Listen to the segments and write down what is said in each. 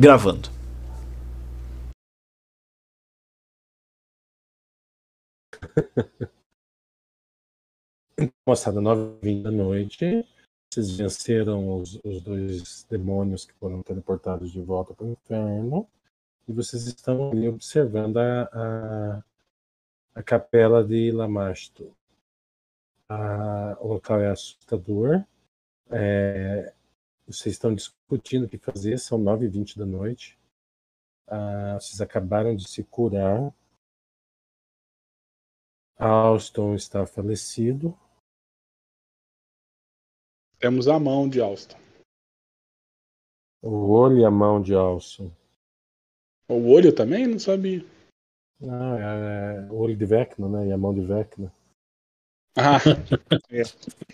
Gravando. Moçada, 9h20 da noite. Vocês venceram os, os dois demônios que foram teleportados de volta para o inferno. E vocês estão ali observando a, a, a capela de Lamasto. A, o local é assustador. É, vocês estão discutindo o que fazer, são 9h20 da noite. Ah, vocês acabaram de se curar. Alston está falecido. Temos a mão de Alston. O olho e a mão de Alston. O olho também? Não sabia. Não, é, é o olho de Vecna, né? E a mão de Vecna. Ah, é.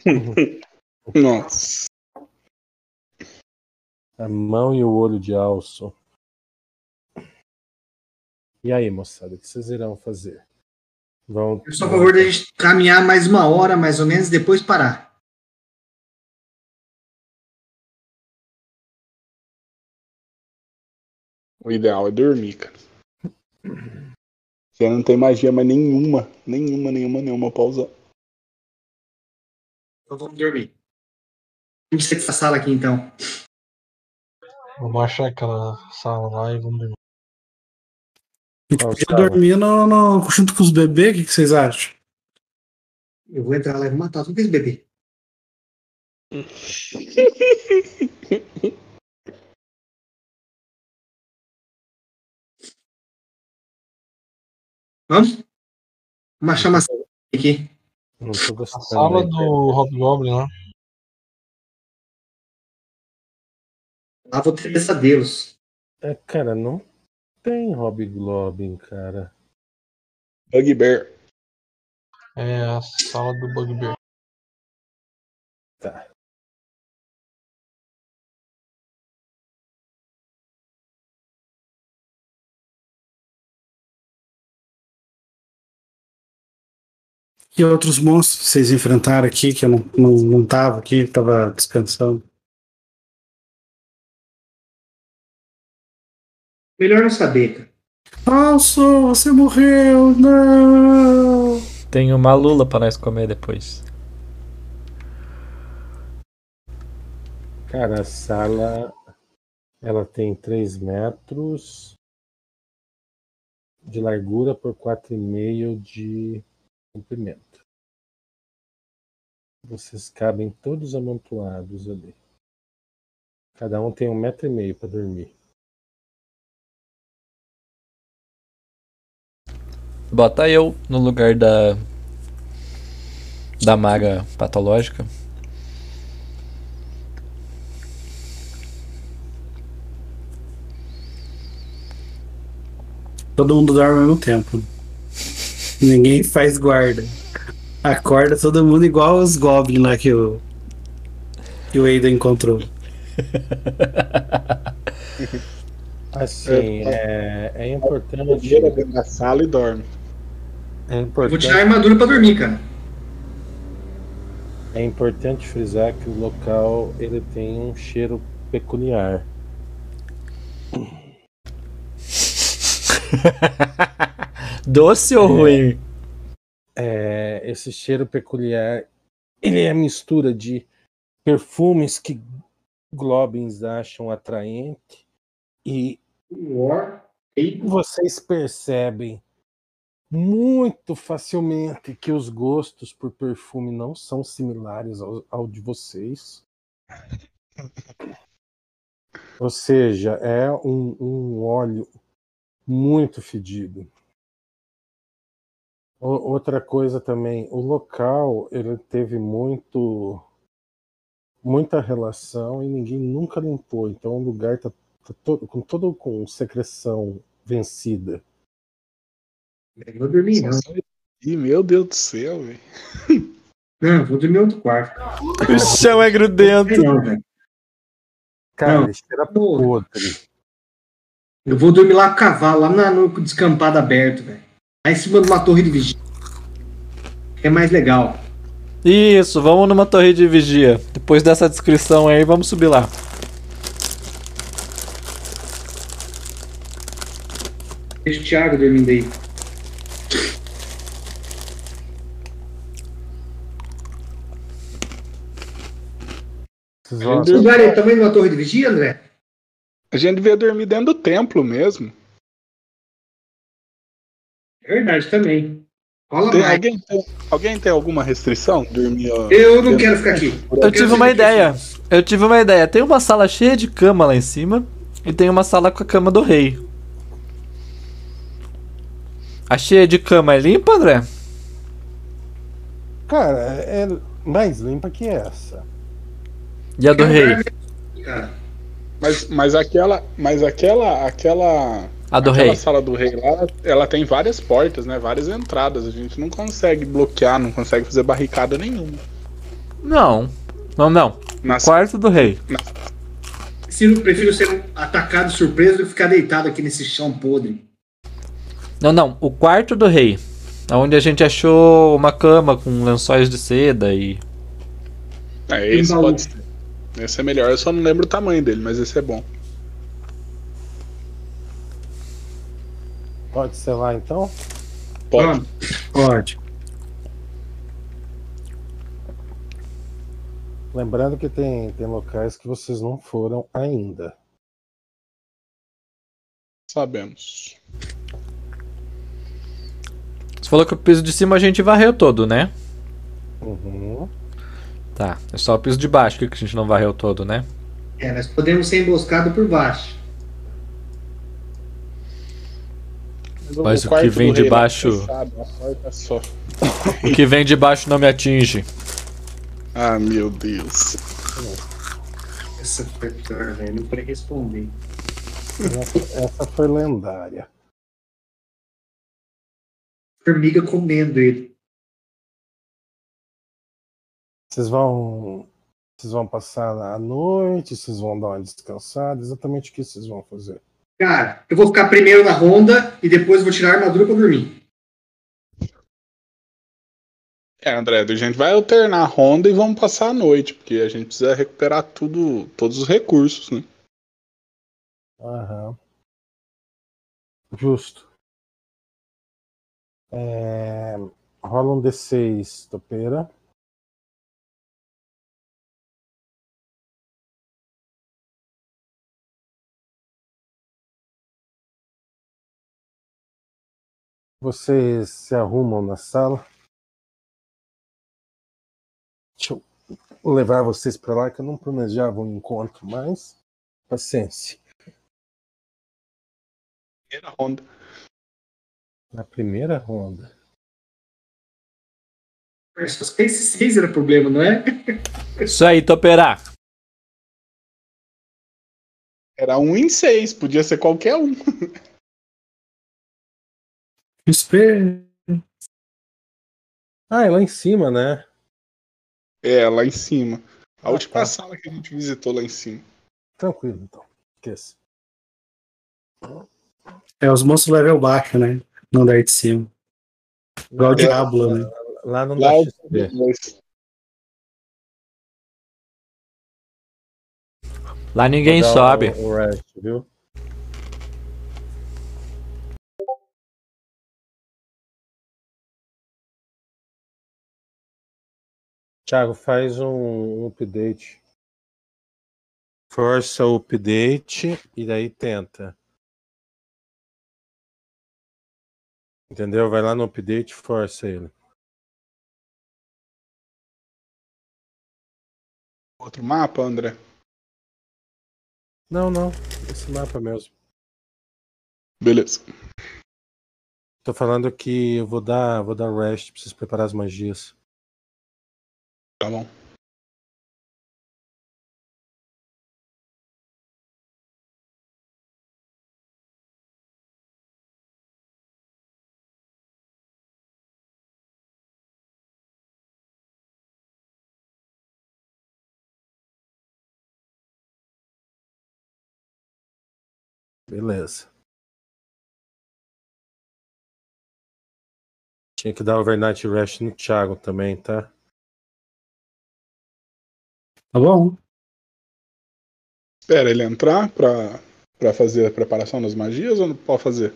Nossa. A mão e o olho de Alson. E aí, moçada, o que vocês irão fazer? Vão. Eu sou a favor de a gente caminhar mais uma hora, mais ou menos, depois parar. O ideal é dormir, cara. Você não tem magia mais nenhuma. Nenhuma, nenhuma, nenhuma pra usar. Então vamos dormir. Vamos ter que essa sala aqui então. Vamos achar aquela sala lá e vamos dormir. A gente podia dormir no, no- junto com os bebês, o que, que vocês acham? Eu vou entrar lá e vou matar tudo esse bebê. Vamos? Uma sala aqui. A sala né? do Hobgoblin lá. Lá vou ter pesadelos. É, cara, não tem Hobgoblin, cara. Bugbear. É a sala do Bugbear. Tá. Que outros monstros vocês enfrentaram aqui que eu não, não, não tava aqui, tava descansando? Melhor não saber, cara. Alson, você morreu! Não! Tem uma lula pra nós comer depois. Cara, a sala ela tem 3 metros de largura por 4,5 de comprimento. Vocês cabem todos amontoados ali. Cada um tem um metro e meio para dormir. Bota eu no lugar da. Da maga patológica. Todo mundo dorme ao mesmo tempo. Ninguém faz guarda. Acorda todo mundo igual os goblins lá que o. que o Ada encontrou. Assim, é, é importante. Da sala e dorme. É Eu vou importante, tirar a armadura pra dormir, cara. é importante frisar que o local ele tem um cheiro peculiar. Doce ou ruim? É, esse cheiro peculiar ele é a mistura de perfumes que globins acham atraente e War. E vocês percebem muito facilmente que os gostos por perfume não são similares ao, ao de vocês. Ou seja, é um, um óleo muito fedido. O- Outra coisa também, o local ele teve muito muita relação e ninguém nunca limpou. Então o lugar tá, tá todo, com todo com secreção vencida. Eu vou dormir, não. Ih, meu Deus do céu, velho. Não, eu vou dormir em outro quarto. O chão é grudento. Não, velho. Cara, Não. cheira Porra. podre. Eu vou dormir lá com o cavalo, lá na- no descampado aberto, velho. Lá em cima de uma torre de vigia. É mais legal. Isso, vamos numa torre de vigia. Depois dessa descrição aí, vamos subir lá. Deixa o Thiago dormindo aí. Vocês olharem também numa torre de vigia, André? A gente devia dormir dentro do templo mesmo. É verdade também. Tem- mais. alguém, tem, alguém tem alguma restrição? Dormir. ó, Eu não quero ficar aqui. Eu tive uma ideia. Eu tive uma ideia. Tem uma sala cheia de cama lá em cima e tem uma sala com a cama do rei. A cheia de cama é limpa, André? Cara, é mais limpa que essa. E a do rei? Mas, mas aquela. Mas aquela. Aquela. A do aquela rei. sala do rei lá, ela tem várias portas, né? Várias entradas. A gente não consegue bloquear, não consegue fazer barricada nenhuma. Não. Não, não. Na Quarto do rei. prefiro, prefiro ser atacado de surpresa do que ficar deitado aqui nesse chão podre. Não, não. O quarto do rei. Onde a gente achou uma cama com lençóis de seda e. É, esse pode ser. Esse é melhor, eu só não lembro o tamanho dele, mas esse é bom. Pode ser lá então? Pode. Vamos. Pode. Lembrando que tem, tem locais que vocês não foram ainda. Sabemos. Você falou que o piso de cima a gente varreu todo, né? Uhum. Tá. É só o piso de baixo que a gente não varreu todo, né? É, nós podemos ser emboscados por baixo. Mas o quarto que vem de rei lá, baixo-. O que vem de baixo não me atinge. Ah, meu Deus. Essa foi pior, velho. Não pode responder. Essa, essa foi lendária. Formiga comendo ele. Vocês vão. Vocês vão passar a noite, vocês vão dar uma descansada. Exatamente o que vocês vão fazer? Cara, eu vou ficar primeiro na ronda e depois vou tirar a armadura pra dormir. É, André, a gente vai alternar a ronda e vamos passar a noite, porque a gente precisa recuperar tudo, todos os recursos, né? Aham. Justo. É, Rola um D6, topeira. Vocês se arrumam na sala. Deixa eu levar vocês para lá, que eu não planejava um encontro mais. Paciência. Primeira ronda. Na primeira ronda. Só esse 6 era problema, não é? Isso aí, Toperá. Era um em seis, podia ser qualquer um. Espera. Ah, é lá em cima, né? É, lá em cima. A Ah, última tá. sala que a gente visitou lá em cima. Tranquilo, então. Esqueça. É os monstros level baixo, né? No andar de cima. Igual o É. Diablo, né? Lá não Lá dá é XP. dois. Lá ninguém sobe. O, o rest, viu? Thiago, faz um, update. Força o update e daí tenta. Entendeu? Vai lá no update e força ele. Outro mapa, André? Não, não. Esse mapa mesmo. Beleza. Tô falando que eu vou dar, vou dar rest vocês preparar as magias. Tá bom. Beleza. Tinha que dar overnight rest no Thiago também, tá? Tá bom. Espera ele entrar pra, pra fazer a preparação das magias ou não pode fazer?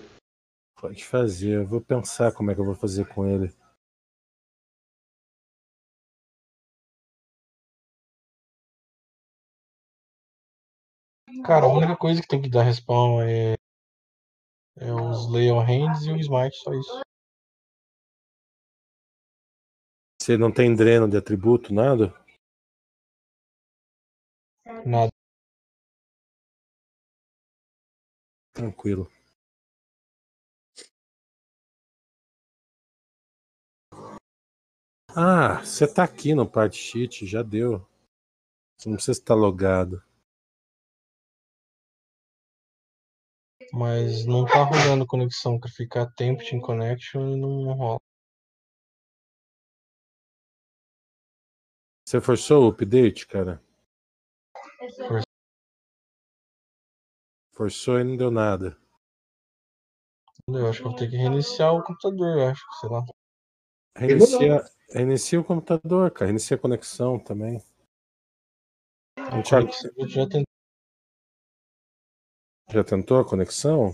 Pode fazer. Eu vou pensar como é que eu vou fazer com ele. Cara, a única coisa que tem que dar respawn é, é os Leon Hands e o Smite, só isso. Você não tem dreno de atributo, nada? Nada. Tranquilo. Ah, você tá aqui no part sheet, já deu. Você não precisa estar logado. Mas não tá rolando conexão, que fica tempo in connection e não rola. Você forçou o update, cara? Forçou. E não deu nada. Eu acho que eu vou ter que reiniciar o computador, eu acho, sei lá. Reinicia, reinicia o computador, cara. Reinicia a conexão também. A já, Eu já tentei. já tentou a conexão?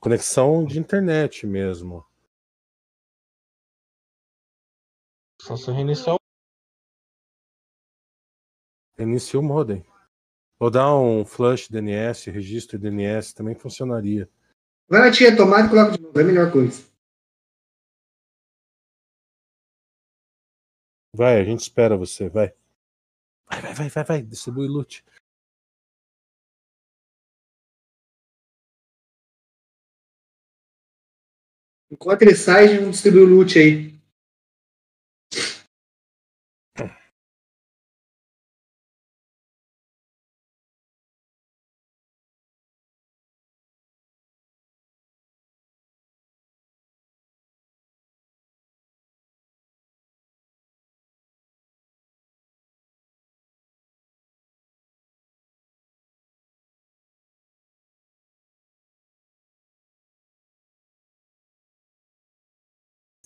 Conexão de internet mesmo. Só se reiniciar o. Reinicia o modem. Ou dar um flush DNS, registro DNS, também funcionaria. Tira a tomada e coloca de novo. É a melhor coisa. Vai, a gente espera você, vai. Vai, vai, vai, vai, vai. Distribui loot. Enquanto ele sai, a gente distribui o loot aí.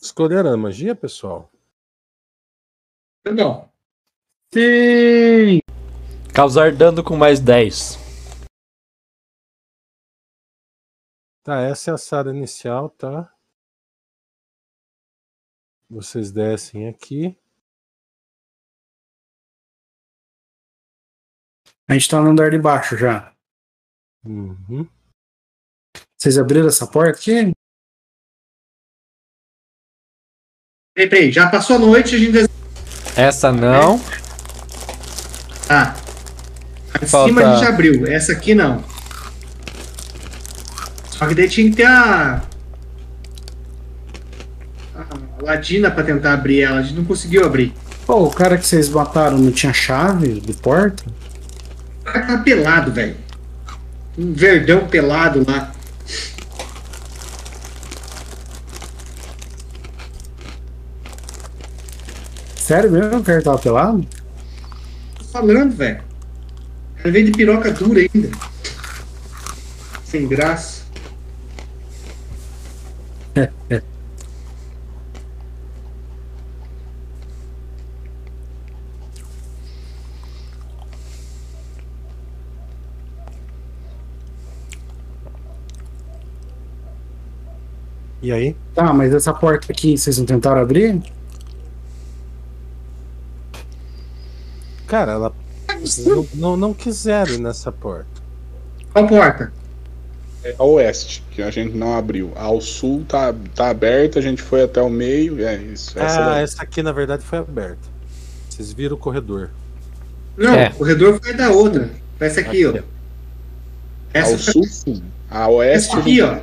Escolheram a magia, pessoal? Não. Sim! Causar dano com mais 10. Tá, essa é a sala inicial, tá? Vocês descem aqui. A gente tá no andar de baixo já. Uhum. Vocês abriram essa porta aqui? Peraí, peraí. Já passou a noite, a gente. Essa não. Ah. A de Falta- cima a gente abriu. Essa aqui não. Só que daí tinha que ter a. A ladina pra tentar abrir ela. A gente não conseguiu abrir. Pô, o cara que vocês mataram não tinha chave de porta? O cara tá pelado, velho. Um verdão pelado lá. Sério mesmo? O cara tava pelado? Tô falando, velho. Ele veio de piroca dura ainda. Sem graça. E aí? Tá, mas essa porta aqui vocês não tentaram abrir? Cara, ela. Não, não, não quiseram ir nessa porta. Qual porta? É a oeste, que a gente não abriu. Ao sul tá, tá aberta, a gente foi até o meio. É isso. Essa ah, daí. essa aqui na verdade foi aberta. Vocês viram o corredor. Não, É. o corredor foi da outra. Essa aqui, ó. Aqui, Essa, Ao sul, sim. A oeste. essa aqui, ó.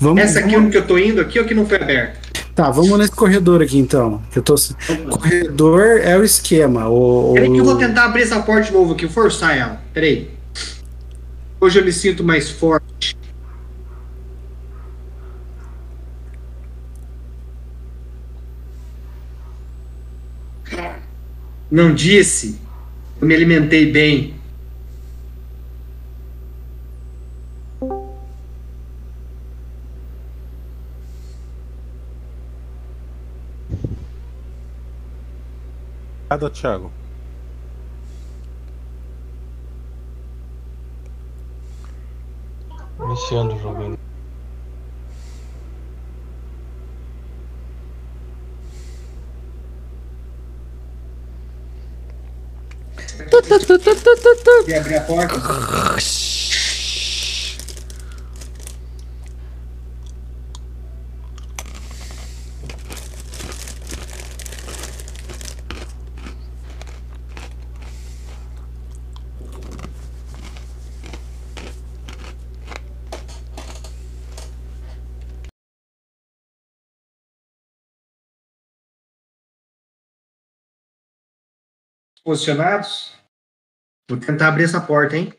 Vamos, Essa aqui onde que eu tô indo, aqui, ó, que não foi aberta. Tá, vamos nesse corredor aqui então. que Eu tô... Corredor é o esquema. O, Peraí que eu vou o... tentar abrir essa porta de novo aqui, forçar ela. Peraí. Hoje eu me sinto mais forte. Não disse. Eu me alimentei bem. Cada Thiago. Iniciando o jogo. Tu, tu, tu, tu, tu, tu, tu. E abrir a porta. Posicionados? Vou tentar abrir essa porta, hein?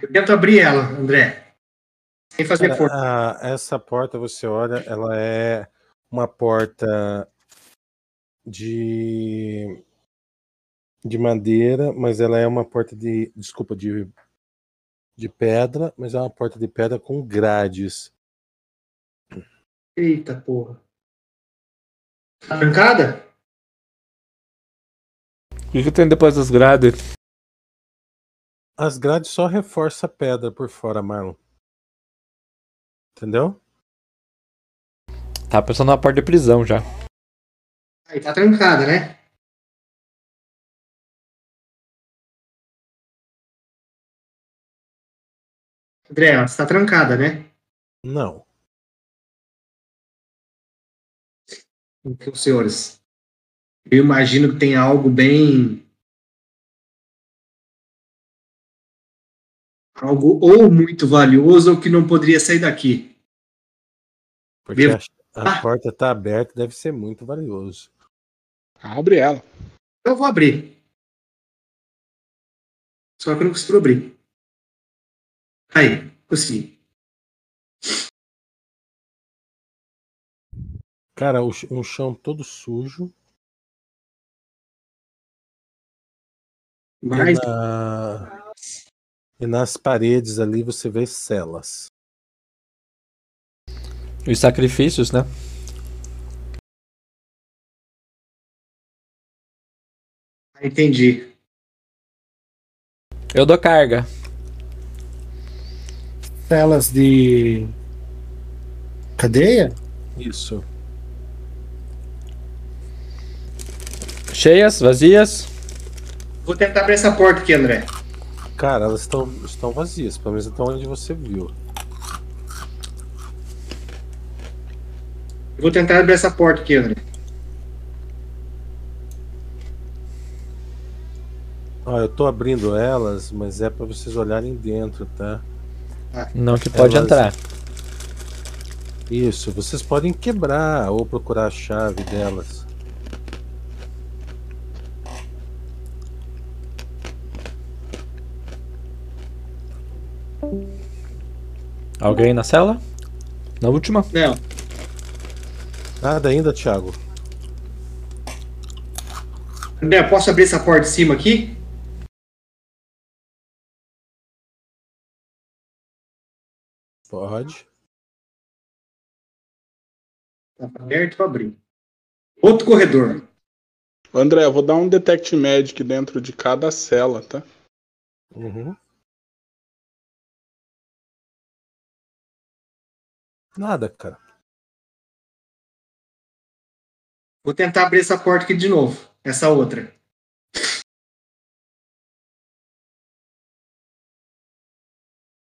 Eu tento abrir ela, André. Sem fazer força. essa porta, você olha, ela é uma porta de de madeira, mas ela é uma porta de, desculpa, de de pedra, mas é uma porta de pedra com grades. Eita porra. Tá trancada? O que, que tem depois das grades? As grades só reforçam a pedra por fora, Marlon. Entendeu? Tá pensando na porta de prisão já. Aí tá trancada, né? André, ela está trancada, né? Não. Então, senhores, eu imagino que tem algo bem. Algo ou muito valioso ou que não poderia sair daqui. Porque Viu? a, a Ah. porta está aberta, deve ser muito valioso. Abre ela. Eu vou abrir. Só que eu não consigo abrir. Aí, consegui. Cara, um chão todo sujo. Mas E, na- e nas paredes ali você vê celas. Os sacrifícios, né? entendi. Eu dou carga. Celas de. Cadeia? Isso. Cheias, vazias. Vou tentar abrir essa porta aqui, André. Cara, elas estão, estão vazias, pelo menos até onde você viu. Vou tentar abrir essa porta aqui, André. Ó, eu tô abrindo elas, mas é pra vocês olharem dentro, tá? Não que pode Elas- entrar. Isso, vocês podem quebrar ou procurar a chave delas. Alguém na cela? Na última? Não. Nada ainda, Thiago? André, posso abrir essa porta de cima aqui? Pode. Tá aberto para abrir. Outro corredor. André, eu vou dar um Detect Magic dentro de cada cela, tá? Uhum. Nada, cara. Vou tentar abrir essa porta aqui de novo. Essa outra.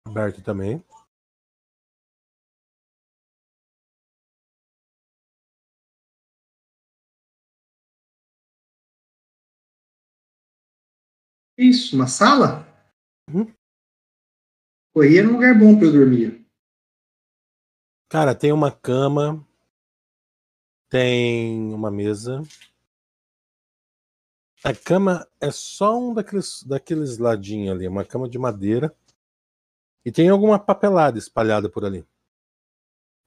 Aberto também. Isso, uma sala? Uhum. Aí era um lugar bom para eu dormir. Cara, tem uma cama. Tem uma mesa. A cama é só um daqueles, daqueles ladinhos ali, uma cama de madeira. E tem alguma papelada espalhada por ali.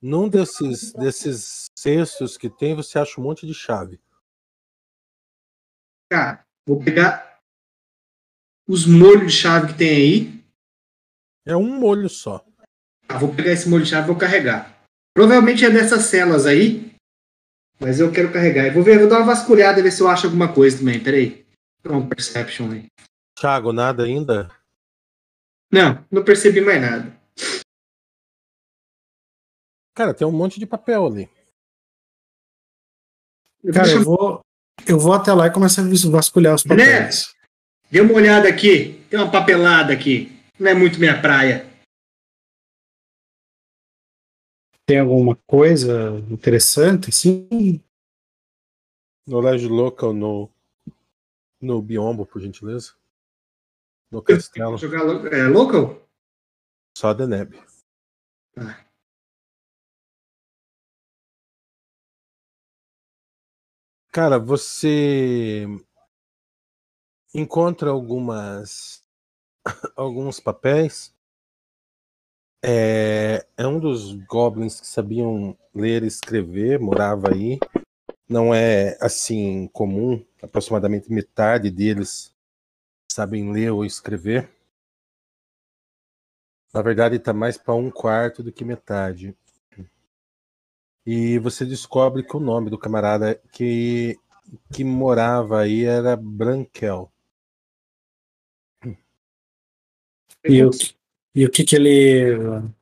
Num desses, desses cestos que tem, você acha um monte de chave. Cara, vou pegar os molhos de chave que tem aí. É um molho só. Ah, vou pegar esse molho de chave e vou carregar. Provavelmente é dessas celas aí. Mas eu quero carregar. Eu vou ver, vou dar uma vasculhada e ver se eu acho alguma coisa também. Peraí. Um perception aí. Thiago, nada ainda? Não, não percebi mais nada. Cara, tem um monte de papel ali. Cara, Deixa eu vou. Eu vou até lá e começo a vasculhar os papéis. Dê uma olhada aqui. Tem uma papelada aqui. Não é muito minha praia. Tem alguma coisa interessante, assim? Knowledge local no, no biombo, por gentileza. No castelo. Jogar lo- é, local? Só Deneb. Tá. Cara, você encontra algumas alguns papéis. É, é um dos goblins que sabiam ler e escrever, morava aí. Não é assim comum, aproximadamente metade deles sabem ler ou escrever. Na verdade, está mais para um quarto do que metade. E você descobre que o nome do camarada que, que morava aí era Brankel. E o, que- e o que que ele... O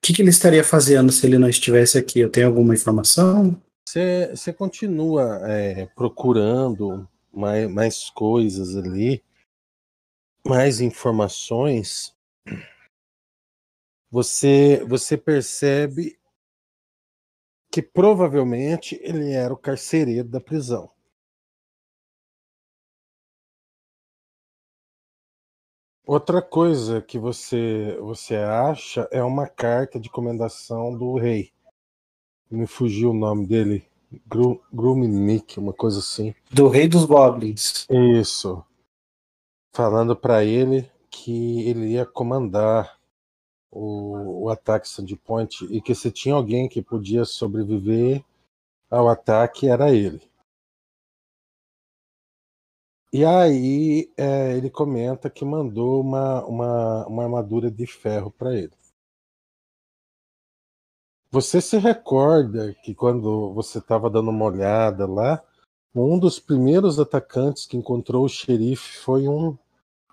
que que ele estaria fazendo se ele não estivesse aqui? Eu tenho alguma informação? Você, continua é, procurando mais, mais coisas ali, mais informações. Você, você percebe que provavelmente ele era o carcereiro da prisão. Outra coisa que você, você acha é uma carta de comendação do rei. Me fugiu o nome dele. Gru, Gruminick, uma coisa assim. Do rei dos goblins. Isso. Falando para ele que ele ia comandar o, o ataque Sandpoint e que se tinha alguém que podia sobreviver ao ataque era ele. E aí é, ele comenta que mandou uma, uma, uma armadura de ferro para ele. Você se recorda que quando você estava dando uma olhada lá, um dos primeiros atacantes que encontrou o xerife foi um,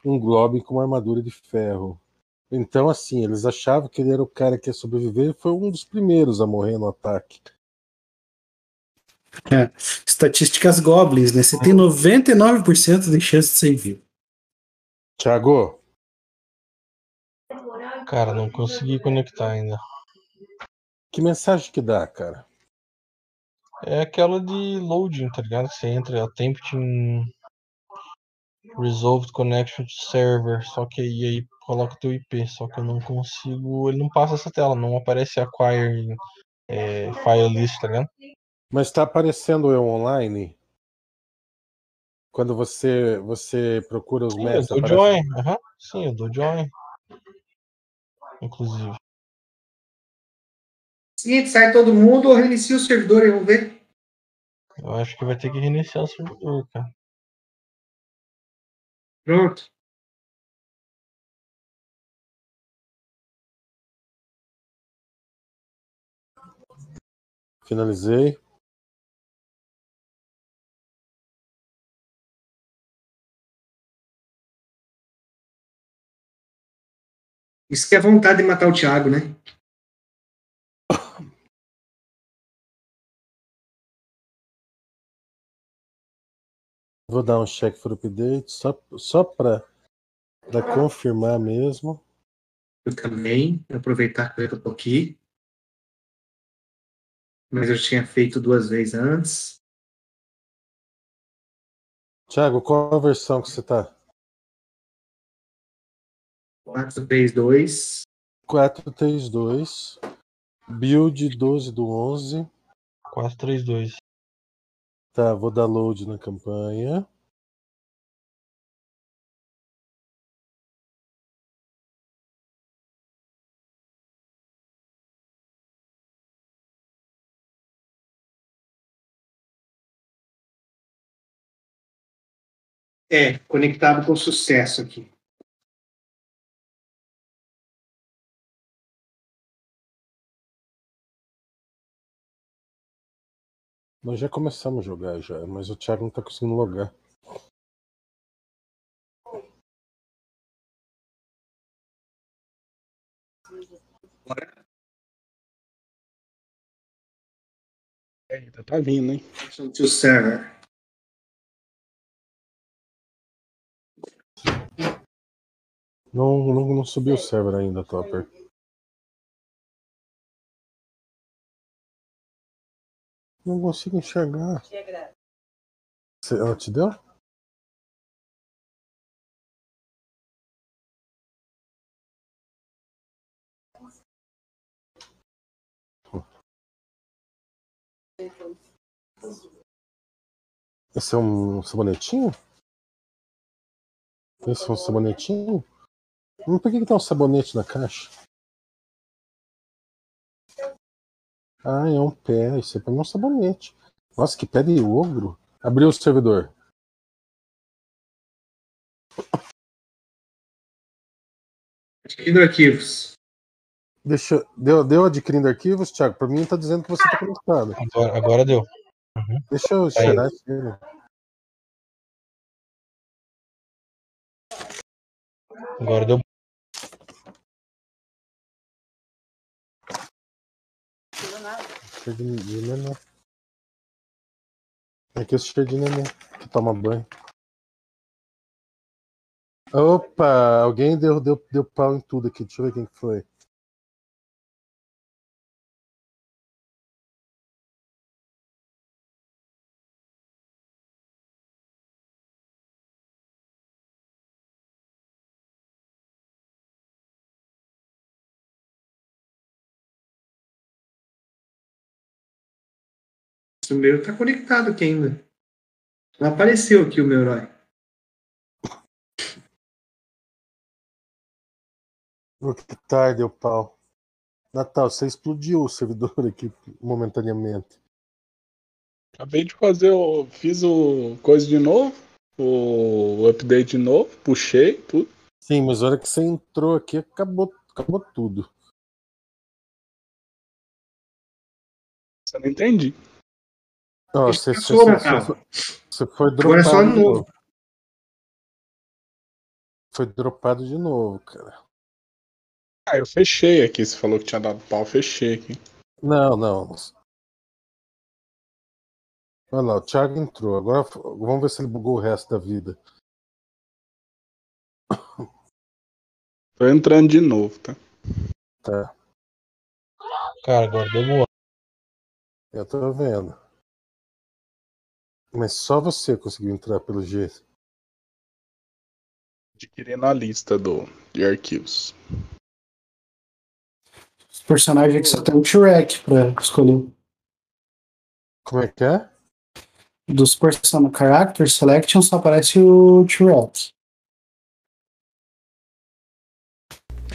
um Globe com uma armadura de ferro. Então, assim, eles achavam que ele era o cara que ia sobreviver e foi um dos primeiros a morrer no ataque. É, estatísticas goblins, né? Você tem 99% de chance de ser vivo. Tiago, Cara, não consegui conectar ainda. que mensagem que dá, cara? É aquela de loading, tá ligado? Você entra, attempting resolved connection to server, só que aí, aí coloca teu IP, só que eu não consigo, ele não passa essa tela, não aparece acquire é, file list, tá ligado? Mas está aparecendo eu online? Quando você você procura os Sim, eu mestres, dou aparece- join, aham, sim, eu dou join. Inclusive. Seguinte, sai todo mundo ou reinicia o servidor aí, vamos ver. Eu acho que vai ter que reiniciar o servidor, cara. Pronto. finalizei. Isso que é vontade de matar o Thiago, né? Vou dar um check for update só, só para confirmar mesmo. Eu também. Aproveitar que eu tô aqui. Mas eu tinha feito duas vezes antes. Thiago, qual a versão que você tá? 4, 3, 2. 432, build 12 do 11. 432. Tá, vou dar load na campanha. É, conectado com sucesso aqui. Nós já começamos a jogar já, mas o Thiago não tá conseguindo logar. Bora. É, ainda tá vindo, hein? To server. Não, não, não subiu o server ainda, Topper. Não consigo enxergar. Você- Ela te deu? Esse é um sabonetinho? Esse é um sabonetinho? Mas por que, que tem um sabonete na caixa? Ah, é um pé. Isso é pra mim um sabonete. Nossa, que pé de ogro. Abriu o servidor. Adquirindo arquivos. Deixa, deu, deu adquirindo arquivos, Thiago? Pra mim tá dizendo que você tá conectado. Agora, agora deu. Deixa eu cheirar aqui. Agora deu. Cheiro de, neném. Aqui é cheiro de neném que toma banho. Opa, alguém deu, deu, deu pau em tudo aqui. Deixa eu ver quem que foi. O meu tá conectado aqui ainda. Não apareceu aqui o meu herói. Que tarde, deu pau. Natal, você explodiu o servidor aqui momentaneamente. Acabei de fazer o. Fiz o coisa de novo. O update de novo. Puxei tudo. Sim, mas a hora que você entrou aqui, acabou, acabou tudo. Você não entendi. Você, só, você, Natal. você foi Agora é só dropado no de novo. Foi dropado de novo, cara. Ah, eu fechei aqui. Você falou que tinha dado pau, eu fechei aqui. Não, não. Olha lá, o Thiago entrou. Agora vamos ver se ele bugou o resto da vida. Tô entrando de novo, tá? Tá, Cara, agora deu boa. eu tô vendo. Mas só você conseguiu entrar pelo jeito. Adquirindo a lista do, de arquivos. Os personagens aqui só tem um T-Rex pra escolher. Como é que é? Dos person Character Selection só aparece o T-Rex.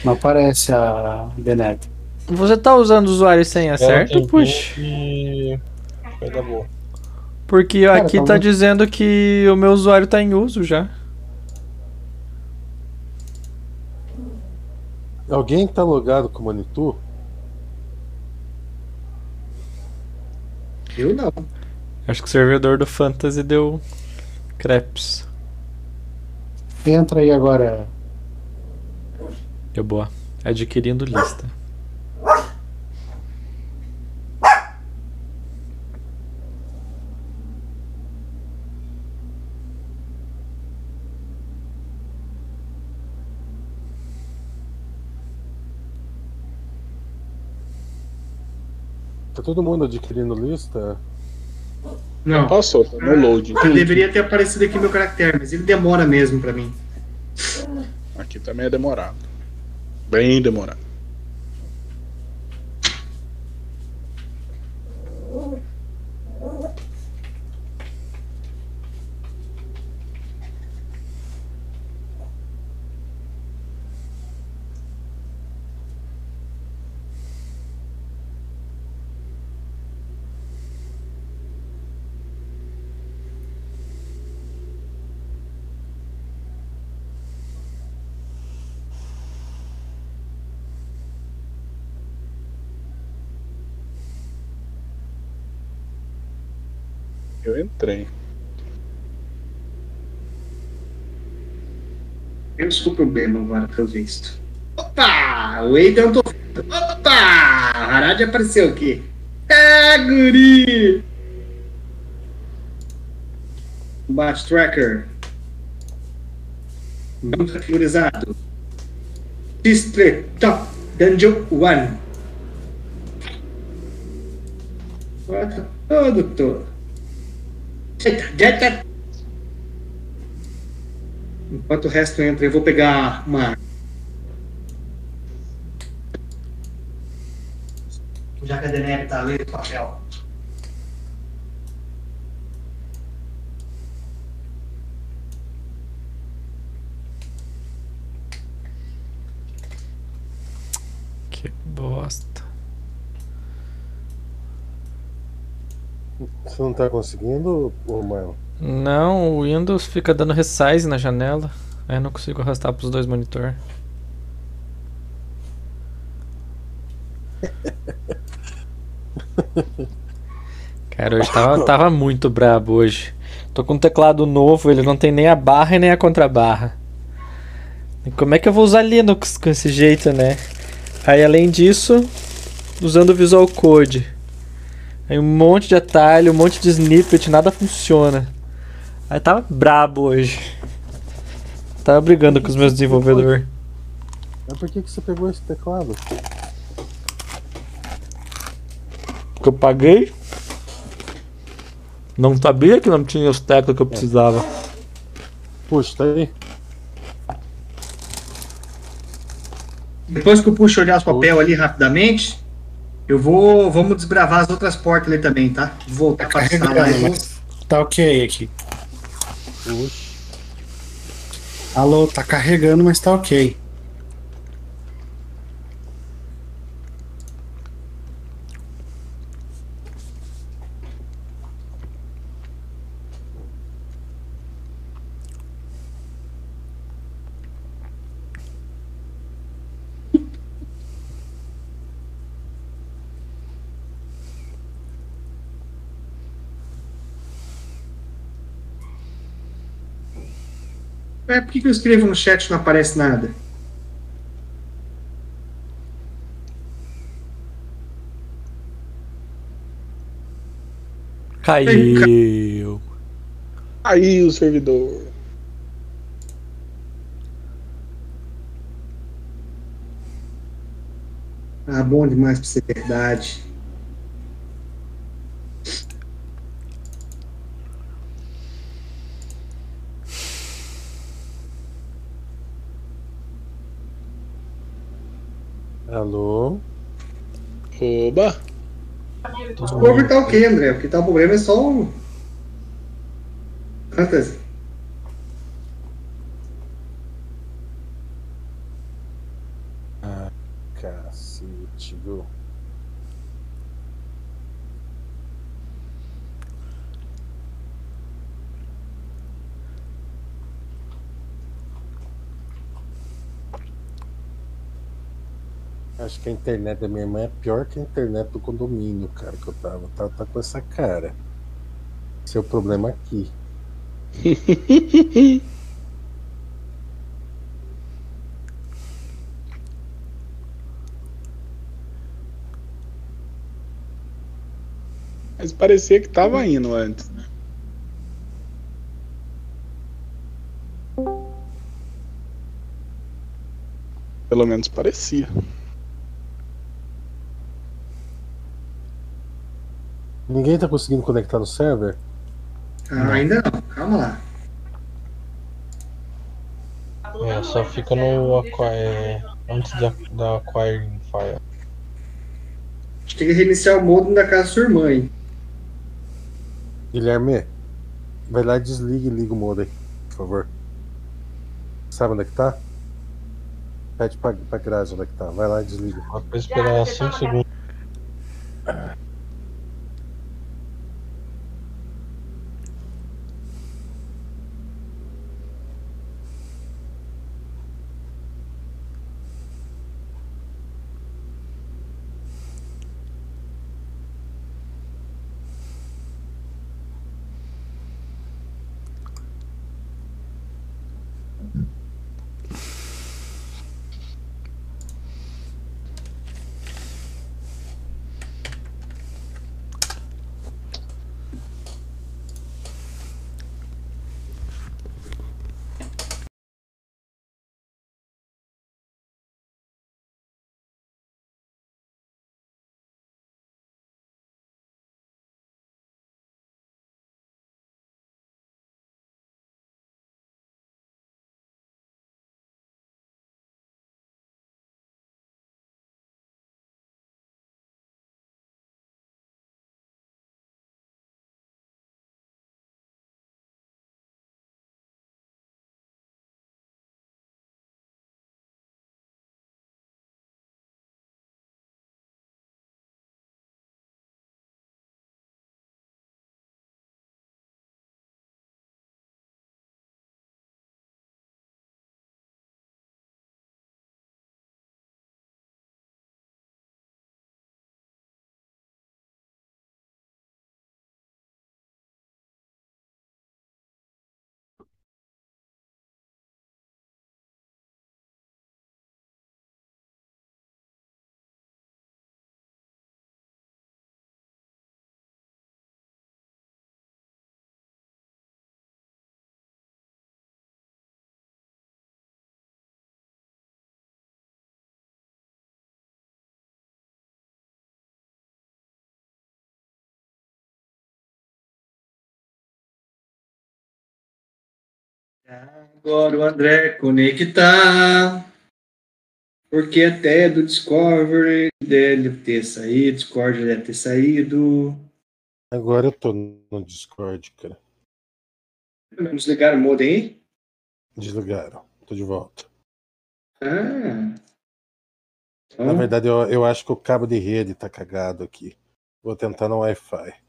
Não aparece a Benet. Você tá usando o usuário e senha certo? Puxa. E... Vai dar boa. Porque Cara, aqui tá talvez- dizendo que o meu usuário tá em uso já. Alguém tá logado com o Manitou? Eu não. Acho que o servidor do Fantasy deu crepes. Entra aí agora. Deu boa. Adquirindo lista. Todo mundo adquirindo lista? Não. Passou, tá no load. Eu deveria ter aparecido aqui meu caractere, mas ele demora mesmo pra mim. Aqui também é demorado. Bem demorado. Eu entrei. Eu problema agora, pelo visto. Opa! O Adrian tô. Opa! Harad apareceu aqui. É, guri! Combate Tracker. Não configurizado. District Top Dungeon 1. Quatro. Ô, doutor. Enquanto o resto entra, eu vou pegar uma. Já que a Deneb tá lendo o papel. Que bosta. Você não tá conseguindo, ô Marlon? Não, o Windows fica dando resize na janela. Aí eu não consigo arrastar pros dois monitor. Cara, hoje tava, tava muito brabo hoje. Tô com um teclado novo, ele não tem nem a barra e nem a contrabarra. E como é que eu vou usar Linux com esse jeito, né? Aí além disso, usando o Visual Code. Aí um monte de atalho, um monte de snippet, nada funciona. Aí tava brabo hoje. Tava brigando com os meus desenvolvedores. Mas por que, que você pegou esse teclado? Porque eu paguei. Não sabia que não tinha os teclas que eu precisava. Puxa, tá aí. Depois que eu puxo olhar os papel ali rapidamente, eu vou. Vamos desbravar as outras portas ali também, tá? Vou voltar pra sala mas tá ok aqui. Puxa. Alô, tá carregando, mas tá ok. É, por que, que eu escrevo no chat e não aparece nada? Caiu. Aí o servidor. Ah, bom demais pra ser verdade. Alô? Oba! O cover tá ok, André. O que tá o problema é só o. Fantasy. Ah, cacete, viu? Acho a internet da minha irmã é pior que a internet do condomínio, cara, que eu tava. Tá, tá com essa cara. Esse é problema aqui. Mas parecia que tava indo antes, né? Pelo menos parecia. Ninguém tá conseguindo conectar no server? Ah, ainda não. Calma lá. É, só fica no aqua- é, antes da, da acquiring file. A gente tem que reiniciar o modem da casa da sua irmã, hein? Guilherme, vai lá e desliga e liga o modem, por favor. Sabe onde é que tá? Pede pra, pra Grazi onde é que tá. Vai lá e desliga. Pra esperar 5 segundos. Agora o André conectar. Porque até do Discovery deve ter saído, Discord deve ter saído. Agora eu tô no Discord, cara. Desligaram o modem aí? Desligaram. Tô de volta. Ah. Na Então, verdade, eu, eu acho que o cabo de rede tá cagado aqui. Vou tentar no Wi-Fi.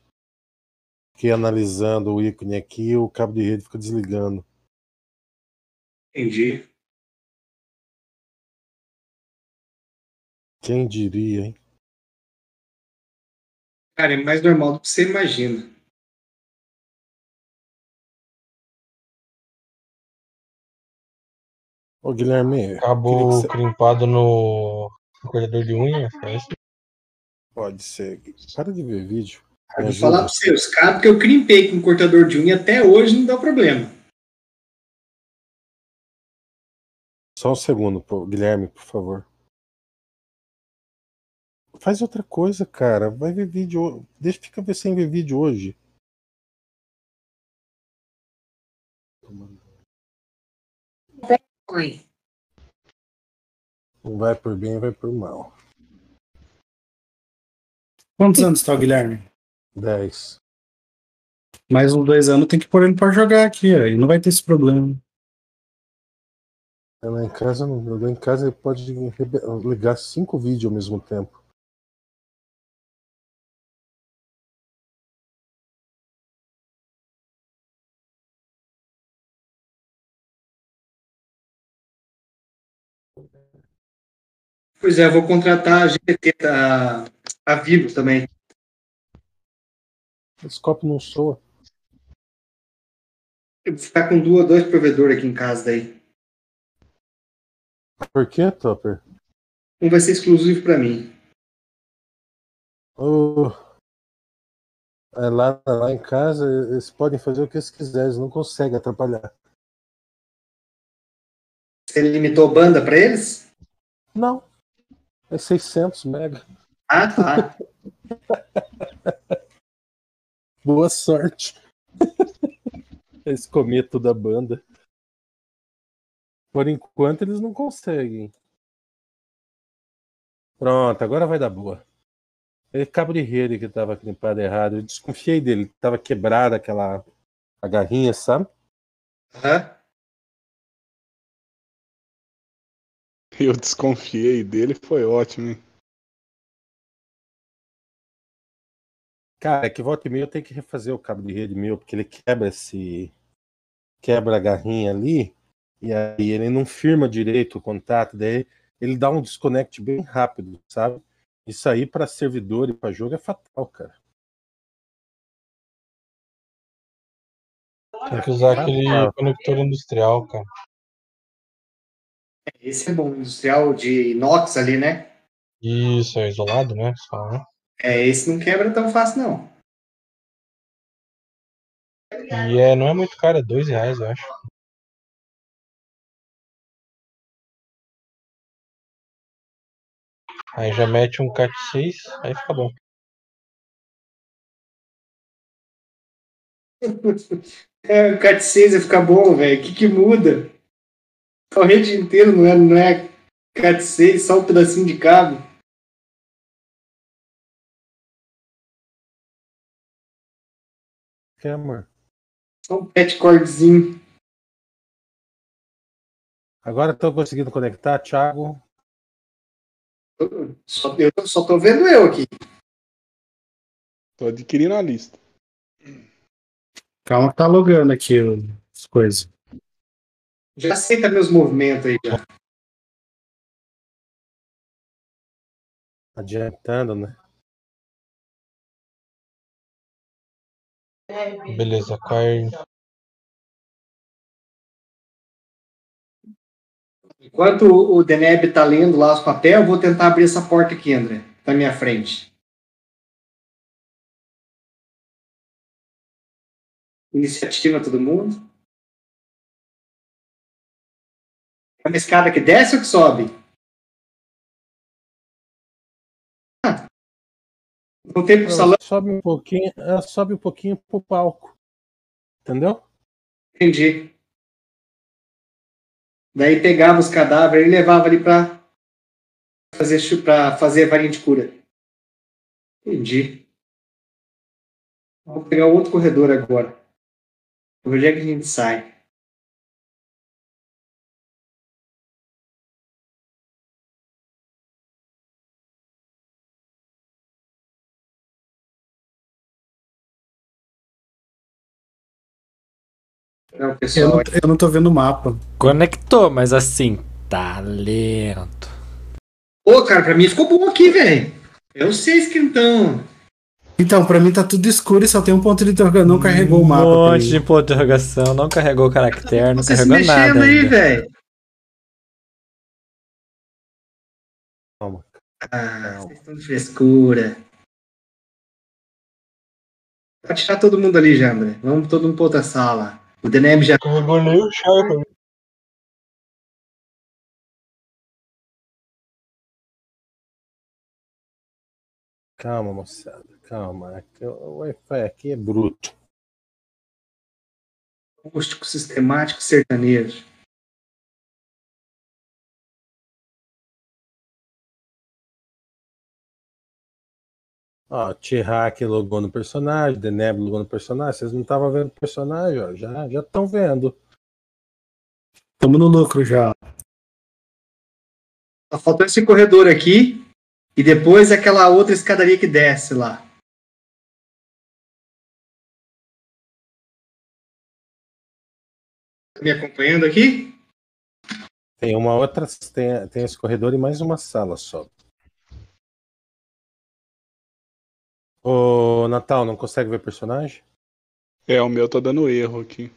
Fiquei analisando o ícone aqui o cabo de rede fica desligando. Entendi. Quem diria, hein? Cara, é mais normal do que você imagina. Ô, Guilherme, Acabou você- crimpado no no cortador de unha. Isso? pode ser. Para de ver vídeo. Vou falar pra ajuda. você, os cabos que eu crimpei com cortador de unha até hoje não dá problema. Só um segundo, pô. Guilherme, por favor. Faz outra coisa, cara. Vai ver vídeo. Deixa fica ver sem ver vídeo hoje. Não vai por bem, vai por mal. Quantos anos tá o Guilherme? 10. Mais uns dois anos tem que pôr ele pra jogar aqui. E não vai ter esse problema. Lá em casa, lá em casa ele pode ligar cinco vídeos ao mesmo tempo. Pois é, vou contratar a GPT da a Vivo também. Esse copo não soa. Eu vou ficar com duas, dois provedores aqui em casa daí. Por que, Topper? Um vai ser exclusivo para mim. Ô, é, lá, lá em casa, eles podem fazer o que eles quiserem, eles não conseguem atrapalhar. Você limitou banda para eles? Não. É 600 mega. Ah, tá. Boa sorte. Esse cometo da banda. Por enquanto eles não conseguem. Pronto, agora vai dar boa. É cabo de rede que estava crimpado errado. Eu desconfiei dele. Tava quebrada aquela a garrinha, sabe? Aham. Eu desconfiei dele, foi ótimo, hein? Cara, é que volta e meia eu tenho que refazer o cabo de rede meu, porque ele quebra esse. Quebra a garrinha ali, e aí ele não firma direito o contato, daí ele dá um desconect bem rápido, sabe? Isso aí para servidor e para jogo é fatal, cara. Tem que usar aquele Ah, conector industrial, cara. Esse é bom, industrial de inox ali, né? Isso, é isolado, né? Só, né? É, esse não quebra tão fácil, não. E é, não é muito caro, é dois reais, eu acho. Aí já mete um CAT 6, aí fica bom. É, o CAT 6 vai ficar bom, velho. O que, que muda? A rede inteira não é, não é CAT 6, só um pedacinho de cabo. que, amor? Só um petcordzinho. Agora estou conseguindo conectar, Thiago. Só, eu só tô vendo eu aqui. Tô adquirindo a lista. Calma que tá logando aqui as coisas. Já aceita meus movimentos aí já. Adiantando, né? Beleza, qual Enquanto o Deneb tá lendo lá os papéis, eu vou tentar abrir essa porta aqui, André. Na minha frente. Iniciativa todo mundo. É uma escada que desce ou que sobe? Ah. Voltei pro salão, Sobe um pouquinho, ela sobe um pouquinho pro palco. Entendeu? entendi. Daí pegava os cadáveres e levava ali pra fazer, pra fazer varinha de cura. Entendi. Vou pegar outro corredor agora. Onde é que a gente sai? Não, Eu pessoal, não, eu não tô vendo o mapa. Conectou, mas assim, tá lento. Ô, cara, pra mim ficou bom aqui, velho. Eu sei esquentão. Então, pra mim tá tudo escuro e só tem um ponto de interrogação. Não carregou o mapa. Um monte de ponto de interrogação, não carregou o caractere, não Você se carregou mexendo nada. aí, velho. Calma. Ah, vocês estão de frescura. Pode tirar todo mundo ali já, André. Vamos todo mundo pra outra sala. O DNM já. Carregou nem o Sharp. Calma, moçada. Calma. O Wi-Fi aqui é bruto. Acústico sistemático sertanejo. Ó, T-Hack logou no personagem, Deneb logou no personagem. Vocês não estavam vendo o personagem, ó. Já estão vendo. Tamo no lucro já. Só faltou esse corredor aqui. E depois aquela outra escadaria que desce lá. Tá me acompanhando aqui? Tem uma outra. Tem, tem esse corredor e mais uma sala só. Ô, Natal, não consegue ver personagem? É, o meu tá dando erro aqui.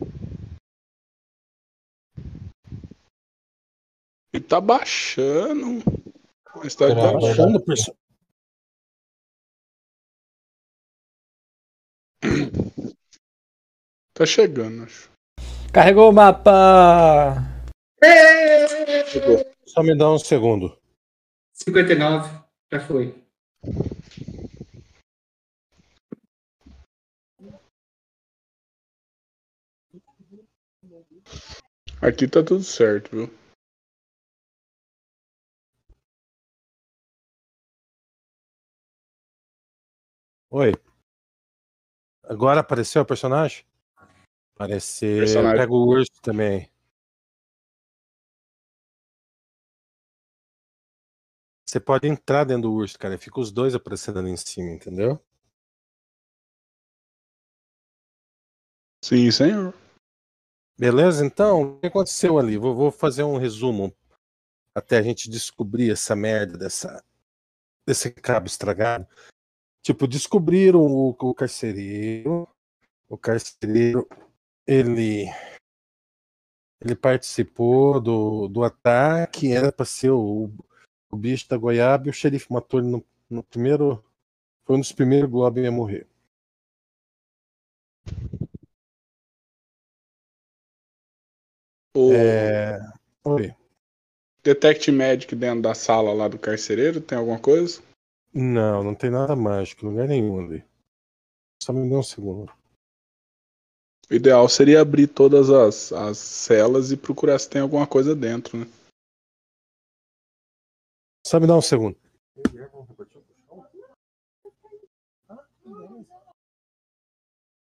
Ele tá baixando. Mas tá, tá Baixando o perso- Tá chegando, acho. Carregou o mapa! Só me dá um segundo. 59. Já foi. Aqui tá tudo certo, viu? Oi. Agora apareceu o personagem? Apareceu. Personagem. Pega o urso também. Você pode entrar dentro do urso, cara. Fica os dois aparecendo ali em cima, entendeu? Sim, senhor. Beleza? Então, o que aconteceu ali? Vou, vou fazer um resumo até a gente descobrir essa merda dessa, desse cabo estragado. Tipo, descobriram o, o carcereiro. O carcereiro, ele. Ele participou do, do ataque, era para ser o, o bicho da goiaba e o xerife matou ele no, no primeiro. Foi um dos primeiros Goblin a morrer. O É... Oi. Detect Magic dentro da sala lá do carcereiro, tem alguma coisa? Não, não tem nada mágico, lugar nenhum ali. Só me dê um segundo. O ideal seria abrir todas as, as celas e procurar se tem alguma coisa dentro, né? Só me dá um segundo.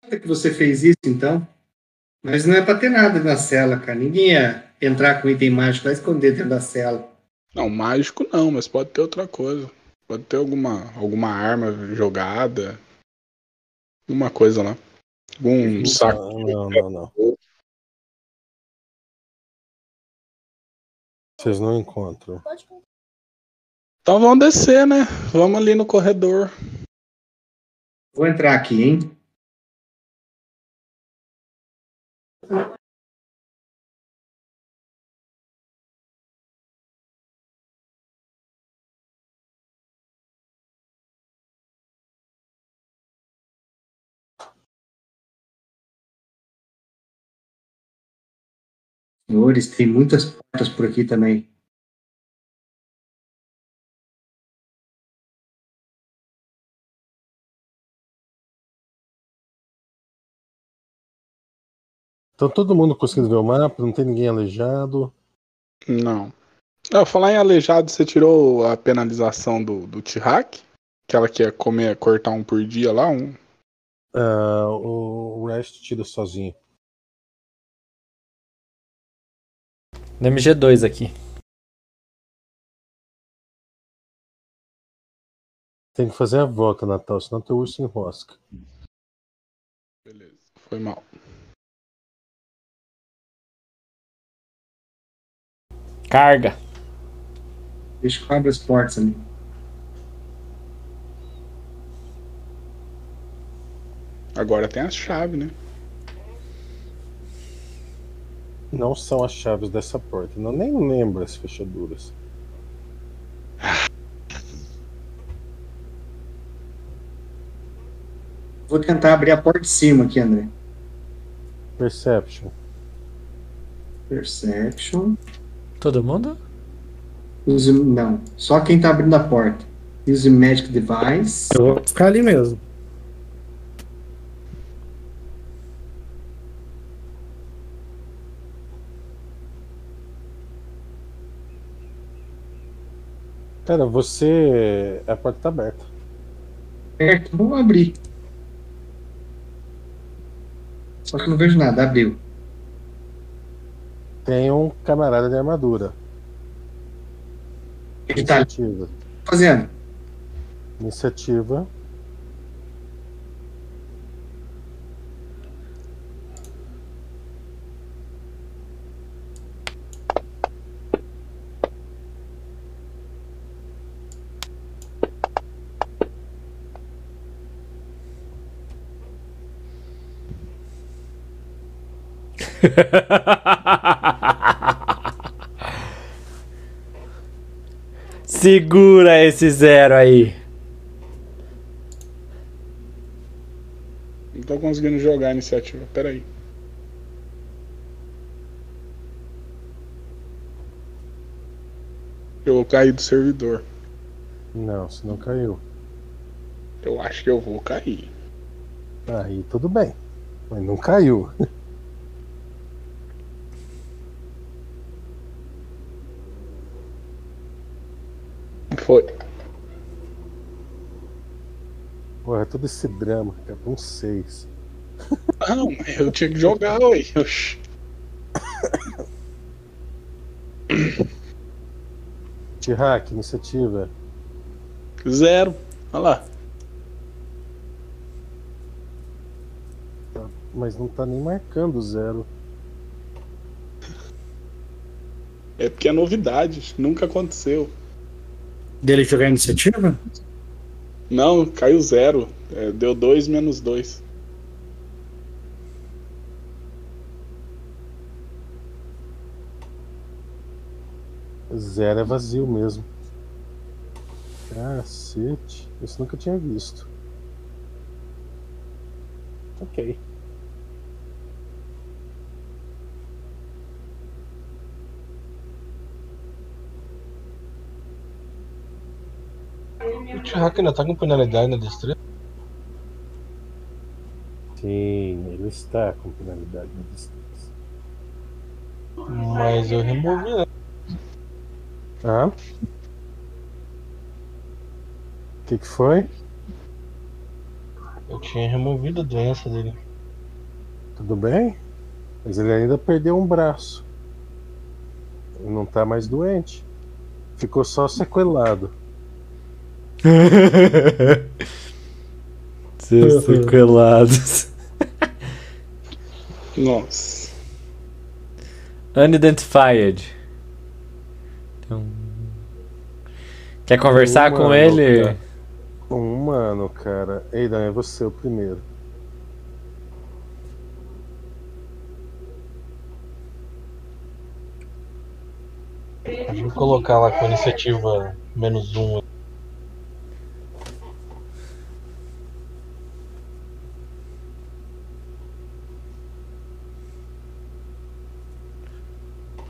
Por que você fez isso, então? Mas não é pra ter nada na cela, cara. Ninguém ia entrar com item mágico lá e esconder dentro da cela. Não, mágico não, mas pode ter outra coisa. Pode ter alguma, alguma arma jogada. Alguma coisa lá. Algum saco. Não, não, não. Vocês não encontram. Então vamos descer, né? Vamos ali no corredor. Vou entrar aqui, hein? Senhores, tem muitas portas por aqui também. Então todo mundo conseguindo ver o mapa, não tem ninguém aleijado. Não. Ah, falar em aleijado, você tirou a penalização do, do T-Hack? Que ela quer comer, cortar um por dia lá? Um... Ah, o, o Rest tira sozinho. No MG2 aqui. Tem que fazer a volta, Natal, senão teu urso enrosca. Beleza. Foi mal. Carga. Deixa que eu abra as portas ali. Agora tem as chaves, né? Não são as chaves dessa porta. Não nem lembro as fechaduras. Vou tentar abrir a porta de cima aqui, André. Perception. Perception. Todo mundo? Use, não, só quem tá abrindo a porta. Use Magic Device. Eu vou ficar ali mesmo. Cara, você. A porta tá aberta. Certo, vamos abrir. Só que eu não vejo nada, abriu. Tem um camarada de armadura. Ele tá fazendo. Iniciativa. Segura esse zero aí. Não tô conseguindo jogar a iniciativa. Pera aí. Eu vou cair do servidor. Não, se não caiu. Eu acho que eu vou cair. Aí tudo bem. Mas não caiu. Foi. Porra, todo esse drama, cara. Um 6. Não, eu tinha que jogar, ué. T-Hack, iniciativa. Zero. Olha lá. Mas não tá nem marcando zero. É porque é novidade. Nunca aconteceu. Dele jogar iniciativa? Não, caiu zero. É, deu dois menos dois. Zero é vazio mesmo. Cacete. Isso nunca tinha visto. Ok. O T-Hack ainda tá com penalidade na destreza? Sim, ele está com penalidade na distância. Mas eu removi, né? Ah? O que, que foi? Eu tinha removido a doença dele. Tudo bem? Mas ele ainda perdeu um braço. Ele não tá mais doente. Ficou só sequelado. Seus sequelados. Nossa. Unidentified. Então... Quer conversar Um com ele? cara. Um humano, cara. Eidan, é você o primeiro. Vou colocar lá com a iniciativa menos um.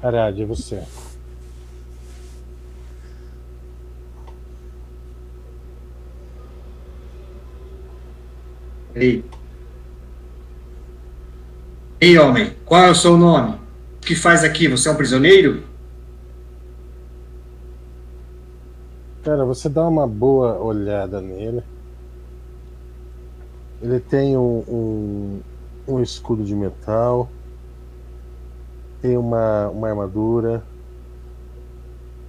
Ariad, é você. Ei. Ei, homem, qual é o seu nome? O que faz aqui? Você é um prisioneiro? Cara, você dá uma boa olhada nele. Ele tem um, um, um escudo de metal tem uma, uma armadura,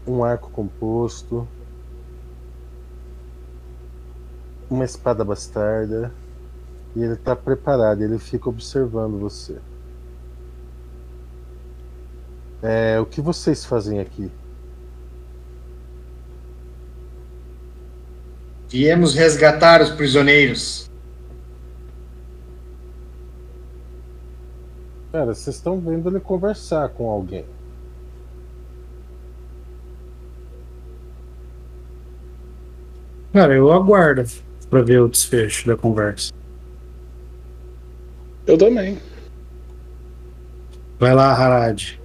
um arco composto, uma espada bastarda e ele está preparado, ele fica observando você. É, o que vocês fazem aqui? Viemos resgatar os prisioneiros. Cara, vocês estão vendo ele conversar com alguém. Cara, eu aguardo pra ver o desfecho da conversa. Eu também. Vai lá, Harad.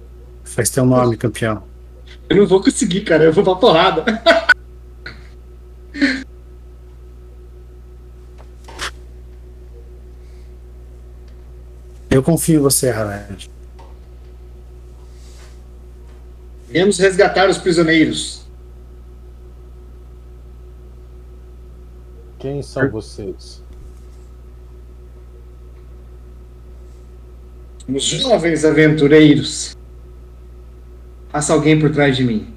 Faz teu nome, campeão. Eu não vou conseguir, cara. Eu vou pra porrada. Eu confio em você, Harad. Viemos resgatar os prisioneiros. Quem são vocês? Os jovens aventureiros. Passa alguém por trás de mim.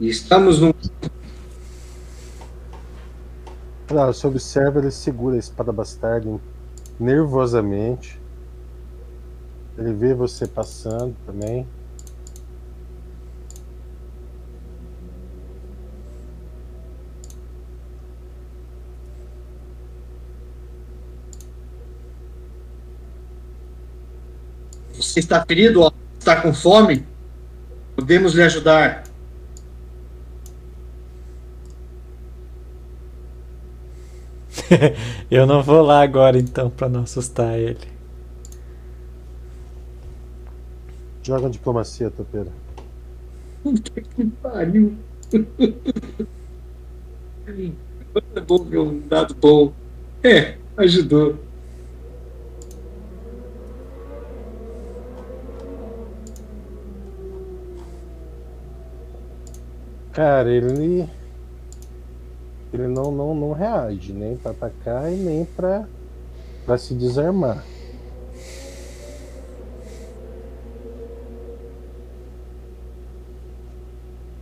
E estamos num. Claro, você observa, ele segura a espada bastarda nervosamente. Ele vê você passando também. Você está ferido? Está com fome? Podemos lhe ajudar. Eu não vou lá agora então pra não assustar ele. Joga diplomacia, topeira. Puta que pariu. É bom ver um dado bom. É, ajudou. Cara, ele. Ele não, não, não reage nem pra atacar e nem pra, pra se desarmar.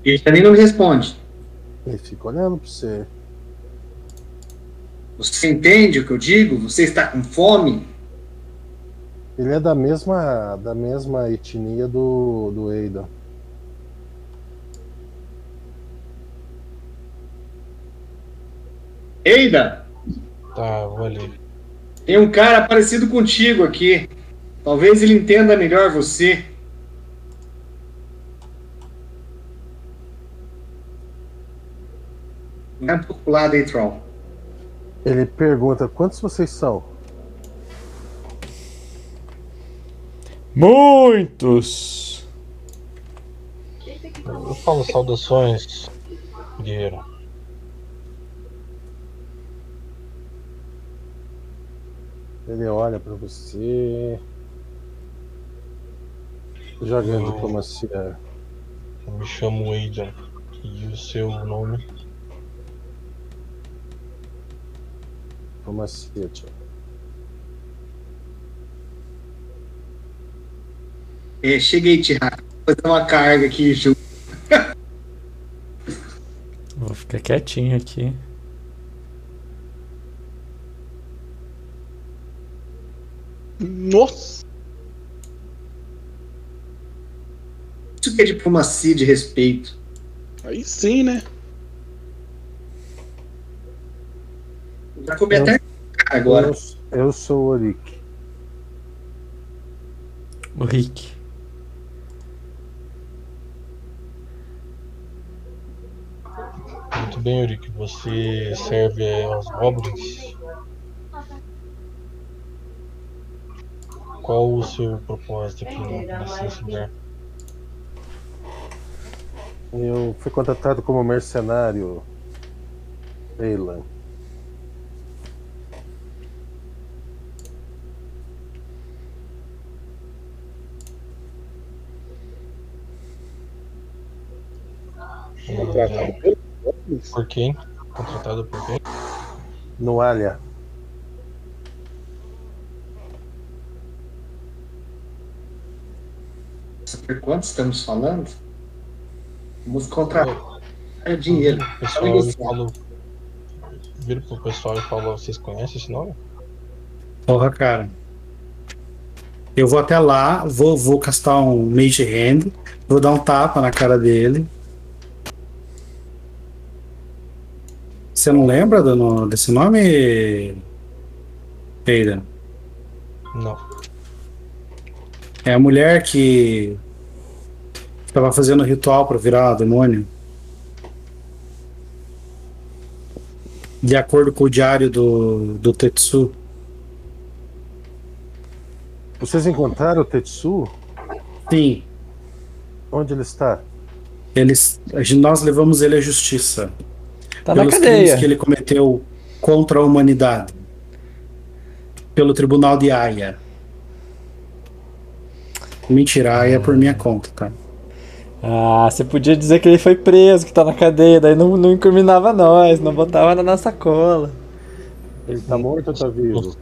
Ele também não responde. Ele fica olhando pra você. Você entende o que eu digo? Você está com fome? Ele é da mesma, da mesma etnia do, do Eidan. Eida, Tá, vou ali. tem um cara parecido contigo aqui. Talvez ele entenda melhor você. Vai um pouco pro lado aí, Troll. Ele pergunta: quantos vocês são? Muitos! Eu falo saudações, guerreiro. Ele olha pra você. Jogando Eu- diplomacia. Eu me chamo Aidan. E o seu nome? Diplomacia, tio. É, cheguei, Tiago. Vou fazer uma carga aqui, Ju. Vou ficar quietinho aqui. Nossa! Isso que é diplomacia de respeito. Aí sim, né? Já comi até agora. Eu, eu sou o Orik. O Rick. Muito bem, Yuri, você serve aos goblins? Qual o seu propósito aqui nesse lugar? Eu fui contratado como mercenário. Eilan. Contratado? Por quem? Contratado por quem? No Alha. Por quanto estamos falando? Vamos contratar é dinheiro. O pessoal e falou. Viram pro pessoal e falou, vocês conhecem esse nome? Porra, cara. Eu vou até lá, vou, vou castar um Mage Hand, vou dar um tapa na cara dele. Você não lembra do, no- desse nome, Aiden? Não. É a mulher que estava fazendo ritual para virar demônio. De acordo com o diário do, do Tetsu. Vocês encontraram o Tetsu? Sim, Onde ele está? gente- nós levamos ele à justiça. Tá na pelos cadeia. crimes que ele cometeu contra a humanidade. Pelo tribunal de Haia. Mentira, Haia é por minha conta, tá? Ah, você podia dizer que ele foi preso, que tá na cadeia, daí não, não incriminava nós, não botava na nossa cola. Ele tá morto ou tá vivo?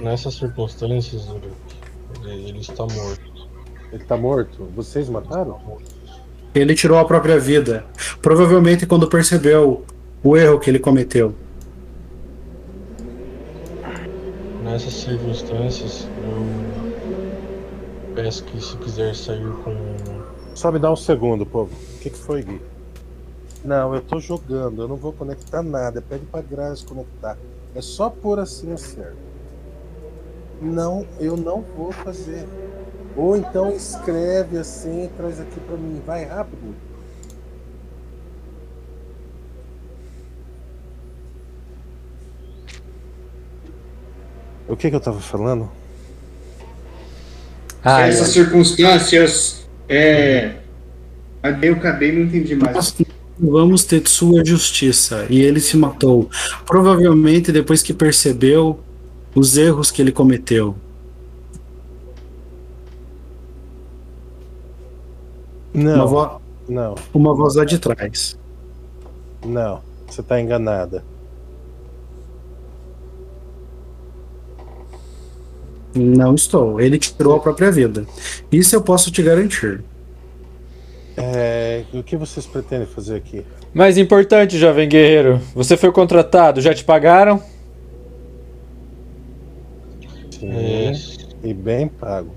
Nessas circunstâncias, ele, ele está morto. Ele tá morto? Vocês mataram? Ele tirou a própria vida. Provavelmente quando percebeu o erro que ele cometeu. Nessas circunstâncias, eu peço que se quiser sair com. Só me dá um segundo, povo. O que, que foi, Gui? Não, eu tô jogando, eu não vou conectar nada. Pede pra Grazi conectar. É só pôr assim o certo. Não, eu não vou fazer. Ou então escreve assim e traz aqui pra mim. Vai rápido. O que que eu tava falando? Ah, Essas circunstâncias. É. Aí eu acabei não entendi mais. Nós levamos Tetsu à justiça e ele se matou. Provavelmente depois que percebeu os erros que ele cometeu. Uma, Não, vo- não, uma voz lá de trás. não. Você tá enganada. Não estou. Ele tirou a própria vida. Isso eu posso te garantir. É, o que vocês pretendem fazer aqui? Mais importante, jovem guerreiro, você foi contratado, já te pagaram? Sim, É, e bem pago.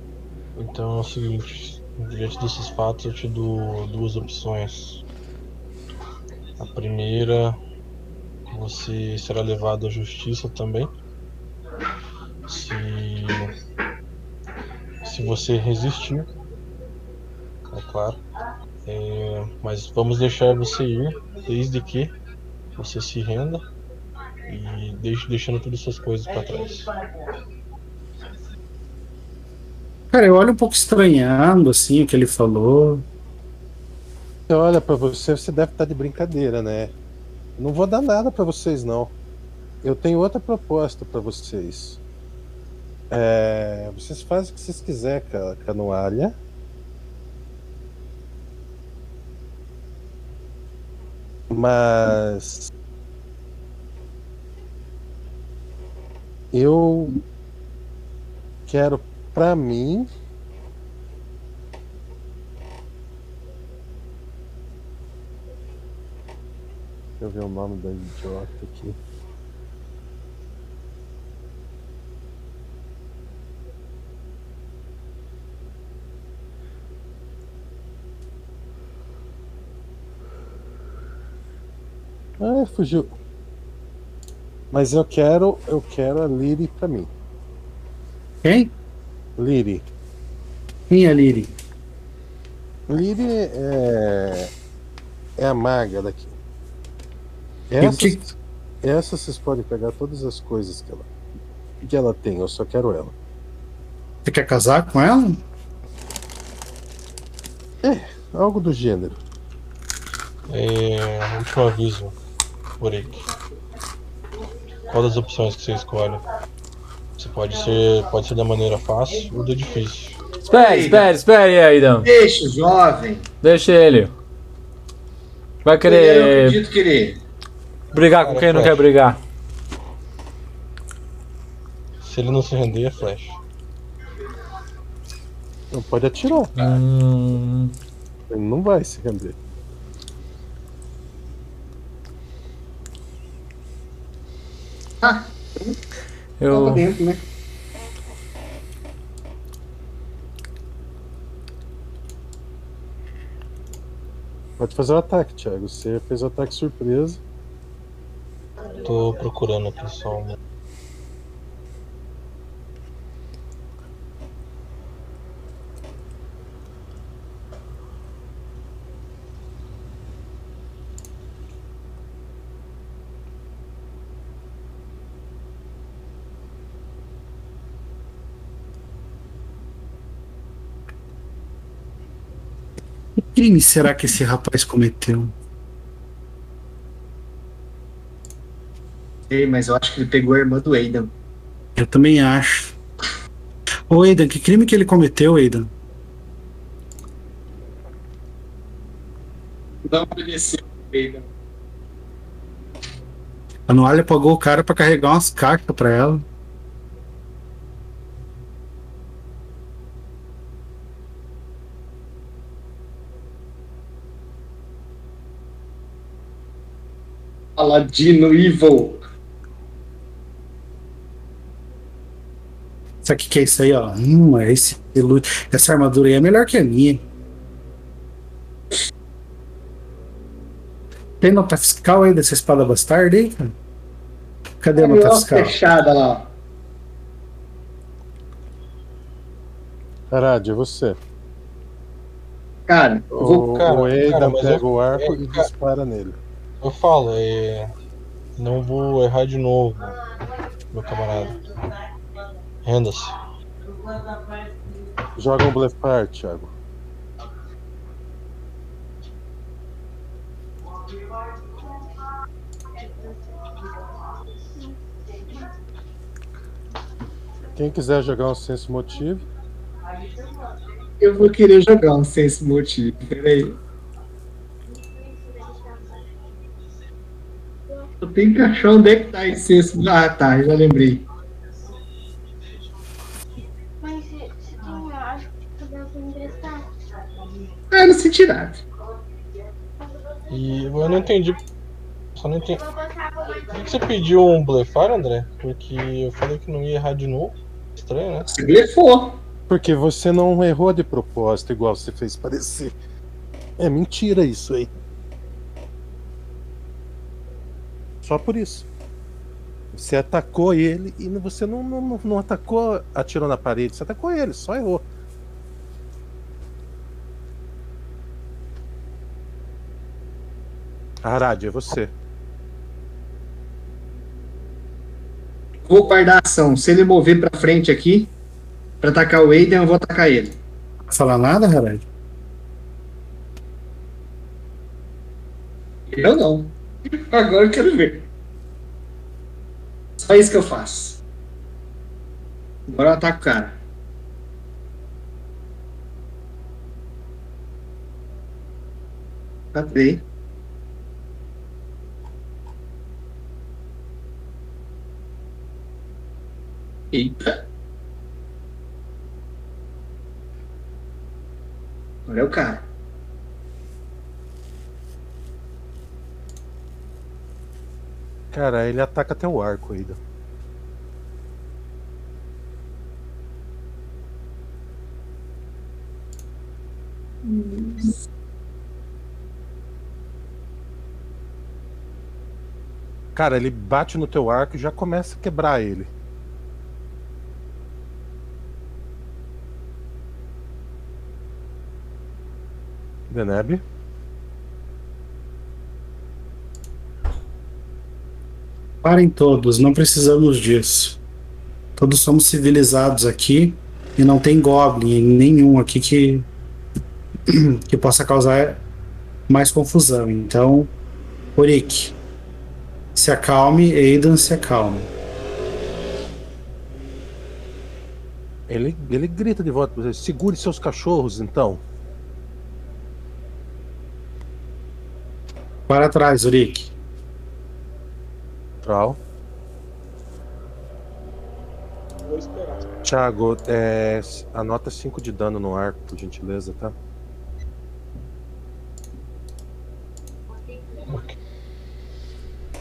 então é o seguinte: diante desses fatos, eu te dou duas opções. A primeira, você será levado à justiça também. Se, se você resistir, é claro. É, mas vamos deixar você ir, desde que você se renda e deixe deixando todas as suas coisas para trás. Cara, eu olho um pouco estranhando assim o que ele falou. Você olha pra você, você deve estar de brincadeira, né? Não vou dar nada pra vocês, não. Eu tenho outra proposta pra vocês. É, vocês fazem o que vocês quiserem com a canoalha. Mas. Eu quero pra mim Deixa eu ver o nome da idiota aqui. Ah, fugiu. Mas eu quero, eu quero a Liri pra mim. Quem? Liri. Quem é Liri? Liri é, é a maga daqui. Essa, que- essa vocês podem pegar todas as coisas que ela, que ela tem, eu só quero ela. Você quer casar com ela? Algo do gênero. É, último aviso, Borik. Qual das opções que você escolhe? Você pode ser, pode ser da maneira fácil ou da difícil. Espere, espere, espere, Aidan. Deixa, jovem. Deixa ele. Vai Eu querer acredito que ele. brigar com Cara, quem não Flash. quer brigar? Se ele não se render, é flash. Não pode atirar. Hum, Ele não vai se render. Ah, eu, dentro, né? Pode fazer o ataque, Thiago. Você fez o ataque surpresa. Tô procurando aqui só um. Crime será que esse rapaz cometeu? Sei, mas eu acho que ele pegou a irmã do Aidan. Eu também acho. Ô, Aidan, que crime que ele cometeu, Aidan? Não obedeceu o Aidan. A Noalia pagou o cara pra carregar umas caixas pra ela. Paladino Evil. Sabe o que, que é isso aí, ó? Hum, esse, essa armadura aí é melhor que a minha. Tem nota fiscal aí dessa espada bastarda aí, cara? Cadê a Olha nota uma fiscal? fechada lá. Arad, é você. Cara, eu vou. O, cara, o Aidan cara, pega eu- o arco é, e cara- dispara nele. Eu falo, é. Não vou errar de novo, meu camarada. Renda-se. Joga um blefar, Thiago. Quem quiser jogar um senso motivo, Eu vou querer jogar um sem esse motivo. Peraí. Eu tenho que achar onde é que tá esse senso. Ah, tá, já lembrei. Mas se, se tem acho que tu deu pra emprestar. Ah, não se tirar. E eu não entendi. Só não entendi. Por que você pediu um blefar, André? Porque eu falei que não ia errar de novo. Estranho, né? Se blefou. porque você não errou de propósito, igual você fez parecer. É mentira isso aí. Só por isso. Você atacou ele e você não, não, não- atacou, atirou na parede, você atacou ele, só errou. Arad, é você. Vou guardar a ação. Se ele mover pra frente aqui, pra atacar o Aiden, eu vou atacar ele. Não falar nada, Harald? Eu não. Agora eu quero ver. Só isso que eu faço. Agora eu ataco o cara. Atei. Eita. Agora é o cara. Cara, ele ataca até o arco ainda. Cara, ele bate no teu arco e já começa a quebrar ele. Deneb? Parem todos, não precisamos disso. Todos somos civilizados aqui e não tem goblin nenhum aqui que que possa causar mais confusão. Então, Orik, se acalme, Aidan, se acalme. Ele, ele grita de volta segure seus cachorros então. Para trás, Uric. Troll. Vou esperar. Thiago, é, anota 5 de dano no arco, por gentileza, tá?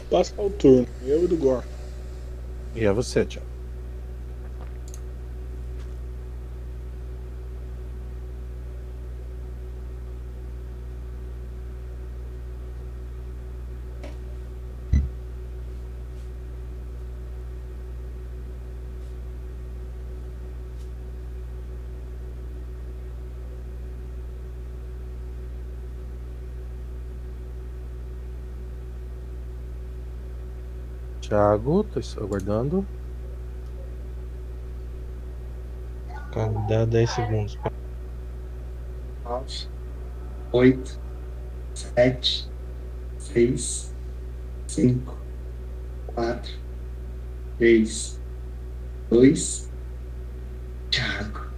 Passa o turno. Eu e do Gor. E é você, Thiago. Thiago, tô só aguardando. Dá 10 segundos. cara. nove, oito, sete, seis, cinco, quatro, três, dois. Thiago.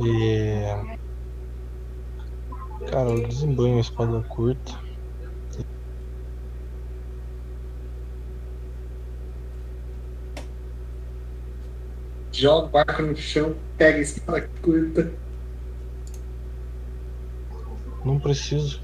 E. Cara, eu desembanho a espada curta. Joga o barco no chão, pega a espada curta. Não preciso.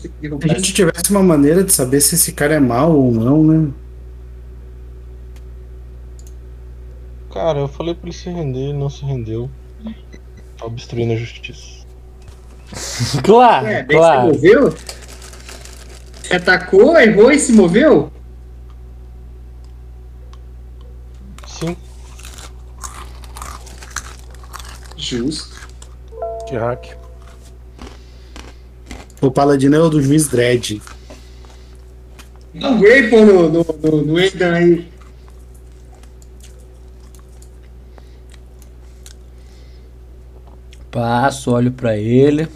Se a gente tivesse uma maneira de saber se esse cara é mal ou não, né? Cara, eu falei pra ele se render, ele não se rendeu. Tá obstruindo a justiça. Claro, É, claro. você moveu? Você atacou, errou e se moveu? Sim, Justo. Tirak. O paladino é o do juiz Dredd. Dá um Grapple no, no, no, no Aidan aí. Passo, olho pra ele.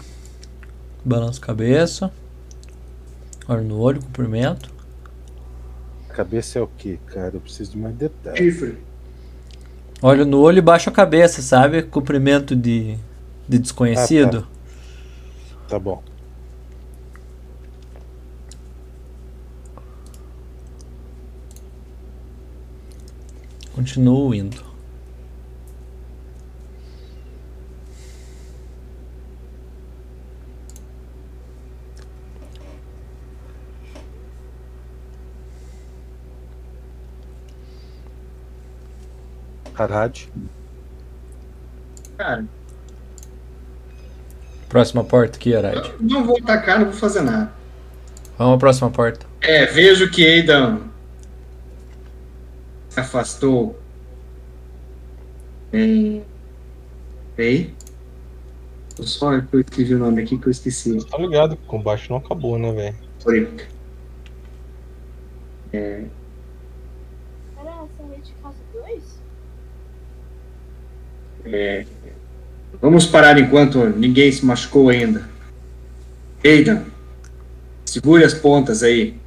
Balanço a cabeça. Olho no olho, cumprimento. Cabeça é o que, cara? Eu preciso de mais detalhes. Chifre. Olho no olho e baixo a cabeça, sabe? Cumprimento de, de desconhecido. Tá bom. Continuo indo. Harad. Cara, Próxima porta aqui, Arad. eu não vou atacar, não vou fazer nada. Vamos à próxima porta. É, vejo que Aidan se afastou. Bem. Peraí. Só que eu escrevi o nome aqui que eu esqueci. tá ligado que o combate não acabou, né, velho? Sorry. Era essa rede de fase 2? É, vamos parar enquanto ninguém se machucou ainda. Aidan, segure as pontas aí.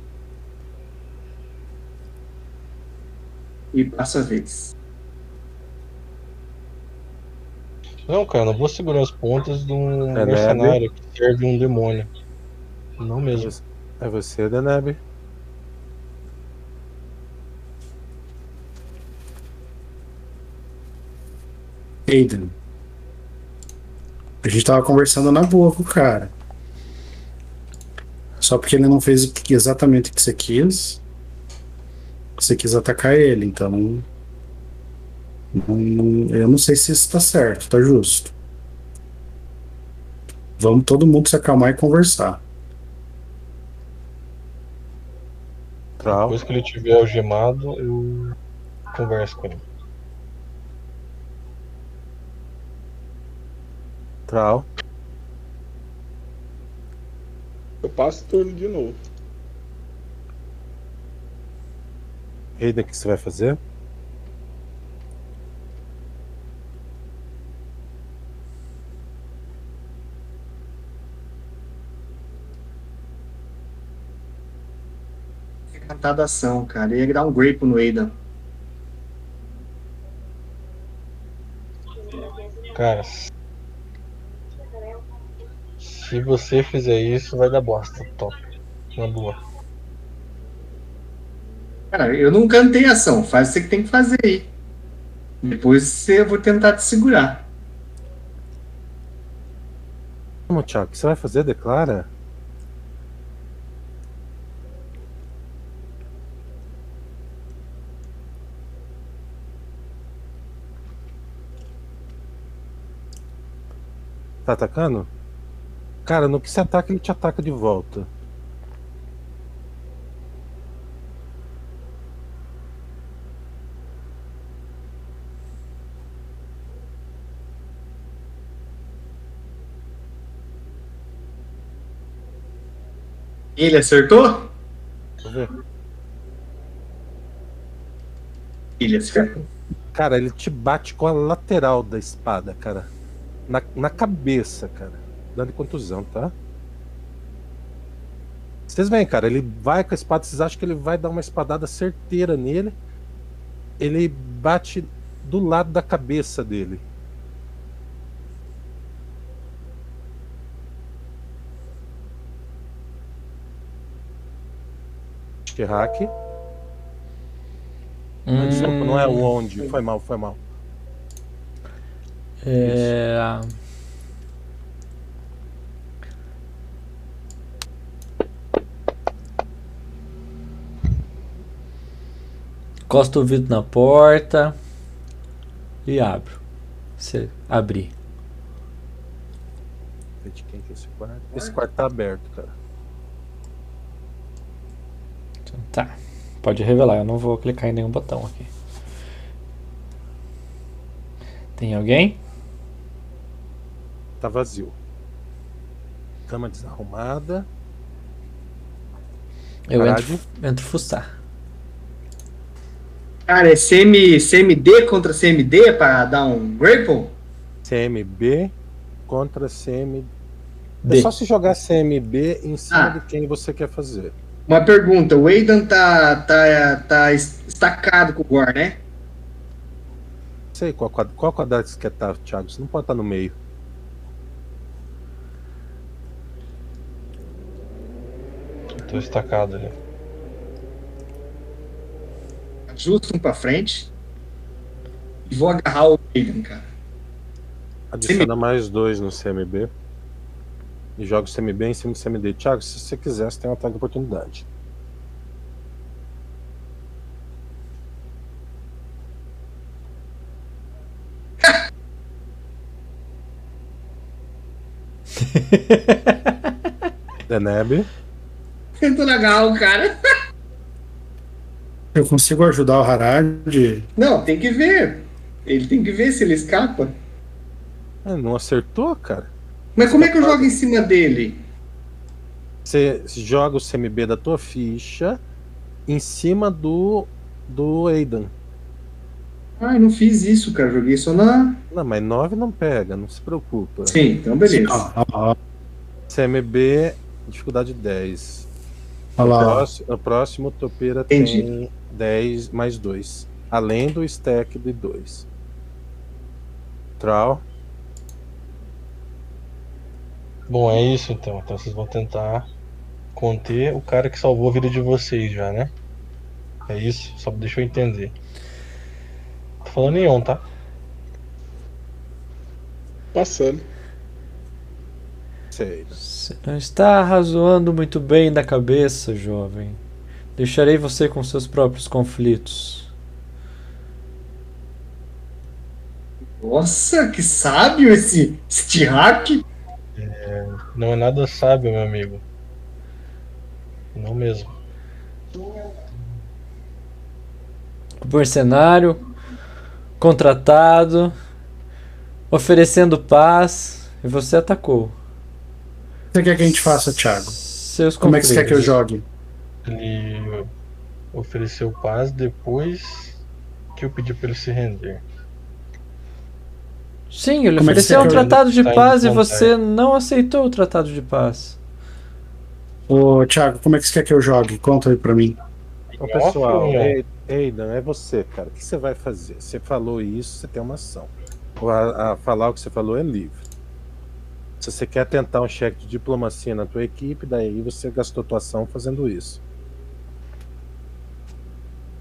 E passa a vez. Não, cara, não vou segurar as pontas de um É, né, mercenário que serve um demônio. Não mesmo. É você, Deneb. Aiden. A gente tava conversando na boa com o cara. Só porque ele não fez exatamente o que você quis. Você quis atacar ele, então. não- não- eu não sei se isso tá certo, tá justo. Vamos todo mundo se acalmar e conversar. Trau. Depois que ele tiver algemado, eu converso com ele. Trau. Eu passo o turno de novo. O que você vai fazer? Cantada ação, cara. Ia dar um grape no Aidan. Cara, se você fizer isso, vai dar bosta. Top. Na boa. Cara, eu não cantei ação. Faz você que tem que fazer aí. Depois eu vou tentar te segurar. Vamos, Thiago, o que você vai fazer? Declara. Tá atacando? Cara, no que você ataca, ele te ataca de volta. Ele acertou? Deixa eu ver. Ele acertou. Cara, ele te bate com a lateral da espada, cara. Na, na cabeça, cara. Dando contusão, tá? Vocês veem, cara, ele vai com a espada, vocês acham que ele vai dar uma espadada certeira nele. Ele bate do lado da cabeça dele. É hack. Mas, Desculpa, não é o onde. Foi mal, foi mal. É... Encosta o vidro na porta e abro. Você abrir. É. Esse quarto tá aberto, cara. Então, tá. Pode revelar, eu não vou clicar em nenhum botão aqui. Tem alguém? Tá vazio. Cama desarrumada. Eu entro, entro fuçar. Cara, é CM, CMD contra CMD pra dar um grapple? CMB contra CM. É D. só se jogar CMB em cima Ah. de quem você quer fazer. Uma pergunta, o Aidan tá, tá, tá estacado com o Gore, né? Sei qual, qual quadrado que você quer estar, Thiago. Você não pode estar no meio. Tô estacado ali. Justo um pra frente. E vou agarrar o Aidan, cara. Adiciona mais dois no CMB. E joga o CMB em cima do CMD. Thiago, se você quiser, você tem um ataque de oportunidade. Deneb. Tentando agarrar o cara. Eu consigo ajudar o Harad? Não, tem que ver. Ele tem que ver se ele escapa. Ah, Não acertou, cara? Mas como é que eu jogo em cima dele? Você joga o CMB da tua ficha em cima do do Aidan. Ai, não fiz isso, cara. Joguei só na. Não, mas 9 não pega, não se preocupa. Sim, então beleza. Ó, ó, ó. CMB, dificuldade 10. Olha O lá, ó. próximo, o próximo topeira Entendi. tem 10 mais 2. Além do stack de 2. Trau. Bom, é isso então. Então vocês vão tentar conter o cara que salvou a vida de vocês já, né? É isso? Só deixa eu entender. Tô falando em on, tá? Passando. você, Aida. Você não está razoando muito bem da cabeça, jovem. Deixarei você com seus próprios conflitos. Nossa, que sábio esse, esse Tihak. Não é nada sábio, meu amigo. Não mesmo. Mercenário, contratado, oferecendo paz, e você atacou. O que você quer que a gente faça, Thiago? Seus Como é que você quer que eu jogue? Ele ofereceu paz depois que eu pedi pra ele se render. Sim, ele Como é ofereceu você um tratado de tá paz e você não aceitou o tratado de paz. Ô, Thiago, como é que você quer que eu jogue? Conta aí pra mim. Ô, pessoal, on? Ei- é você, cara. O que você vai fazer? Você falou isso, você tem uma ação. O- A, a falar o que você falou é livre. Se você quer tentar um cheque de diplomacia na tua equipe, daí você gastou tua ação fazendo isso.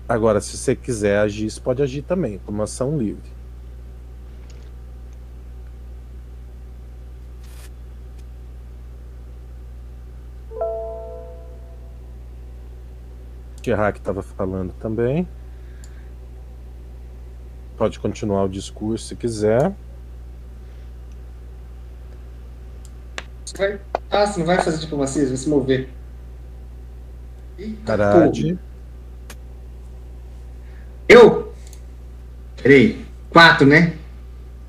Agora, se você quiser agir, você pode agir também, como ação livre. Tierrak estava falando também. Pode continuar o discurso se quiser. Vai- Ah, você não vai fazer diplomacia, você vai se mover. Eita, Parade. pô. Eu? Peraí. Quatro, né?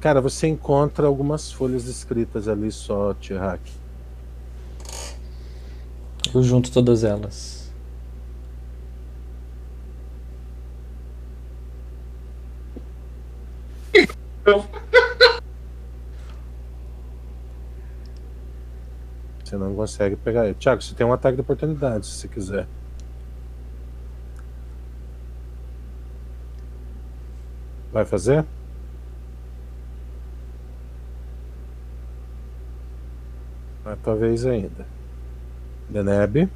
Cara, você encontra algumas folhas escritas ali só, Tierrak. Eu junto todas elas. Você não consegue pegar ele. Tiago, você tem um ataque de oportunidade se você quiser. Vai fazer? É a tua vez ainda. Deneb.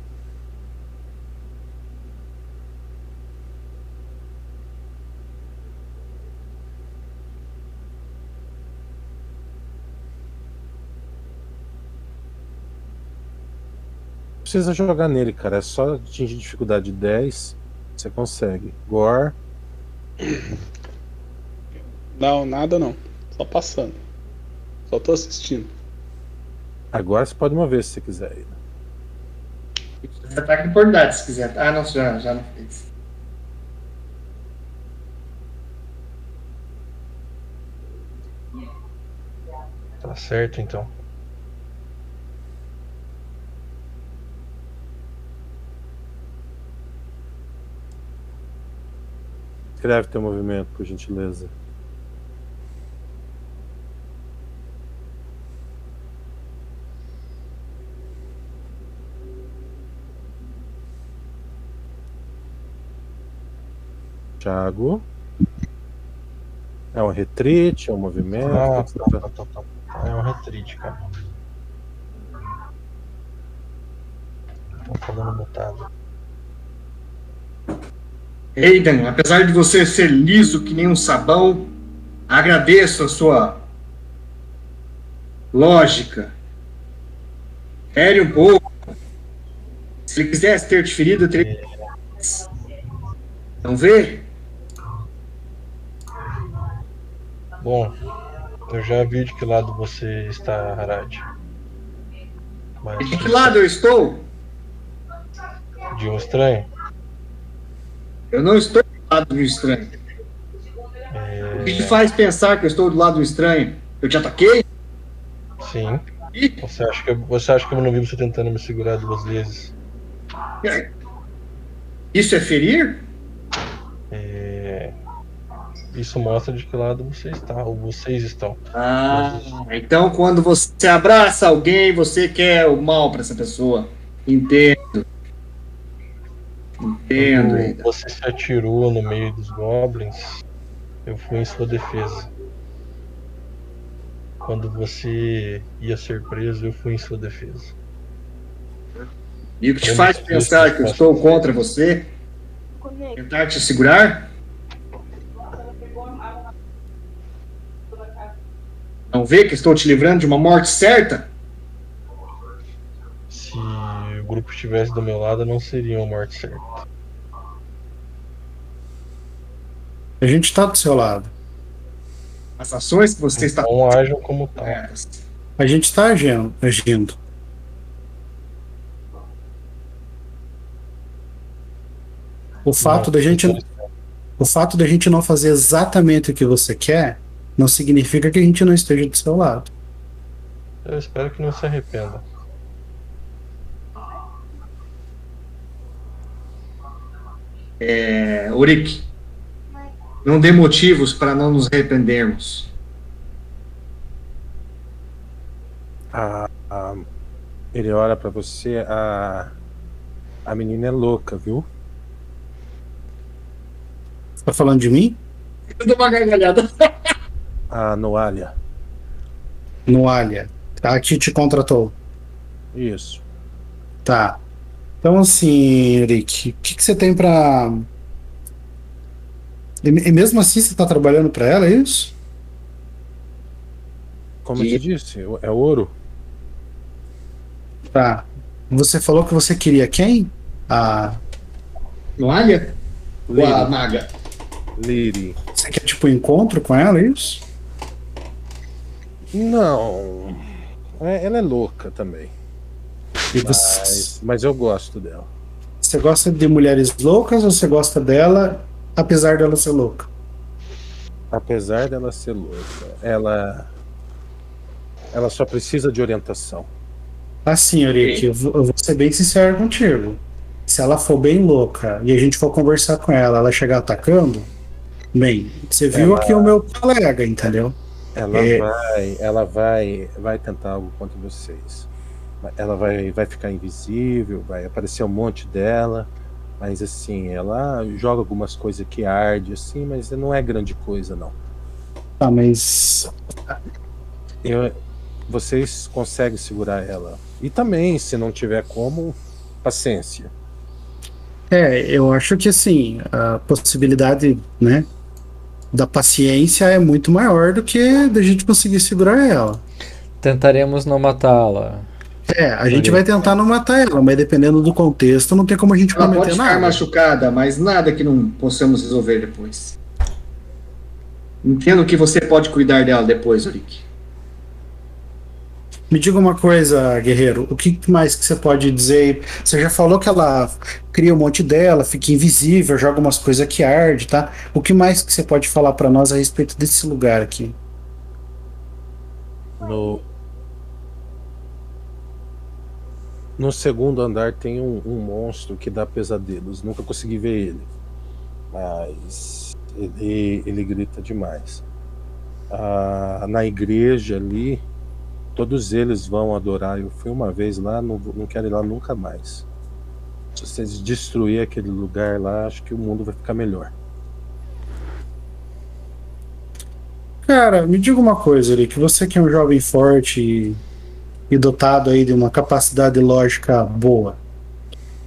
Precisa jogar nele, cara. É só atingir dificuldade 10. Você consegue. Gore. Não, nada não. Só passando. Só tô assistindo. Agora você pode mover se você quiser. aí. Você ataca de oportunidade se quiser. Ah, não, já, já não fez. Tá certo, então. Escreve teu movimento, por gentileza. Thiago. É um retreat, é um movimento. Ah, tá, tá tá, tá, tá. É um retreat, cara. Tô falando mutado. Aidan, apesar de você ser liso que nem um sabão, agradeço a sua lógica. Espere um pouco. Se ele quisesse ter te ferido, eu teria. Não vê? Bom, eu já vi de que lado você está, Harad. Mas De que lado eu estou? de um estranho? Eu não estou do lado do estranho. O que te faz pensar que eu estou do lado do estranho? Eu te ataquei? Sim. Você acha, que, você acha que eu não vi você tentando me segurar duas vezes? Isso é ferir? É, Isso mostra de que lado você está, ou vocês estão. Ah, então quando você abraça alguém, você quer o mal para essa pessoa. Entendo. Entendo, Quando Aidan. você se atirou no meio dos goblins, eu fui em sua defesa. Quando você ia ser preso, eu fui em sua defesa. E o que te faz pensar que eu estou contra você? Tentar te segurar? Não vê que estou te livrando de uma morte certa? o grupo estivesse do meu lado, não seria uma morte certa. A gente tá do seu lado. As ações que você está Então ajam como tal. É, A gente tá agindo. agindo. O fato da gente o fato da gente não fazer exatamente o que você quer não significa que a gente não esteja do seu lado. Eu espero que não se arrependa. É, Uric, não dê motivos para não nos arrependermos. A- a- ele olha pra você, a, a menina é louca, viu? Você tá falando de mim? Eu dou uma gargalhada. A Noalia. No Alia. A que te contratou. Isso. Tá. Então, assim, Rick, o que, que você tem pra. E, e mesmo assim você tá trabalhando pra ela, é isso? Como eu te disse, é ouro. Tá. Você falou que você queria quem? A. Noalha? Ou a Liri. maga? Liri. Você quer, tipo, um encontro com ela, é isso? Não. É, ela é louca também. Você, Mas, mas eu gosto dela. você gosta de mulheres loucas ou você gosta dela, apesar dela ser louca? Apesar dela ser louca, ela. Ela só precisa de orientação. Assim, eu vou eu vou ser bem sincero contigo. Se ela for bem louca e a gente for conversar com ela, ela chegar atacando, bem, você viu Ela- aqui o meu colega, entendeu? Ela É. vai, ela vai, vai tentar algo contra vocês. Ela vai, vai ficar invisível, vai aparecer um monte dela, mas assim, ela joga algumas coisas que arde assim, mas não é grande coisa não. Tá, mas Eu- vocês conseguem segurar ela. E também, se não tiver como, paciência. é, eu acho que assim, a possibilidade, né, da paciência é muito maior do que da gente conseguir segurar ela. Tentaremos não matá-la. É, a gente vai tentar não matar ela, mas dependendo do contexto, não tem como a gente Ela pode prometer ficar nada. machucada, mas nada que não possamos resolver depois. Entendo que você pode cuidar dela depois, Uric. Me diga uma coisa, guerreiro, o que mais que você pode dizer? Você já falou que ela cria um monte dela, fica invisível, joga umas coisas que arde, tá? O que mais que você pode falar pra nós a respeito desse lugar aqui? No, no segundo andar tem um, um monstro que dá pesadelos. Nunca consegui ver ele. Mas ele, ele grita demais. Ah, na igreja ali, todos eles vão adorar. Eu fui uma vez lá, não, não quero ir lá nunca mais. Se vocês destruir aquele lugar lá, acho que o mundo vai ficar melhor. Cara, me diga uma coisa, Eric, você que é um jovem forte e, e dotado aí de uma capacidade lógica boa,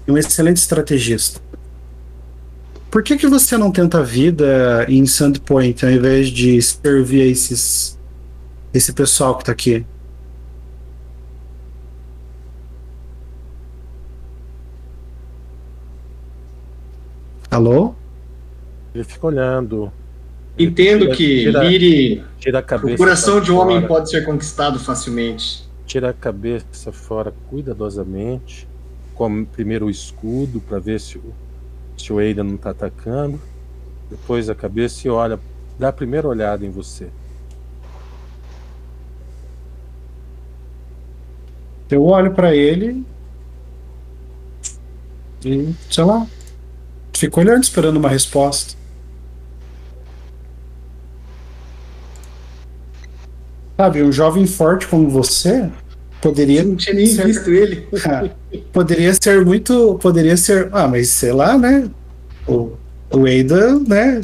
e um excelente estrategista. Por que que você não tenta a vida em Sandpoint ao invés de servir a esses esse pessoal que tá aqui? Alô? Ele fica olhando. Entendo Tira- que tira- Liri, Tira o coração de um homem pode ser conquistado facilmente. Tira a cabeça fora cuidadosamente, come primeiro o escudo para ver se o, se o Aida não tá atacando, depois a cabeça e olha, dá a primeira olhada em você. Eu olho pra ele e, sei lá, fico olhando esperando uma resposta. Sabe, um jovem forte como você poderia Eu não tinha nem ser- visto ele. poderia ser muito, poderia ser, ah, mas sei lá, né? O, o Eida, né,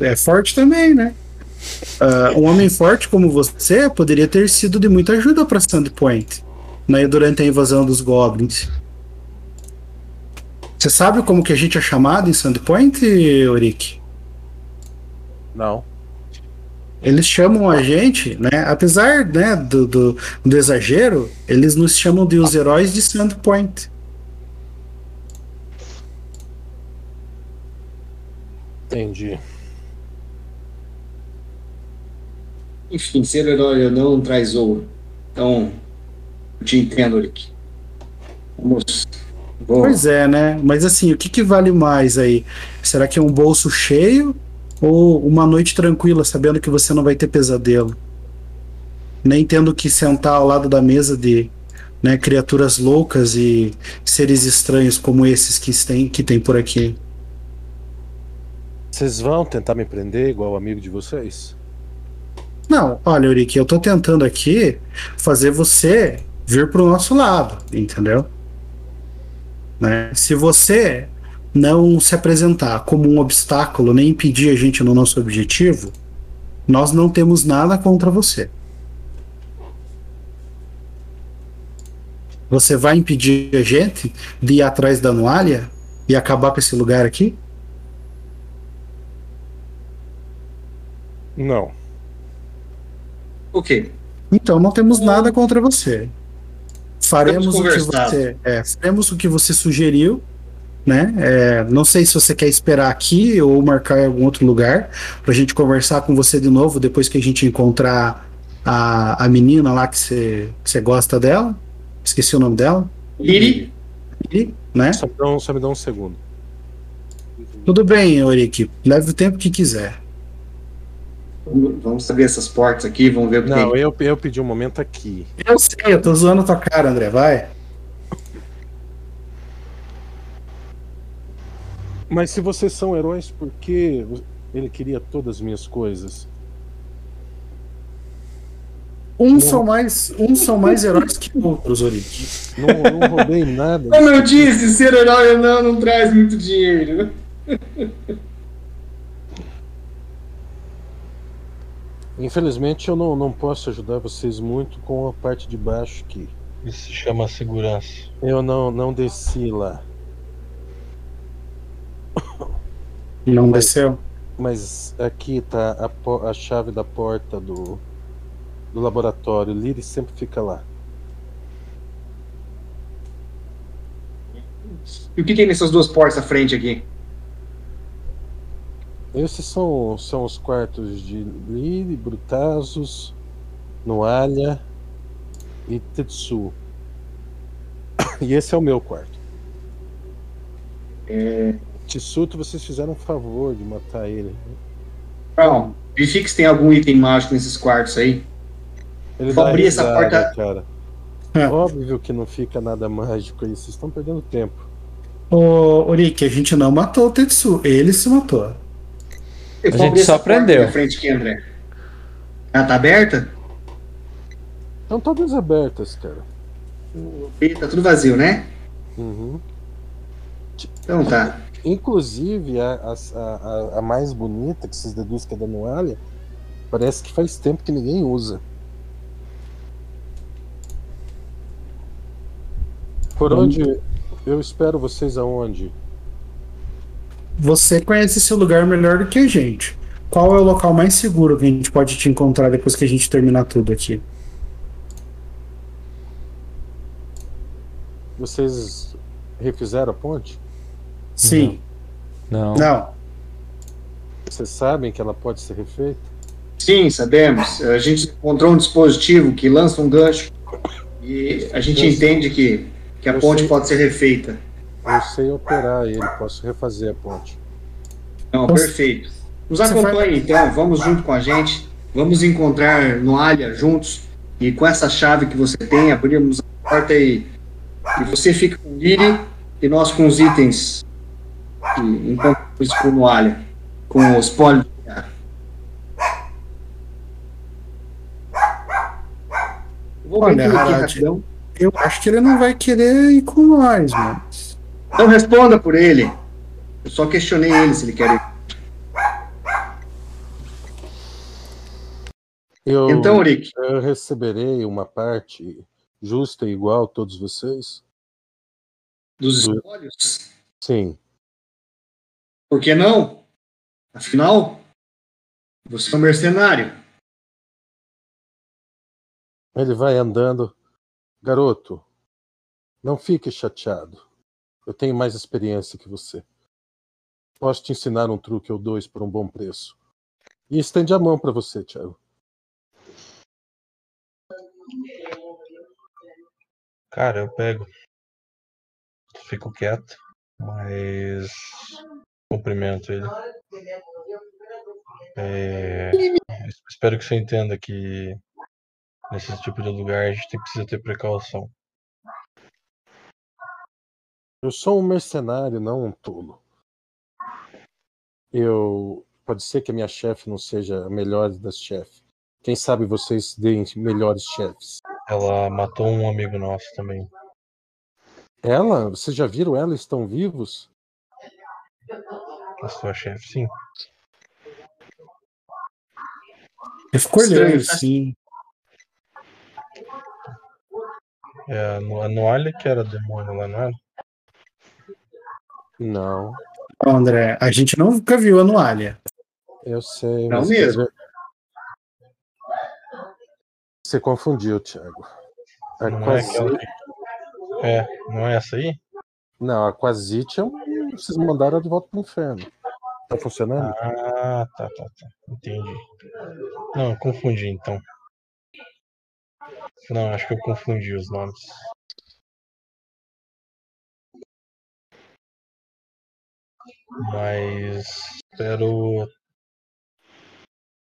é forte também, né? Ah, um homem forte como você poderia ter sido de muita ajuda para Sandpoint, né, durante a invasão dos Goblins. Você sabe como que a gente é chamado em Sandpoint, Oric? Não, Eles chamam a gente, né? Apesar né, do, do, do exagero, eles nos chamam de os heróis de Sandpoint. Entendi. Enfim, ser herói ou não traz ouro. Então, eu te entendo, Rick. Vamos. Pois é, né? Mas assim, o que, que vale mais aí? Será que é um bolso cheio ou uma noite tranquila, sabendo que você não vai ter pesadelo? Nem tendo que sentar ao lado da mesa de né, criaturas loucas e seres estranhos como esses que tem, que tem por aqui. Vocês vão tentar me prender igual o amigo de vocês? Não, olha, Eurique, eu tô tentando aqui fazer você vir pro nosso lado, entendeu? Né? Se você não se apresentar como um obstáculo, nem impedir a gente no nosso objetivo, nós não temos nada contra você. Você vai impedir a gente de ir atrás da Anuália e acabar com esse lugar aqui? Não. Ok. Então não temos nada contra você. Faremos o que você, é, faremos o que você sugeriu, né? É, não sei se você quer esperar aqui ou marcar em algum outro lugar pra gente conversar com você de novo depois que a gente encontrar a, a menina lá que você, que você gosta dela. Esqueci o nome dela. Liri, E, né? Só me dá um, só me dá um segundo. Tudo bem, Eurique. Leve o tempo que quiser. vamos saber essas portas aqui, vamos ver o que Não, tem. eu, eu pedi um momento aqui. Eu sei, eu tô zoando a tua cara, André. Vai. Mas se vocês são heróis, por que ele queria todas as minhas coisas? Uns são mais, uns são mais heróis que outros, Eurique. Não, não roubei nada. Como eu disse, ser herói ou não não traz muito dinheiro. Infelizmente eu não, não posso ajudar vocês muito com a parte de baixo aqui. Isso se chama segurança. Eu não, não desci lá. Não Mas- desceu? Mas aqui tá a, a chave da porta do, do laboratório. Liri sempre fica lá. E o que tem nessas duas portas à frente aqui? Esses são, são os quartos de Liri, Brutazos, Noalha e Tetsu. E esse é o meu quarto. É... Tsuto, vocês fizeram um favor de matar ele. Brown, verifique se tem algum item mágico nesses quartos aí. Ele Vou abrir essa risada, porta- cara. É. Óbvio que não fica nada mágico aí, vocês estão perdendo tempo. Ô, Eurique, a gente não matou o Tetsu, ele se matou. Eu A gente só essa prendeu. Frente aqui, André. Ela tá aberta? Estão todas abertas, cara. Tá tudo vazio, né? Uhum. Então tá. Inclusive, a, a, a, a mais bonita, que vocês deduzem que é da Noalha, parece que faz tempo que ninguém usa. Por onde eu espero vocês aonde? Você conhece esse lugar melhor do que a gente. Qual é o local mais seguro que a gente pode te encontrar depois que a gente terminar tudo aqui? Vocês refizeram a ponte? Sim. Não. Não. Vocês sabem que ela pode ser refeita? Sim, sabemos. A gente encontrou um dispositivo que lança um gancho e a gente Eu- entende que, que a eu ponte sei. pode ser refeita. Eu sei operar ele, posso refazer a ponte. Não, Você- perfeito. Nos acompanhe então, vamos junto com a gente. Vamos encontrar Noalha juntos e com essa chave que você tem, abrirmos a porta e, e você fica com o Liri e nós com os itens que encontramos com Noalha, com os pólios. Vou Olha, aqui. Eu acho que ele não vai querer ir com nós, mas. Não responda por ele. Eu só questionei ele se ele quer ir. Eu, Então, Rick, eu receberei uma parte justa e igual a todos vocês? dos Do- espólios, Sim. Por que não? Afinal, você é um mercenário. Ele vai andando. Garoto, não fique chateado. Eu tenho mais experiência que você. Posso te ensinar um truque ou dois por um bom preço. E estende a mão para você, Thiago. Cara, eu pego. Fico quieto, mas cumprimento ele. É, Espero que você entenda que nesse tipo de lugar a gente tem- precisa ter precaução. Eu sou um mercenário, não um tolo. Eu. Pode ser que a minha chefe não seja a melhor das chefes. Quem sabe vocês deem melhores chefes. Ela matou um amigo nosso também. Ela? Vocês já viram ela? Estão vivos? A sua chefe, sim. Eu fico olhando, sim. É a No- a Noalia que era demônio lá, não era? Não, André, a gente nunca viu a Noalia. eu sei. Não mesmo. Você confundiu, Thiago. A Não é aquela que... É, não é essa aí? Não, a Quasite é um... vocês mandaram ela de volta pro inferno. Tá funcionando? Ah, tá, tá, tá. Entendi. Não, confundi então. Não, acho que eu confundi os nomes. Mas espero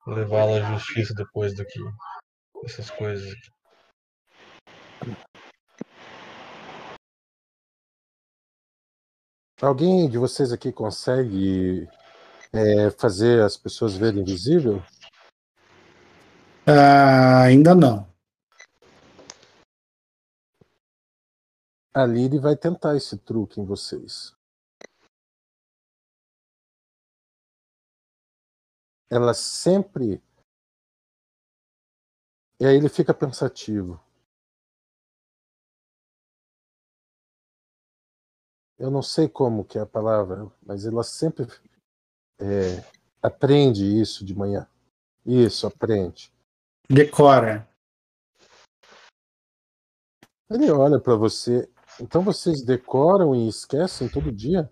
levá-la à justiça depois do que essas coisas aqui. Alguém de vocês aqui consegue é, fazer as pessoas verem invisível? Ah, ainda não. A Lily vai tentar esse truque em vocês. Ela sempre. E aí ele fica pensativo. Eu não sei como que é a palavra, mas ela sempre é, aprende isso de manhã. Isso, aprende. Decora. Ele olha para você. Então vocês decoram e esquecem todo dia?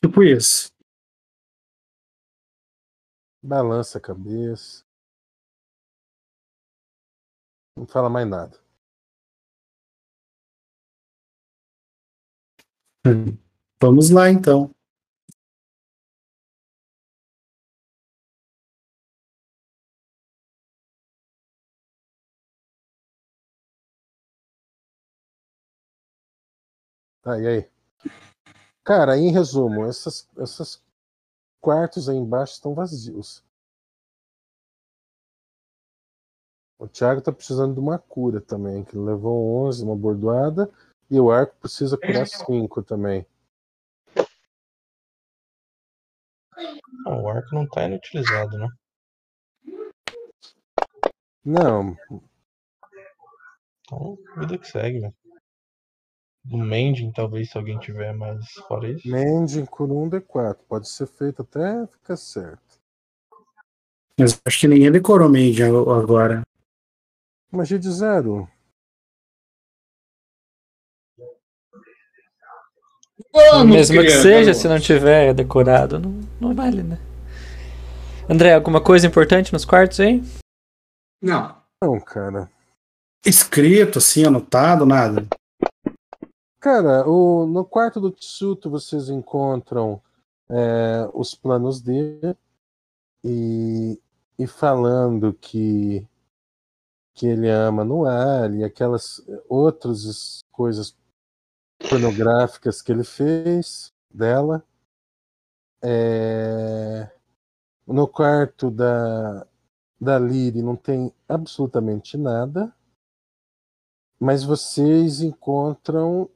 Tipo isso. Balança a cabeça. Não fala mais nada. Vamos lá, então. Tá, e aí? Cara, em resumo, essas, essas quartos aí embaixo estão vazios. O Thiago tá precisando de uma cura também, que levou 11, uma bordoada, e o arco precisa curar 5 também. Não, o arco não tá inutilizado, né? Não, Então, vida que segue, né? Do Mending, talvez, se alguém tiver, mas fora isso. Mending cura 1 D4. Pode ser feito até ficar certo. Mas acho que ninguém decorou Mage agora. Magia de zero. Vamos, Mesmo que seja, vamos. se não tiver decorado, não, não vale, né? André, alguma coisa importante nos quartos aí? Não. Não, cara. Escrito, assim, anotado, nada. Cara, o, no quarto do Tsuto vocês encontram é, os planos dele e, e falando que, que ele ama no ar e aquelas outras coisas pornográficas que ele fez dela. É, no quarto da, da Liri não tem absolutamente nada, mas vocês encontram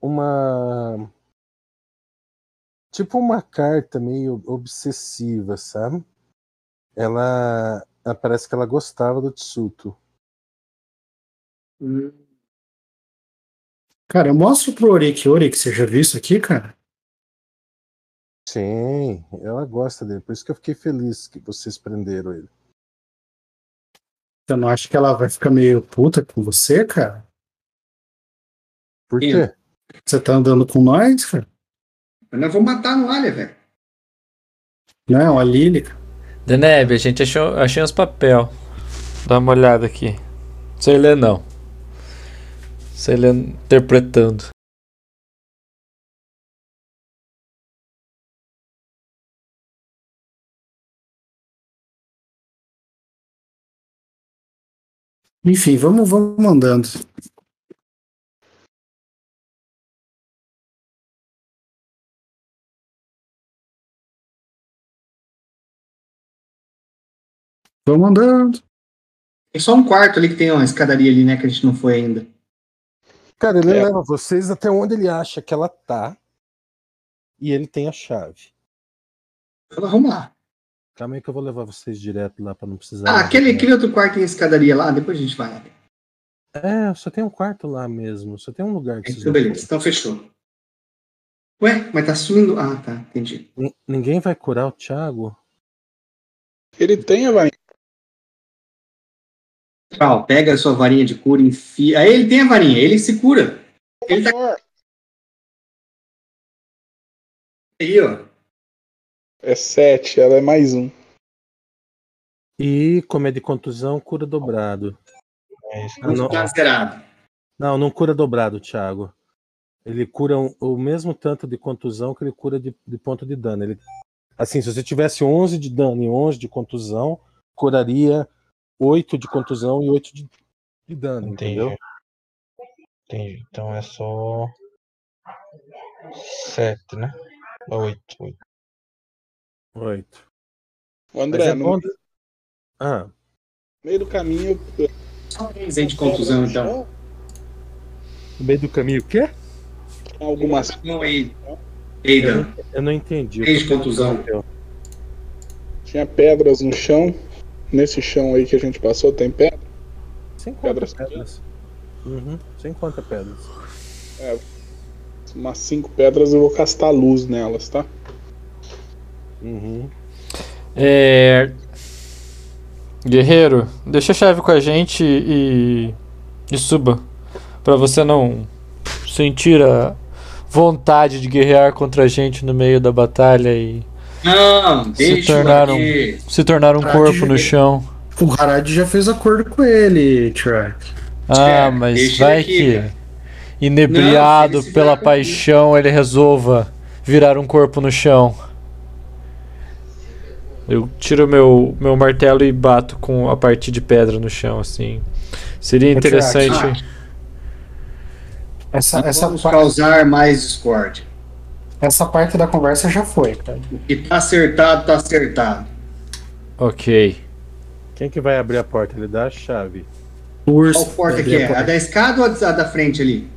uma tipo uma carta meio obsessiva, sabe? Ela parece que ela gostava do Tsuto. Cara, eu mostro pro Orik. Orik, você já viu isso aqui, cara? Sim, ela gosta dele. Por isso que eu fiquei feliz que vocês prenderam ele. Você não acha que ela vai ficar meio puta com você, cara? Por quê? Você tá andando com nós, cara? Mas nós vamos matar no alha, velho. Não, a Lily. cara. Deneb, a gente achou, achei uns papel. Dá uma olhada aqui. Sei ler não. Sei ler interpretando. Enfim, vamos, vamos mandando. Vamos andando. Tem só um quarto ali que tem uma escadaria ali, né? Que a gente não foi ainda. Cara, ele É. leva vocês até onde ele acha que ela tá. E ele tem a chave. Vamos lá. Calma aí que eu vou levar vocês direto lá pra não precisar. Ah, aquele, aquele outro quarto tem escadaria lá, depois a gente vai. É, só tem um quarto lá mesmo. Só tem um lugar que vocês Então, beleza. Então, fechou. Ué, mas tá sumindo. Ah, tá. Entendi. N- Ninguém vai curar o Thiago? Ele tem a varinha. Tchau, pega a sua varinha de cura, enfia. Aí ele tem a varinha, ele se cura. Ele tá aí, ó. É 7, ela é mais um. E como é de contusão, cura dobrado. É Ah, não. Tá zerado. Não, não cura dobrado, Thiago. Ele cura um- o mesmo tanto de contusão que ele cura de, de ponto de dano. Ele, assim, se você tivesse 11 de dano e 11 de contusão, curaria 8 de contusão e 8 de, de dano, Entendi. entendeu? Entendi. Então é só. 7, né? 8. 8. 8. O André, é no Ah, meio do caminho. eu- Só 10 aí de contusão, então. no meio do caminho, o quê? Algumas. Não, aí. Eida. Eu não entendi. de contusão. Tinha pedras no chão. Nesse chão aí que a gente passou, tem pedra. Sem Pedras pedras. Uhum, sem conta pedras. Umas cinco pedras eu vou castar luz nelas, tá? Uhum. É... Guerreiro, deixa a chave com a gente e, e suba. Pra você não sentir a vontade de guerrear contra a gente no meio da batalha e Não, Se deixa tornaram- aqui. se tornar um Ah, corpo no chão. O Harad já fez acordo com ele, Track. Ah, É, mas deixa vai aqui, que, inebriado Não, pela paixão, ele resolva virar um corpo no chão. Eu tiro meu, meu martelo e bato com a parte de pedra no chão, assim. Seria interessante. Essa, essa, Vamos pa- causar mais discórdia. Essa parte da conversa já foi, cara. O que tá acertado, tá acertado. Ok. Quem que vai abrir a porta? Ele dá a chave. O urso. Qual porta que é? a A da escada ou a da- frente ali?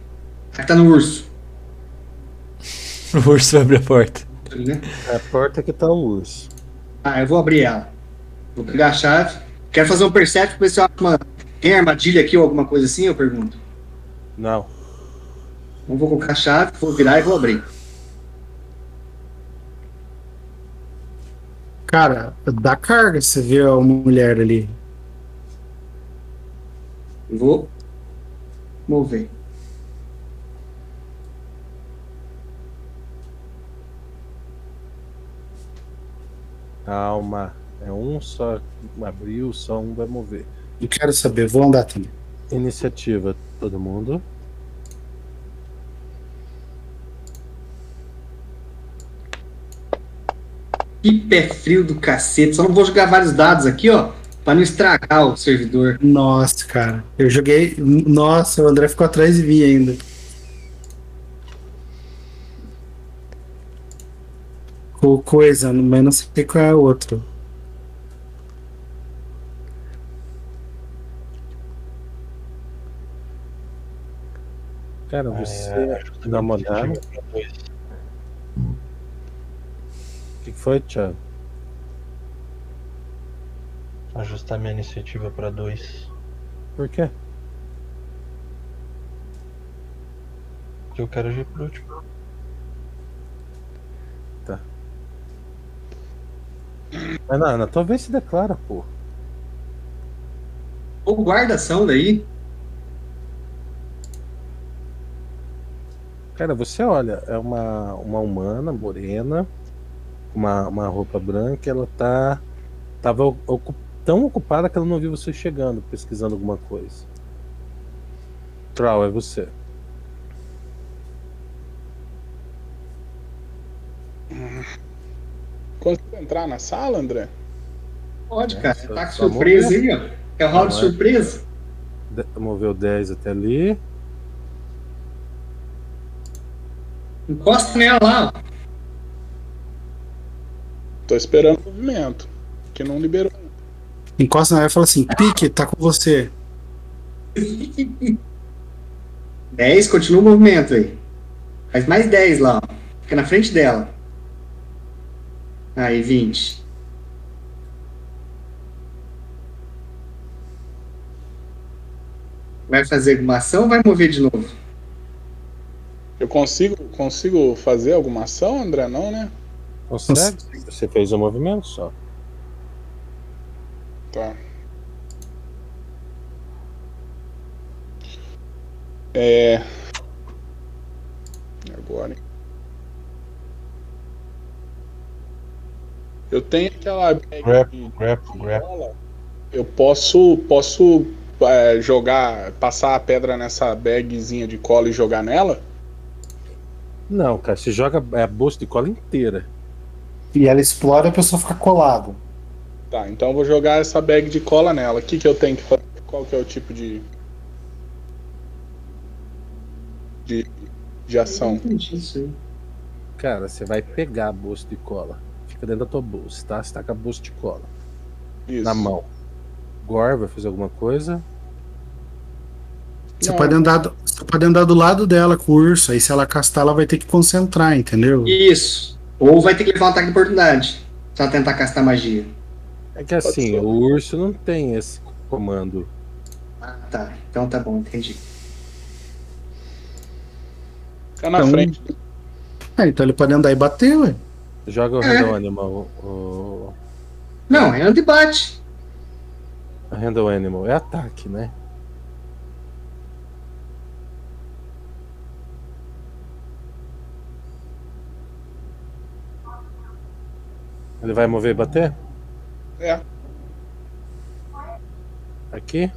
A que tá no urso. O urso vai abrir a porta. Né? É a porta que tá o urso. Ah, eu vou abrir ela. Vou pegar a chave. Quero fazer um perception pra ver se eu acho uma. Tem armadilha aqui ou alguma coisa assim? Eu pergunto. Não. Então vou colocar a chave, vou virar e vou abrir. Cara, dá carga você vê a mulher ali. Vou mover. Calma. É um só abriu, só um vai mover. Não quero saber, vou andar também. Iniciativa, todo mundo. Que pé frio do cacete. Só não vou jogar vários dados aqui, ó. Pra não estragar o servidor. Nossa, cara. Eu joguei. Nossa, o André ficou atrás de mim ainda. Co- Coisa, mas não sei qual é a outra. Cara, É, você dá uma olhada. O foi, Thiago? Ajustar minha iniciativa pra 2. Por quê? Porque eu quero agir por último. Mas não, na tua vez se declara, pô. Ou guarda-ação daí. Cara, você olha, é uma, uma humana morena, com uma, uma roupa branca, ela tá. Tava ocu- tão ocupada que ela não viu você chegando, pesquisando alguma coisa. Troll, é você. Consigo entrar na sala, André? Pode, É, cara. só surpresa aí, ó. É o round surpresa. De- moveu 10 até ali. Encosta nela lá, ó. Tô esperando o movimento. Que não liberou. Encosta na área e fala assim: pique, tá com você. 10, continua o movimento aí. Faz mais 10 lá, ó. Fica na frente dela. Aí, 20. Vai fazer alguma ação ou vai mover de novo? Eu consigo, consigo fazer alguma ação, André? Não, né? Consegue? Você fez um movimento só. Tá. É. Agora. hein? Eu tenho aquela Grap, de grap. Eu posso, posso é, jogar, passar a pedra nessa bagzinha de cola e jogar nela? Não, cara, você joga é, a bolsa de cola inteira. E ela explora e a pessoa fica colada. Tá, então eu vou jogar essa bag de cola nela. O que, que eu tenho que fazer? Qual que é o tipo de. de, de ação? Entendi isso aí. Cara, você vai pegar a bolsa de cola. Fica dentro da tua bolsa, tá? Você tá com a bolsa de cola Isso. na mão. Gor vai fazer alguma coisa. Você pode, andar do, você pode andar do lado dela com o urso, aí se ela castar, ela vai ter que concentrar, entendeu? Isso. Ou vai ter que levar um ataque de oportunidade. Se ela tentar castar magia. É que assim, o urso não tem esse comando. Ah, tá. Então tá bom, entendi. Fica na Então- frente. Ah, então ele pode andar e bater, ué. Joga o É. Handle Animal. O, Não, é antibate. o Handle Animal é ataque, né? Ele vai mover e bater? É. Aqui?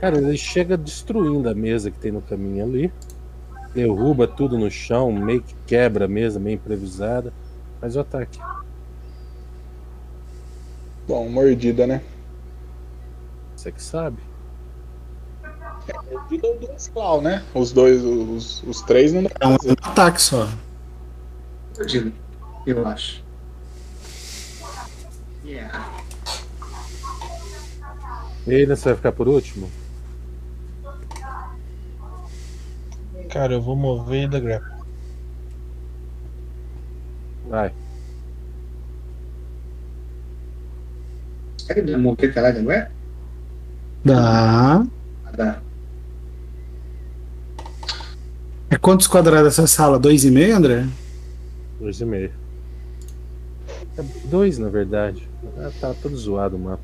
Cara, ele chega destruindo a mesa que tem no caminho ali. Derruba tudo no chão, meio que quebra a mesa, meio improvisada. Faz o ataque. Bom, mordida, né? Você que sabe. Mordida ou duas claw, né? Os dois, os, os três não dá É um ataque só. Perdido. Eu acho. Yeah. E aí, né, você vai ficar por último? Cara, eu vou mover e dar grab. Vai. Será que dá mover até lá, não é? Dá. Ah, dá. É quantos quadrados essa sala? Dois e meio, André? Dois e meio. É dois, na verdade. Ah, tá todo zoado o mapa.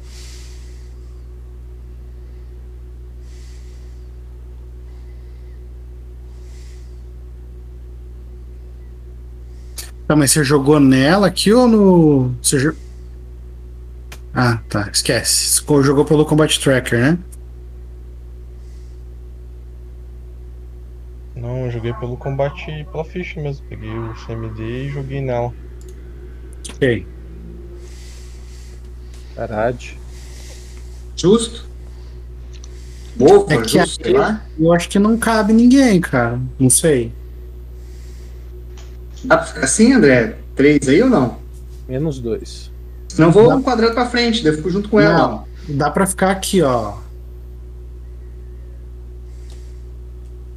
Tá, mas você jogou nela aqui ou no. Você jo- Ah, tá. Esquece. Você Jogou pelo Combat Tracker, né? Não, eu joguei pelo combate pela ficha mesmo. Peguei o CMD e joguei nela. Ok. Caralho. Justo? Boa, É que justo, sei lá. Eu acho que não cabe ninguém, cara. Não sei. Dá pra ficar assim, André? Três aí ou não? Menos dois. Senão eu vou Dá. um quadrado pra frente, daí eu fico junto com ela. Não. Dá pra ficar aqui, ó.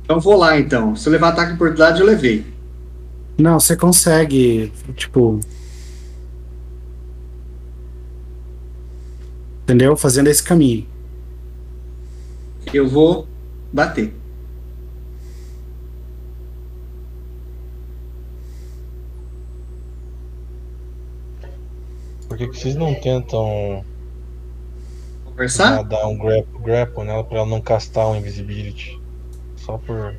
Então vou lá então. Se eu levar ataque de oportunidade, eu levei. Não, você consegue, tipo. Entendeu? Fazendo esse caminho. Eu vou bater. Por que, que vocês não tentam. Conversar? Dar um grapple, grapple nela pra ela não castar um invisibility. Só por.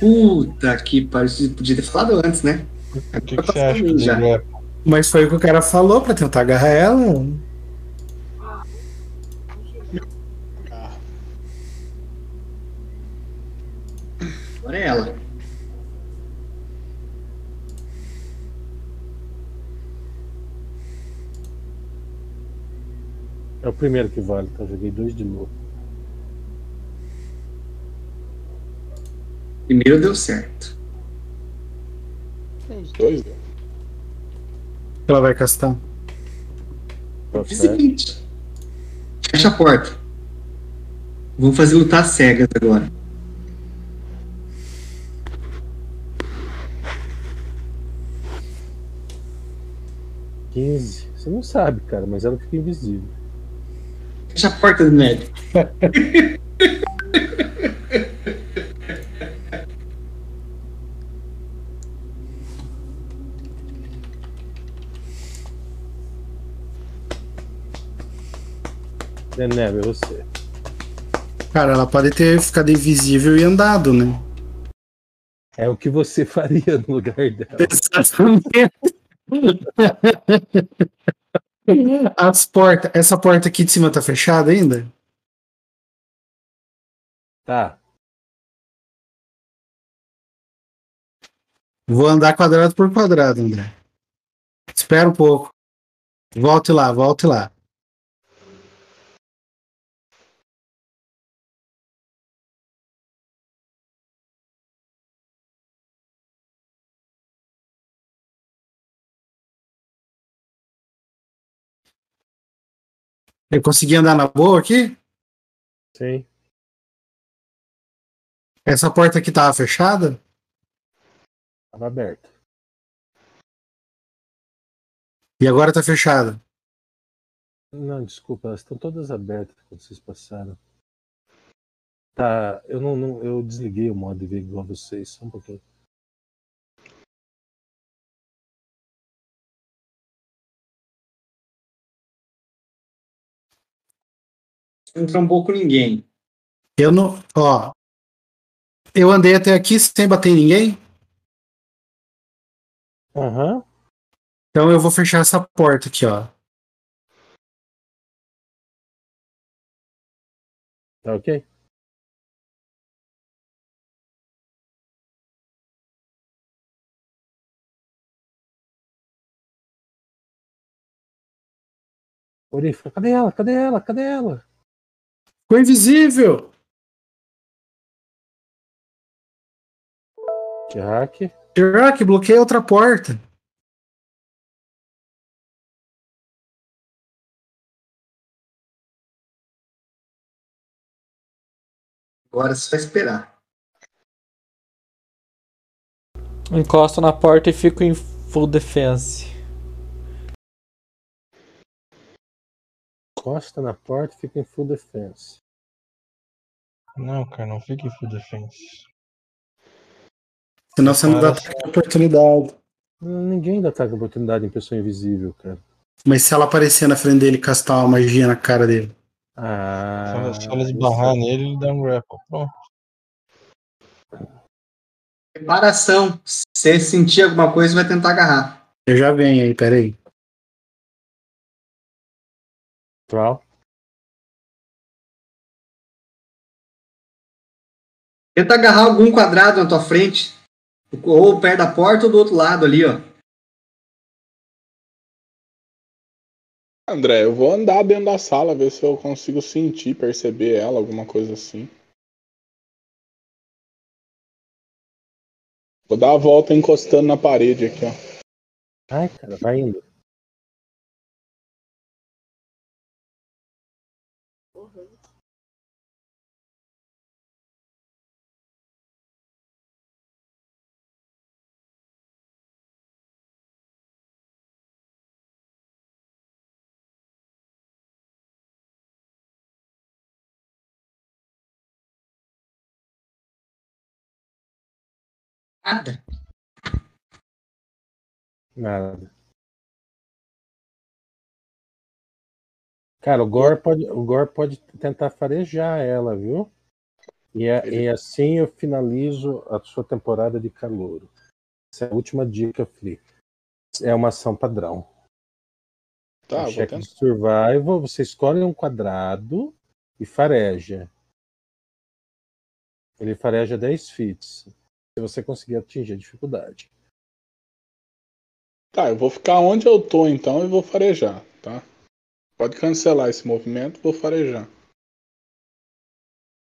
Puta que pariu. Podia ter falado antes, né? O que, que você acha do Já. grapple? Mas foi o que o cara falou pra tentar agarrar ela. Agora é ela. É o primeiro que vale, tá? Joguei dois de novo. Primeiro deu certo. Os dois. Ela vai castar. Tá É o certo? seguinte. Fecha a porta. Vamos fazer lutar cegas agora. Quinze. Você não sabe, cara, mas ela fica invisível. Fecha a porta do. É neve, é você. Cara, ela pode ter ficado invisível e andado, né? É o que você faria no lugar dela. Exatamente. As portas. Essa porta aqui de cima tá fechada ainda? Tá. Vou andar quadrado por quadrado, André. Espera um pouco. Volte lá, volte lá. Eu consegui andar na boa aqui? Sim. Essa porta aqui tava fechada? Tava aberta. E agora tá fechada. Não, desculpa, elas estão todas abertas quando vocês passaram. Tá, eu não, não- eu desliguei o modo de ver igual a vocês, só um pouquinho. Não trombou com ninguém. Eu não. Ó. Eu andei até aqui sem bater em ninguém. Aham. Então eu vou fechar essa porta aqui, ó. Tá ok? Orifa, cadê ela? Cadê ela? Cadê ela? Ficou invisível! Jack. Jack, bloqueia outra porta. Agora é só esperar. Encosto na porta e fico em full defense. Encosta na porta e fica em full defense. Não, cara, não fique full defense. Senão você não dá ataque de oportunidade. Ninguém dá ataque de oportunidade em pessoa invisível, cara. Mas se ela aparecer na frente dele e castar uma magia na cara dele. Se Ah. ela, se ela esbarrar nele, ele dá um grapple. Pronto. Preparação. Se você sentir alguma coisa, vai tentar agarrar. Eu já venho aí, peraí. Troll. Tenta agarrar algum quadrado na tua frente. Ou perto da porta ou do outro lado ali, ó. André, eu vou andar dentro da sala, ver se eu consigo sentir, perceber ela, alguma coisa assim. Vou dar a volta encostando na parede aqui, ó. Ai, cara, vai indo. Nada. Nada. Cara, o Gore pode, o Gore pode tentar farejar ela, viu? E, é- e assim eu finalizo a sua temporada de calouro. Essa é a última dica, Free. É uma ação padrão. Tá, Um de survival, você escolhe um quadrado e fareja. Ele fareja 10 feats. Se você conseguir atingir a dificuldade. Tá, eu vou ficar onde eu tô então e vou farejar, tá? Pode cancelar esse movimento, vou farejar.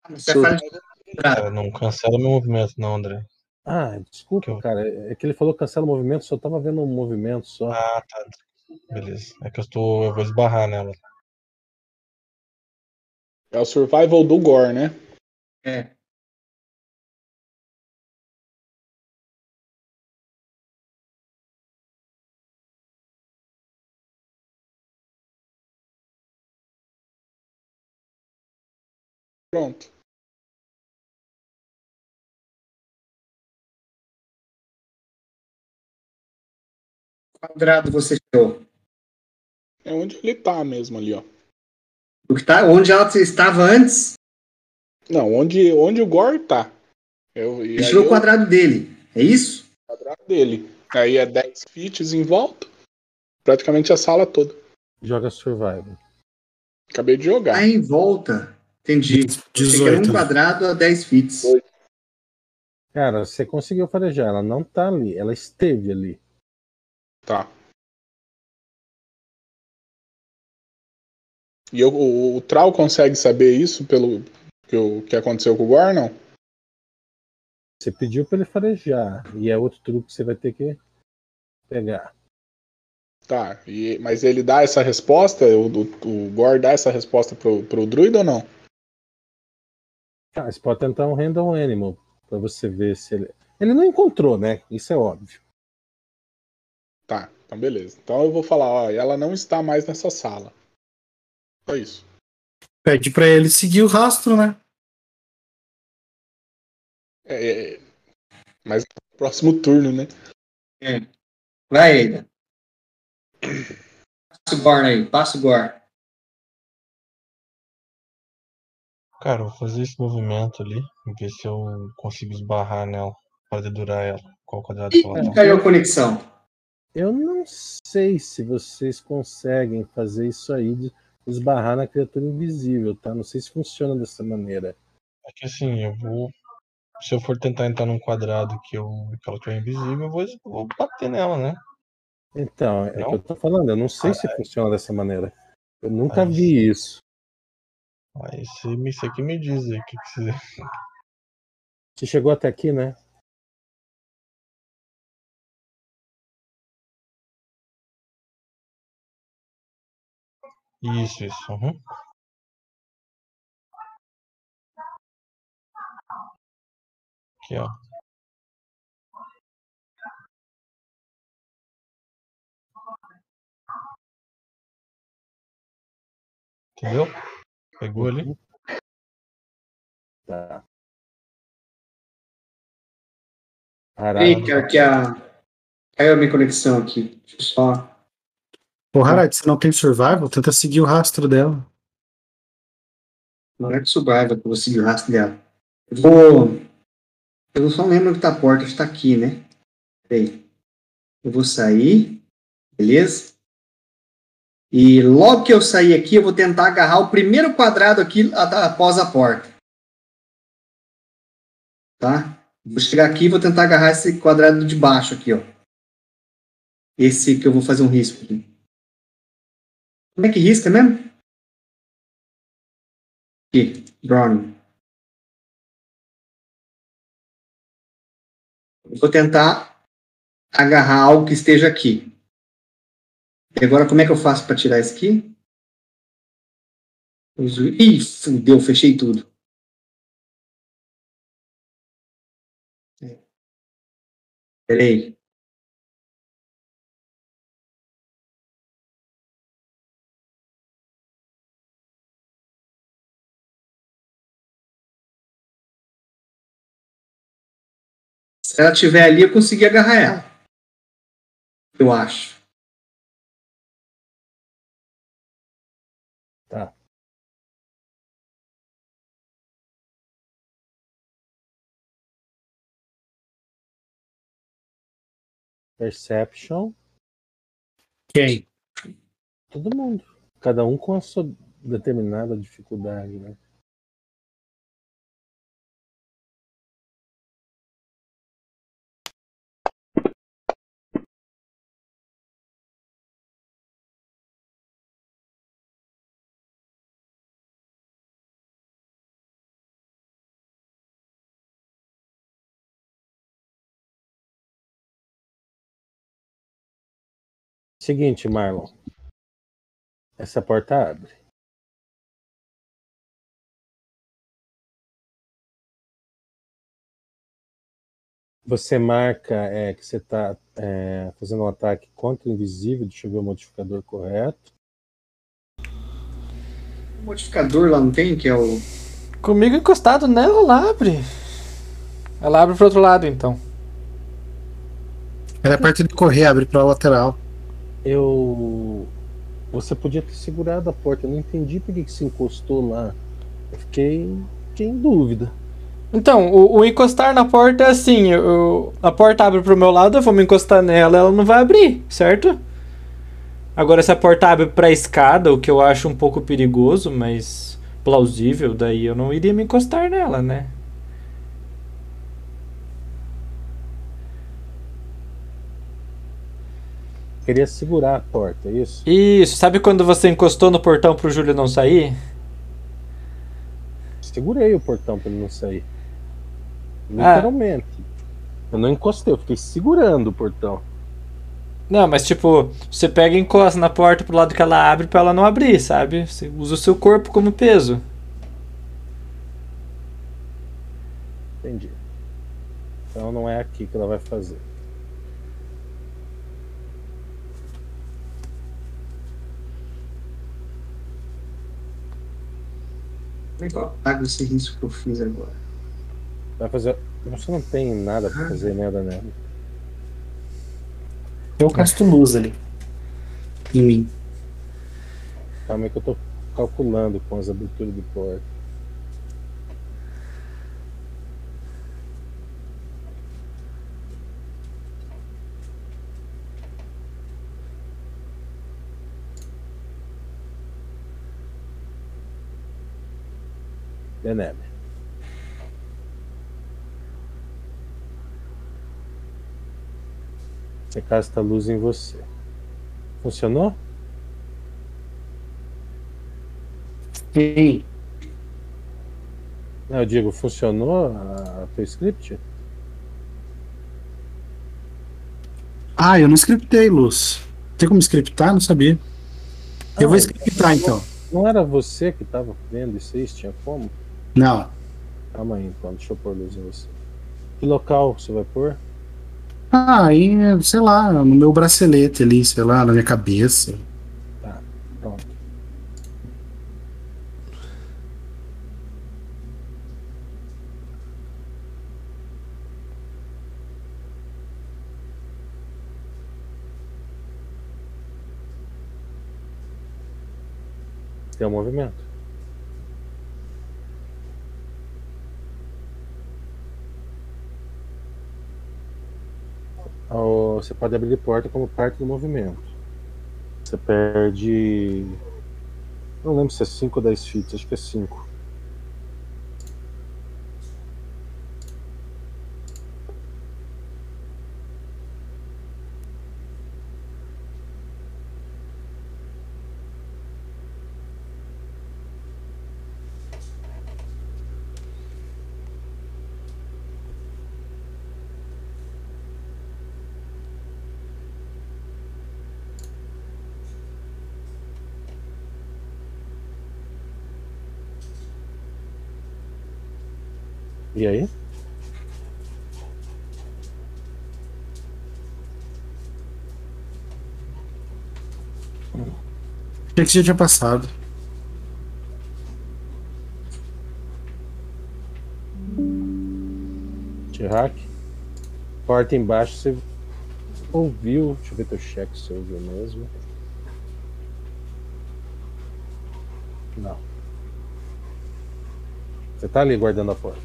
Você Cara, não cancela meu movimento, não, André. Ah, desculpa, Que eu- cara. É que ele falou cancela o movimento, só tava vendo um movimento só. Ah, tá. Beleza. É que eu estou. Eu vou esbarrar nela. É o survival do Gore, né? É. Pronto. quadrado você tirou? É onde ele tá mesmo ali, ó. O que tá, onde ela estava antes, Não, onde, onde o Gore tá. Eu, e tirou o eu- quadrado dele. É isso? o quadrado dele. Aí é 10 feet em volta. Praticamente a sala toda. Joga survival. Acabei de jogar. Aí em volta. Entendi. Achei que era um 18. quadrado a 10 fits. Cara, você conseguiu farejar. Ela não tá ali. Ela esteve ali. Tá. E eu- o, o Trau consegue saber isso pelo que, o, que aconteceu com o Gore, não? Você pediu pra ele farejar. E é outro truque que você vai ter que pegar. Tá. E, mas ele dá essa resposta? O, o, o Gore dá essa resposta pro, pro druida ou não? Ah, você pode tentar um random animal pra você ver se ele. Ele não encontrou, né? Isso é óbvio. Tá, então beleza. Então eu vou falar, ó, ela não está mais nessa sala. Só isso. Pede pra ele seguir o rastro, né? É, é, mas no próximo turno, né? Vai, Eida. Passa o Gorn aí, passa o Gorn. Cara, eu vou fazer esse movimento ali. Ver se eu consigo esbarrar nela. Para dedurar ela. Qual quadrado que ela tá. Caiu a conexão. Eu não sei se vocês conseguem fazer isso aí de esbarrar na criatura invisível, tá? Não sei se funciona dessa maneira. É que assim, eu vou. Se eu for tentar entrar num quadrado que, eu, que ela tiver invisível, eu vou, vou bater nela, né? Então, é Não? que eu tô falando, eu não sei se funciona dessa maneira. Eu nunca Mas- vi isso. Aí você, me- você que me diz aí o que, que você. Você chegou até aqui, né? Isso, isso. uhum. Aqui, ó. Entendeu? Pegou ali? Tá. Peraí, Caralho. cara, que a. Caiu a minha conexão aqui. Deixa eu só. Ô, Harald, você não tem survival? Tenta seguir o rastro dela. Não é que survival que eu vou seguir o rastro dela. Eu vou. Eu só lembro que tá a porta está aqui, né? Peraí. Eu vou sair. Beleza? E logo que eu sair aqui, eu vou tentar agarrar o primeiro quadrado aqui após a porta. Tá? Vou chegar aqui e vou tentar agarrar esse quadrado de baixo aqui, ó. Esse que eu vou fazer um risco aqui. Como é que risca mesmo? Aqui, Browning. Vou tentar agarrar algo que esteja aqui. E agora, como é que eu faço para tirar isso aqui? Uso- Ih, fudeu, fechei tudo. Peraí. Se ela estiver ali, eu consegui agarrar ela. Eu acho. Perception. Quem? Todo mundo. Cada um com a sua determinada dificuldade, né? Seguinte, Marlon. Essa porta abre. Você marca é, que você está fazendo um ataque contra o invisível. Deixa eu ver o modificador correto. O modificador lá não tem, que é o. Comigo encostado nela, ela abre. Ela abre pro outro lado, então. Ela é parte de correr, abre pra lateral. Eu. Você podia ter segurado a porta. Eu não entendi por que você encostou lá. Eu fiquei, fiquei em dúvida. Então, o, o encostar na porta é assim: eu- a porta abre pro meu lado, eu vou me encostar nela, ela não vai abrir, certo? Agora, se a porta abre pra escada, o que eu acho um pouco perigoso, mas plausível, daí eu não iria me encostar nela, né? Queria segurar a porta, é isso? Isso, sabe quando você encostou no portão pro Júlio não sair? Segurei o portão para ele não sair. Ah. Literalmente. Eu não encostei, eu fiquei segurando o portão. Não, mas tipo, você pega e encosta na porta pro lado que ela abre pra ela não abrir, sabe? Você usa o seu corpo como peso. Entendi. Então não é aqui que ela vai fazer. Como é pago esse risco que eu fiz agora? Vai fazer. Você não tem nada pra fazer, né, Danilo? Eu casto luz ali. Em mim. Calma aí que eu tô calculando com as aberturas de porta. Deneb. Você casta luz em você. Funcionou? Sim. Não, eu digo, funcionou a, a teu script? Ah, eu não scriptei, Luz. Tem como scriptar? Não sabia. Eu vou Ah, scriptar então. Não era você que tava vendo isso aí? Tinha como? Não. Calma aí, então, deixa eu pôr luz em você. Que local você vai pôr? Ah, aí, sei lá, no meu bracelete ali, sei lá, na minha cabeça. Tá, pronto. Tem um movimento. Ao- Você pode abrir porta como parte do movimento. Você perde. Não lembro se é 5 ou 10 feet, acho que é 5. E aí? Achei que já tinha passado. T-Hack. Porta embaixo, você ouviu. Deixa eu ver teu cheque se você ouviu mesmo. Não. Você tá ali guardando a porta.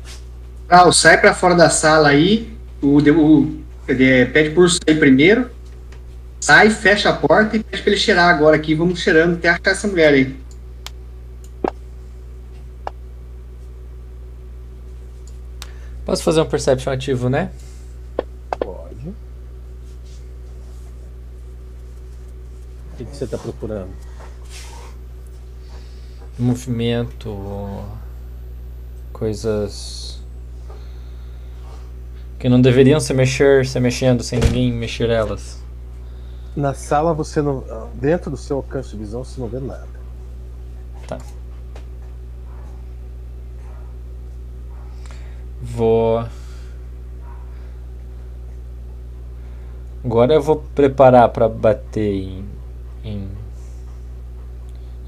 Cal, sai pra fora da sala aí. O, o Ele pede por sair primeiro, sai, fecha a porta e pede pra ele cheirar agora aqui. Vamos cheirando até achar essa mulher aí. Posso fazer um perception ativo, né? Pode. O que, que você está procurando? Movimento, coisas que não deveriam se mexer, se mexendo sem ninguém mexer elas. Na sala você não. Dentro do seu alcance de visão você não vê nada. Tá. Vou. Agora eu vou preparar para bater em, em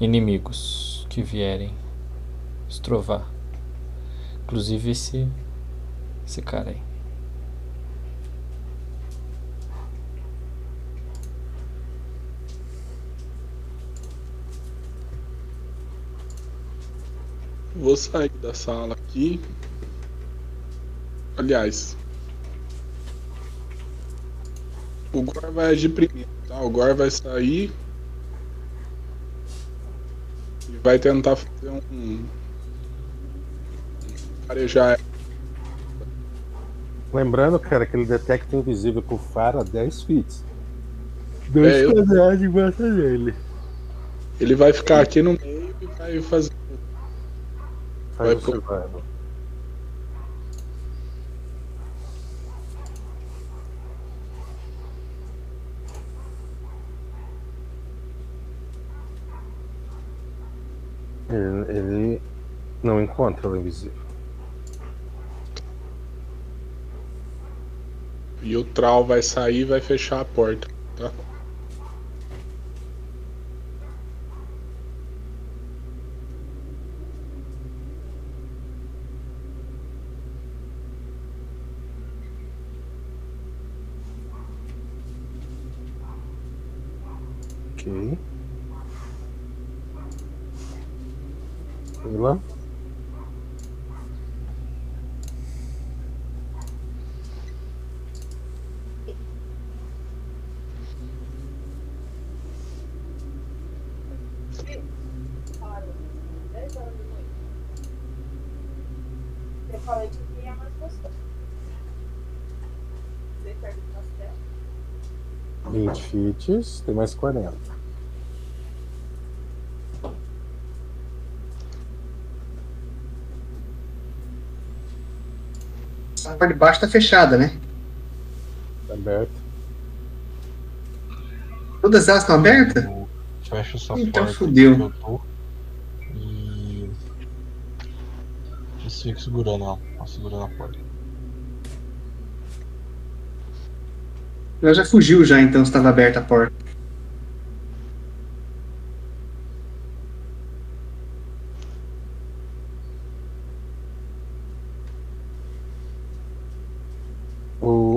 inimigos que vierem estrovar. Inclusive esse esse cara aí. Vou sair da sala aqui. Aliás. O Gor vai agir primeiro, tá? O Gor vai sair. E vai tentar fazer um. Farejar. Lembrando, cara, que ele detecta invisível com faro a 10 feet. Dois É, eu- quadrados em volta dele. Ele vai ficar aqui no meio e vai fazer. Faz Vai o pro- survival. Ele, ele não encontra o invisível. E o Troll vai sair e vai fechar a porta, tá? Ok. Vila. Eu falei que queria mais gostoso. Você quer que pastel? 20 feats, tem mais 40. Parte de baixo tá fechada, né? Tá aberto. Todas elas estão abertas? Eu fecho essa Então porta fudeu. E. Eu fico segurando ela. ó, Segurando a porta. Ela já fugiu já, então estava aberta a porta.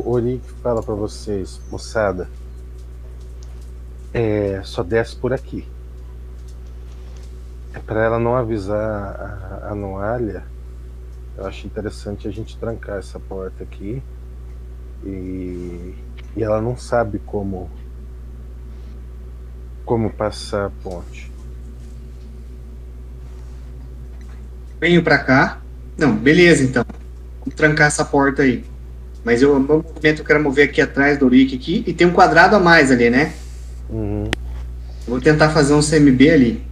O fala pra vocês, moçada. É, só desce por aqui. É pra ela não avisar a, a Noalia. Eu acho interessante a gente trancar essa porta aqui. E, e ela não sabe como como passar a ponte. Venho pra cá. Não, beleza então. Vamos trancar essa porta aí. Mas eu, o meu movimento eu quero mover aqui atrás do Rick aqui. E tem um quadrado a mais ali, né? Uhum. Vou tentar fazer um CMB ali.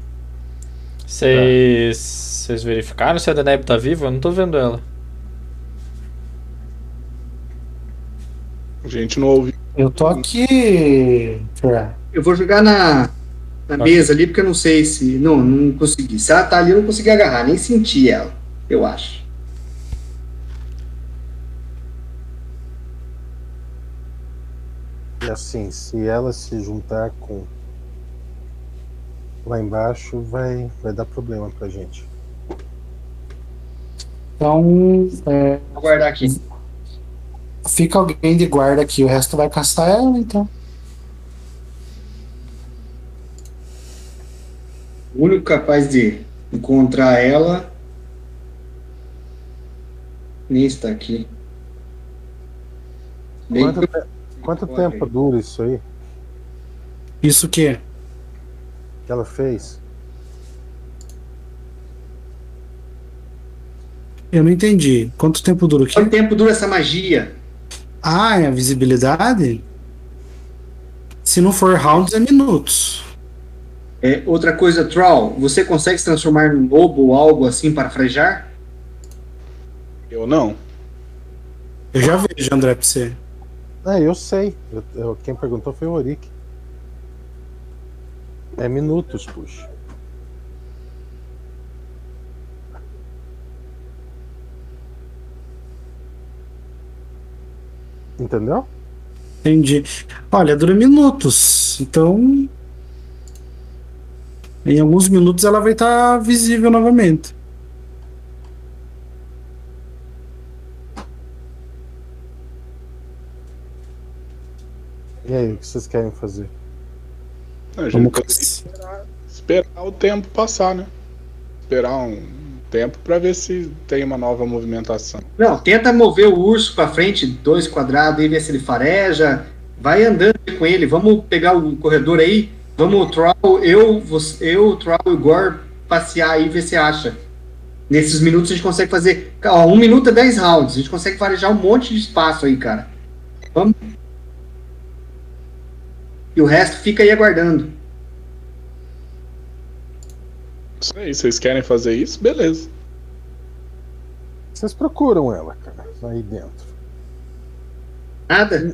Vocês vocês verificaram se a Deneb tá viva? Eu não tô vendo ela. A gente não ouviu. Eu tô aqui. Eu vou jogar na, na Ok. mesa ali, porque eu não sei se. Não, não consegui. Se ela tá ali, eu não consegui agarrar, nem senti ela, eu acho. E assim, se ela se juntar com lá embaixo, vai, vai dar problema pra gente. Então, é, Vou guardar aqui. fica alguém de guarda aqui, o resto vai caçar ela, então. O único capaz de encontrar ela. Nem está aqui. Bem Quanto, quanto tempo dura isso aí Isso o quê? que ela fez? Eu não entendi. Quanto tempo dura o quê? Quanto tempo dura essa magia? Ah, é a visibilidade? Se não for rounds, é minutos. É, outra coisa, Troll, você consegue se transformar num lobo ou algo assim para frejar? Eu não. Eu já vejo, André, pra você. É, eu sei. Eu- eu- quem perguntou foi o Orik. É minutos, puxa. Entendeu? Entendi. Olha, dura minutos. Então. Em alguns minutos ela vai estar visível novamente. E aí, o que vocês querem fazer? A gente Vamos esperar, esperar o tempo passar, né? Esperar um tempo pra ver se tem uma nova movimentação. Não, tenta mover o urso para frente, dois quadrados, e ver se ele fareja. Vai andando com ele. Vamos pegar o corredor aí. Vamos, Troll, eu, você, eu, Troll e o Gore passear aí e ver se acha. Nesses minutos a gente consegue fazer. Ó, um minuto é 10 rounds. A gente consegue farejar um monte de espaço aí, cara. Vamos. E o resto fica aí aguardando. Isso aí, vocês querem fazer isso? Beleza. Vocês procuram ela, cara, aí dentro. Nada?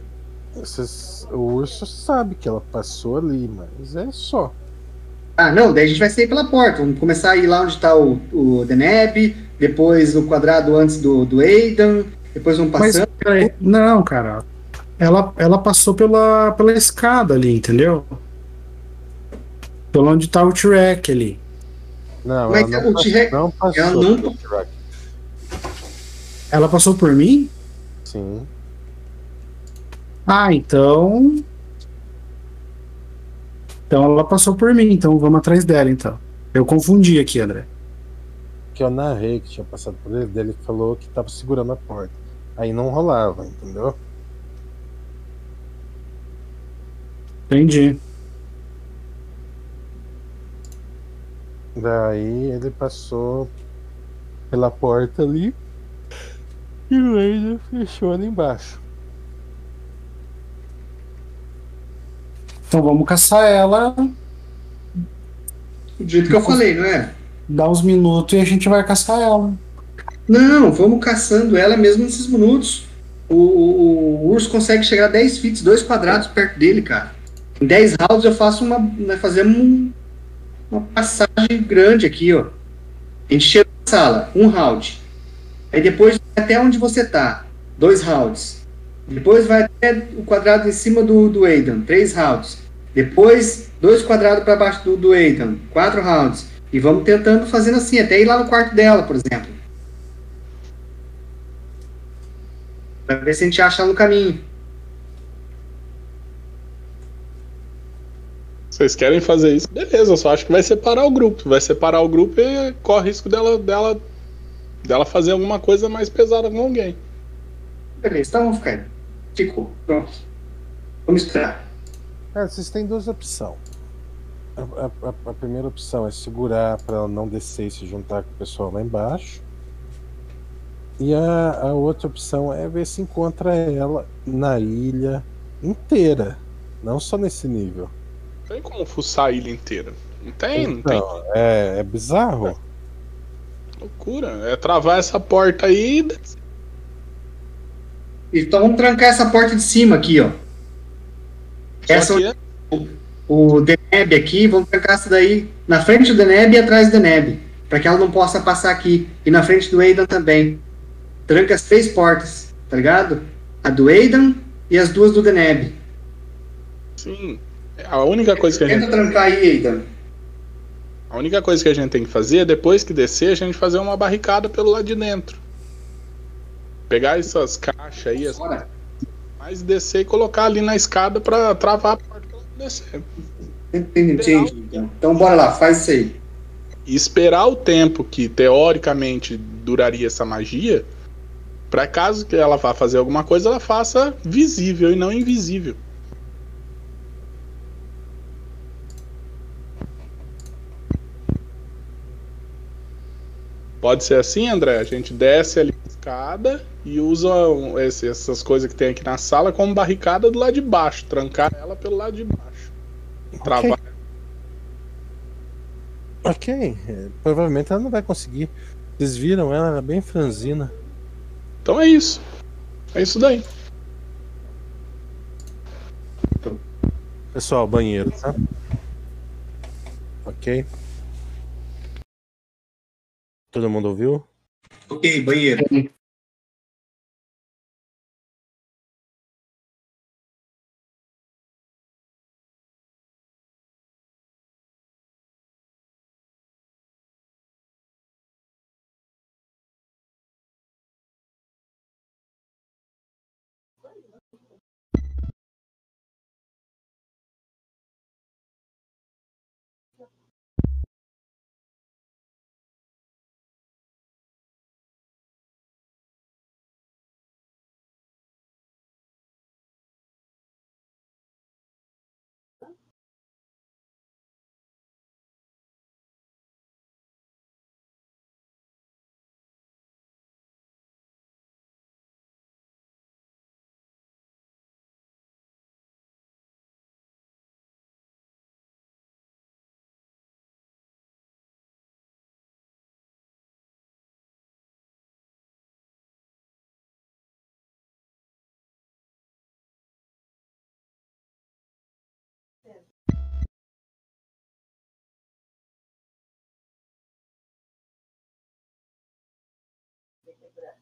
Vocês- o urso sabe que ela passou ali, mas é só. Ah, não, daí a gente vai sair pela porta. Vamos começar a ir lá onde tá o, o Deneb, depois o quadrado antes do, do Aidan, depois vamos Mas, passando. peraí, não, cara. Ela, ela passou pela, pela escada ali, entendeu? Pelo onde tá o T-Rex ali. Não, Mas ela não, o T-Rex- não passou. ela não-. Ela passou por mim? Sim. Ah, então. Então ela passou por mim, então vamos atrás dela então. Eu confundi aqui, André. Que eu narrei que tinha passado por ele, dele falou que tava segurando a porta. Aí não rolava, entendeu? Entendi. Daí ele passou pela porta ali e o Aidan fechou ali embaixo. Então vamos caçar ela, Do jeito que eu falei, não é? dá uns minutos e a gente vai caçar ela. Não, vamos caçando ela mesmo nesses minutos. O, o- o urso consegue chegar a 10 feet, 2 quadrados perto dele, cara. Em 10 rounds eu faço uma. Nós fazemos um- uma passagem grande aqui, ó. A gente chega na sala, um round. Aí depois até onde você tá, dois rounds. Depois vai até o quadrado em cima do, do Aidan, três rounds. Depois, dois quadrados para baixo do, do Aidan, quatro rounds. E vamos tentando fazendo assim, até ir lá no quarto dela, por exemplo. Pra ver se a gente acha no caminho. Vocês querem fazer isso? Beleza, eu só acho que vai separar o grupo. Vai separar o grupo e corre risco dela, dela, dela fazer alguma coisa mais pesada com alguém. Beleza, então vamos ficar aí. Ficou. Pronto. Vamos esperar. É, vocês têm duas opções. A, a- a- a primeira opção é segurar para ela não descer e se juntar com o pessoal lá embaixo. E a, a outra opção é ver se encontra ela na ilha inteira, não só nesse nível. Tem como fuçar a ilha inteira? Não tem, não tem. Então, é, é bizarro. Loucura. É travar essa porta aí. Então vamos trancar essa porta de cima aqui, ó. Só Essa- que é- O Deneb aqui, vamos trancar essa daí na frente do Deneb e atrás do Deneb. Pra que ela não possa passar aqui. E na frente do Aidan também. Tranca as três portas, tá ligado? A do Aidan e as duas do Deneb. sim. A única coisa que a Tenta gente, trancar aí, Aidan. a única coisa que a gente tem que fazer é depois que descer, a gente fazer uma barricada pelo lado de dentro. Pegar essas caixas aí, as mais descer e colocar ali na escada pra travar a porta descer. Entendi, então. Então bora lá, faz isso aí. E esperar o tempo que teoricamente duraria essa magia Pra caso que ela vá fazer alguma coisa, ela faça visível e não invisível. Pode ser assim, André? A gente desce ali a escada e usa esse- essas coisas que tem aqui na sala como barricada do lado de baixo, trancar ela pelo lado de baixo. Travar. Ok, é, provavelmente ela não vai conseguir. Vocês viram ela, ela é bem franzina. Então é isso. É isso daí. Pessoal, banheiro, tá? Ok. Todo mundo ouviu? Ok, banheiro. for that.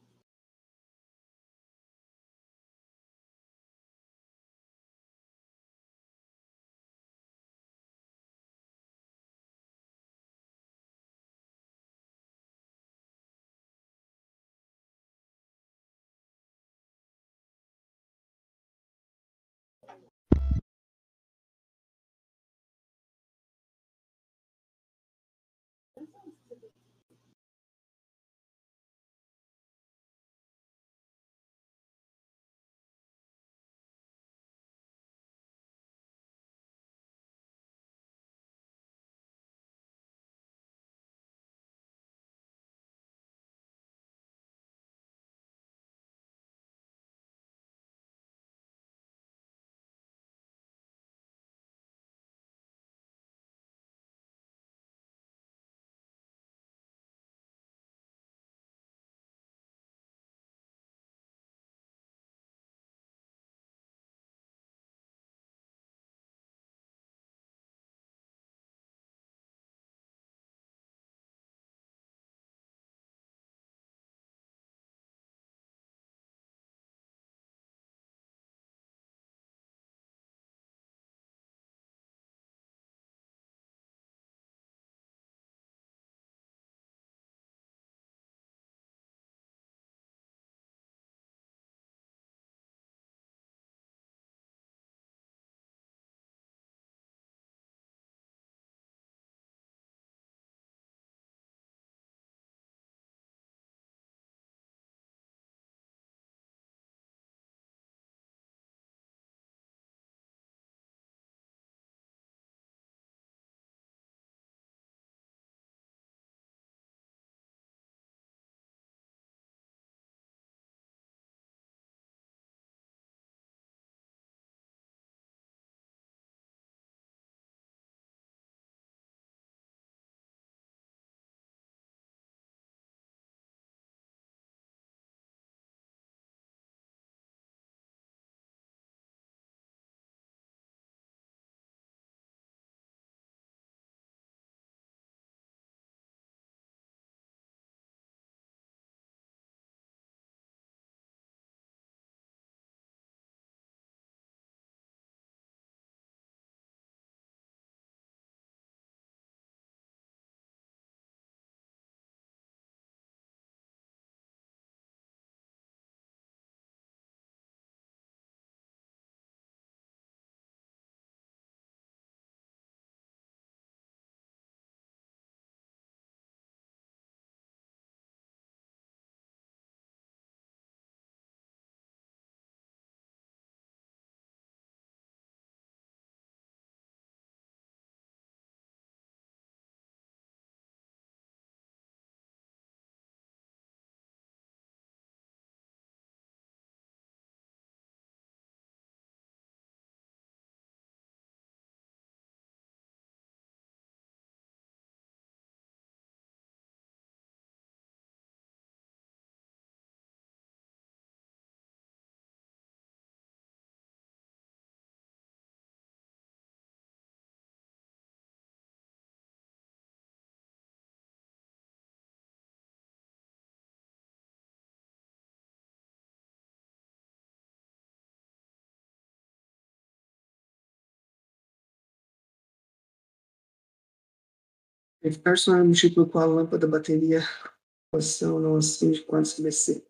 Não múltiplo com a lâmpada da bateria. Posição não acende quando se.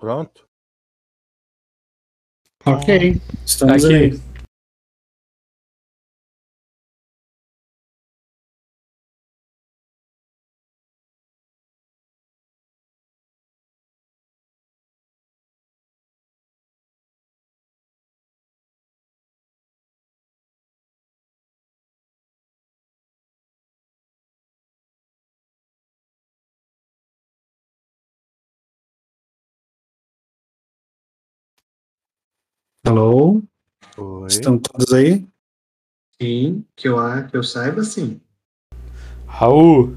Pronto? Ok, estamos Aqui. aí. Alô? Oi. Estão todos aí? Sim, que eu, a- que eu saiba, sim. Raul,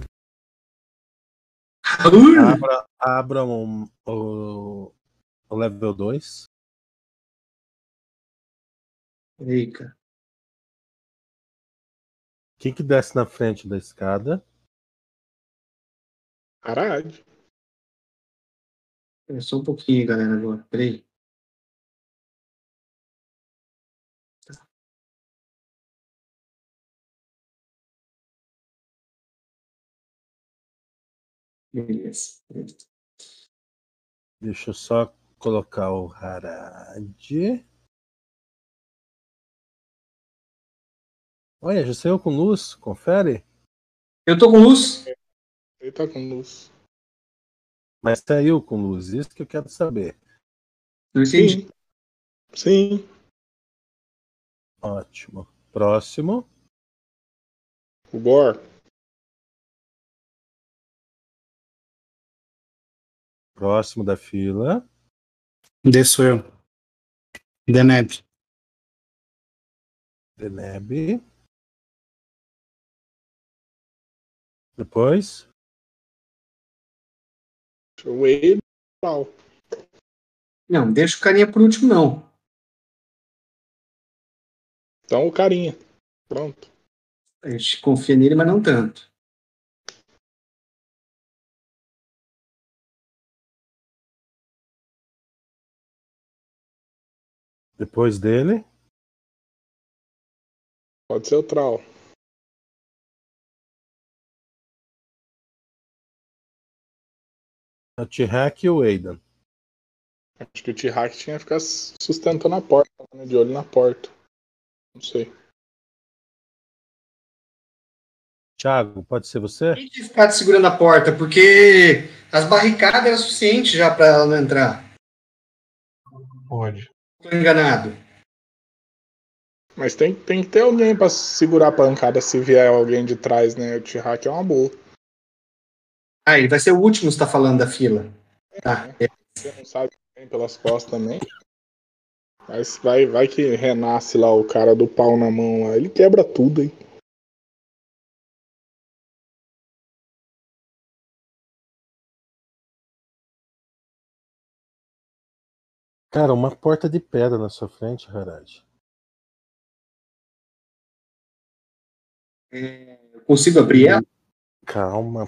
Raul! Abra, abram o, o level 2. Ei, cara. Quem que desce na frente da escada? Caralho. É só um pouquinho, galera, agora. Peraí. Beleza. Deixa eu só colocar o Harad. Olha, já saiu com luz, confere. Eu tô com luz? Ele tá com luz. Mas saiu com luz, isso que eu quero saber. Não entendi. Sim. Ótimo. Próximo. O Bor. Próximo da fila. Desço eu. Deneb. Deneb. Depois. Pau. Não, deixa o carinha por último, não. Então o carinha. Pronto. A gente confia nele, mas não tanto. Depois dele. Pode ser o Troll. A T-Hack e o Aidan. Acho que o T-Hack tinha que ficar sustentando a porta, né, de olho na porta. Não sei. Thiago, pode ser você? Tem que ficar segurando a porta, porque as barricadas eram suficientes já para ela não entrar. Pode. Tô enganado. Mas tem, tem que ter alguém pra segurar a pancada se vier alguém de trás, né? O T-Hack é uma boa. Ah, ele vai ser o último que está falando da fila. Tá. é. Você não sabe quem pelas costas também. Mas vai, vai que renasce lá o cara do pau na mão lá. Ele quebra tudo, hein? Cara, uma porta de pedra na sua frente, Harad. Eu consigo abrir ela? Calma.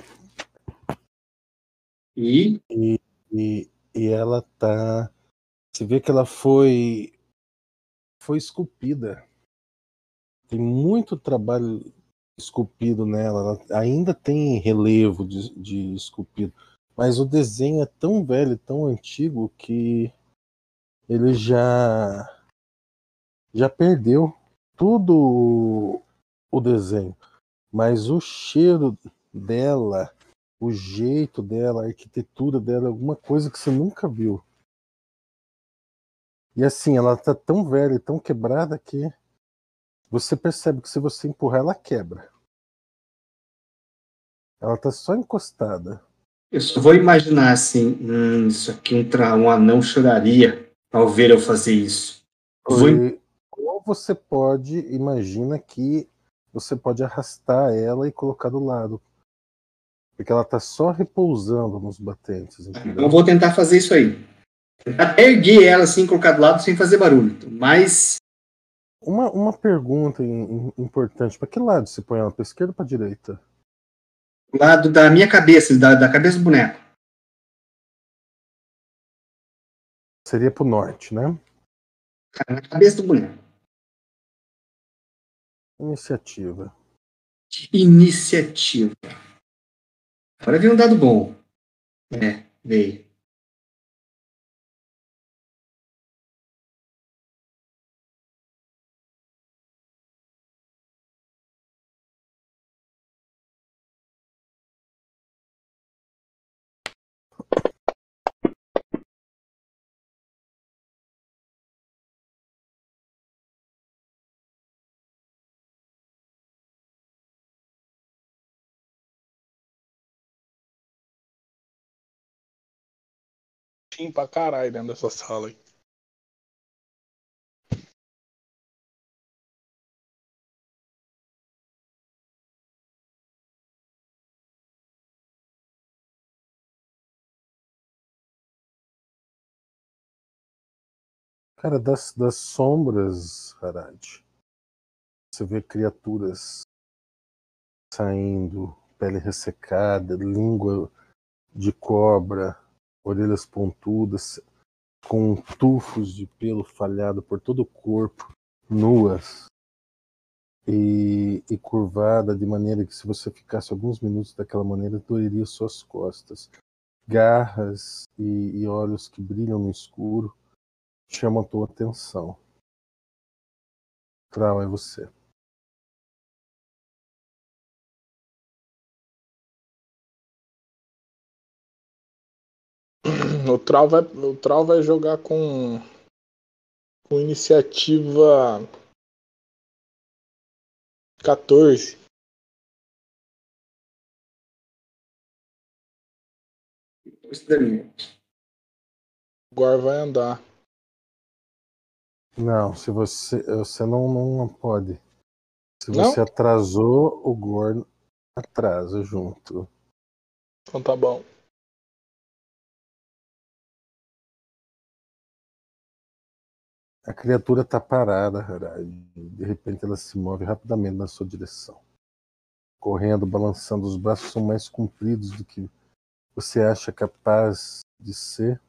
E E, e, e ela tá. Você vê que ela foi. Foi esculpida. Tem muito trabalho esculpido nela. Ela ainda tem relevo de, de esculpido. Mas o desenho é tão velho, tão antigo que ele já já perdeu tudo o desenho. Mas o cheiro dela, o jeito dela, a arquitetura dela, é alguma coisa que você nunca viu. E assim, ela tá tão velha tão quebrada que você percebe que se você empurrar, ela quebra. Ela tá só encostada. eu só vou imaginar assim, hum, isso aqui um, tra- um anão choraria ao ver eu fazer isso. Eu vou E- Ou você pode, imagina que você pode arrastar ela e colocar do lado. Porque ela tá só repousando nos batentes, entendeu? Eu vou tentar fazer isso aí. Tentar erguer ela assim, colocar do lado sem fazer barulho. Mas Uma, uma pergunta im- im- importante: para que lado você põe ela? Para esquerda ou para direita? do lado da minha cabeça, da, da cabeça do boneco. Seria para o norte, né? Na cabeça do boneco. Iniciativa. Iniciativa. Agora veio um dado bom. É, veio. Tim pra caralho dentro dessa sala aí. Cara, das, das sombras, Harad, você vê criaturas saindo, pele ressecada, língua de cobra, orelhas pontudas, com tufos de pelo falhado por todo o corpo, nuas e, e curvada de maneira que se você ficasse alguns minutos daquela maneira, doeria suas costas. Garras e, e olhos que brilham no escuro chamam a tua atenção. Trau, é você. O Trau vai, o Trau vai jogar com, com iniciativa 14. Isso da minha. Agora vai andar. Não, se você. Você não, não pode. Se Não? você atrasou, o Gorn atrasa junto. Então tá bom. A criatura tá parada. De repente ela se move rapidamente na sua direção. Correndo, balançando. Os braços são mais compridos do que você acha capaz de ser.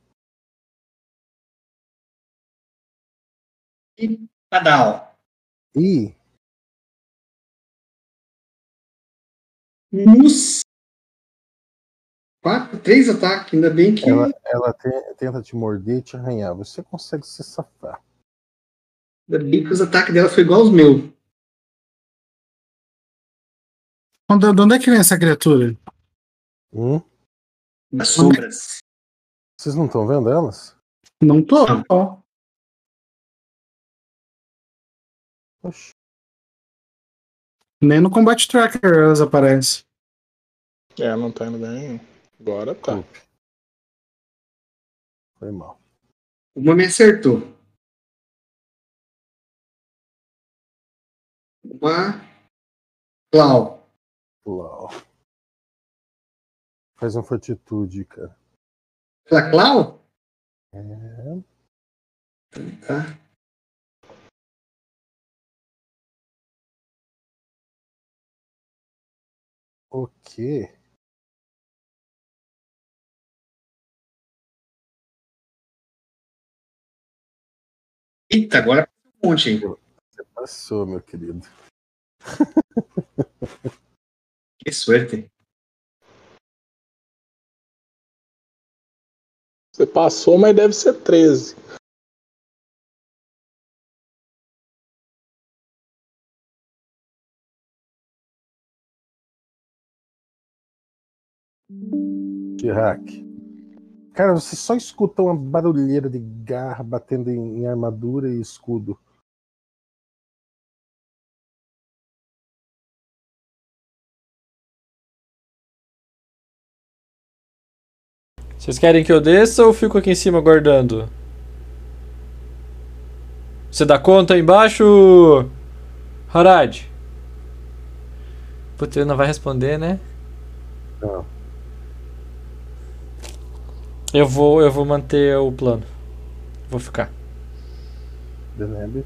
Padal. E Nos. Quatro, três ataques, ainda bem que. Ela, ela te- tenta te morder e te arranhar. Você consegue se safar. Ainda bem que os ataques dela foi igual aos meus. Onde, de onde é que vem essa criatura? Hum? Das sombras. Vocês não estão vendo elas? Não tô. Não. ó. Oxi. Nem no Combat Tracker elas aparecem. É, não tá indo bem. Agora tá. Foi mal. Uma me acertou. Uma. Clau. Uau. Faz uma fortitude, cara. Fala, Clau? É. Tá. O quê? Eita, agora um monte, hein? Passou, meu querido. Que sorte. Você passou, mas deve ser 13. Chirac. Cara, você só escuta uma barulheira de garra batendo em, em armadura e escudo. Vocês querem que eu desça ou fico aqui em cima guardando? Você dá conta aí embaixo? Harad? Putz, ele não vai responder, né? Não. Eu vou, eu vou manter o plano. Vou ficar. Deneb.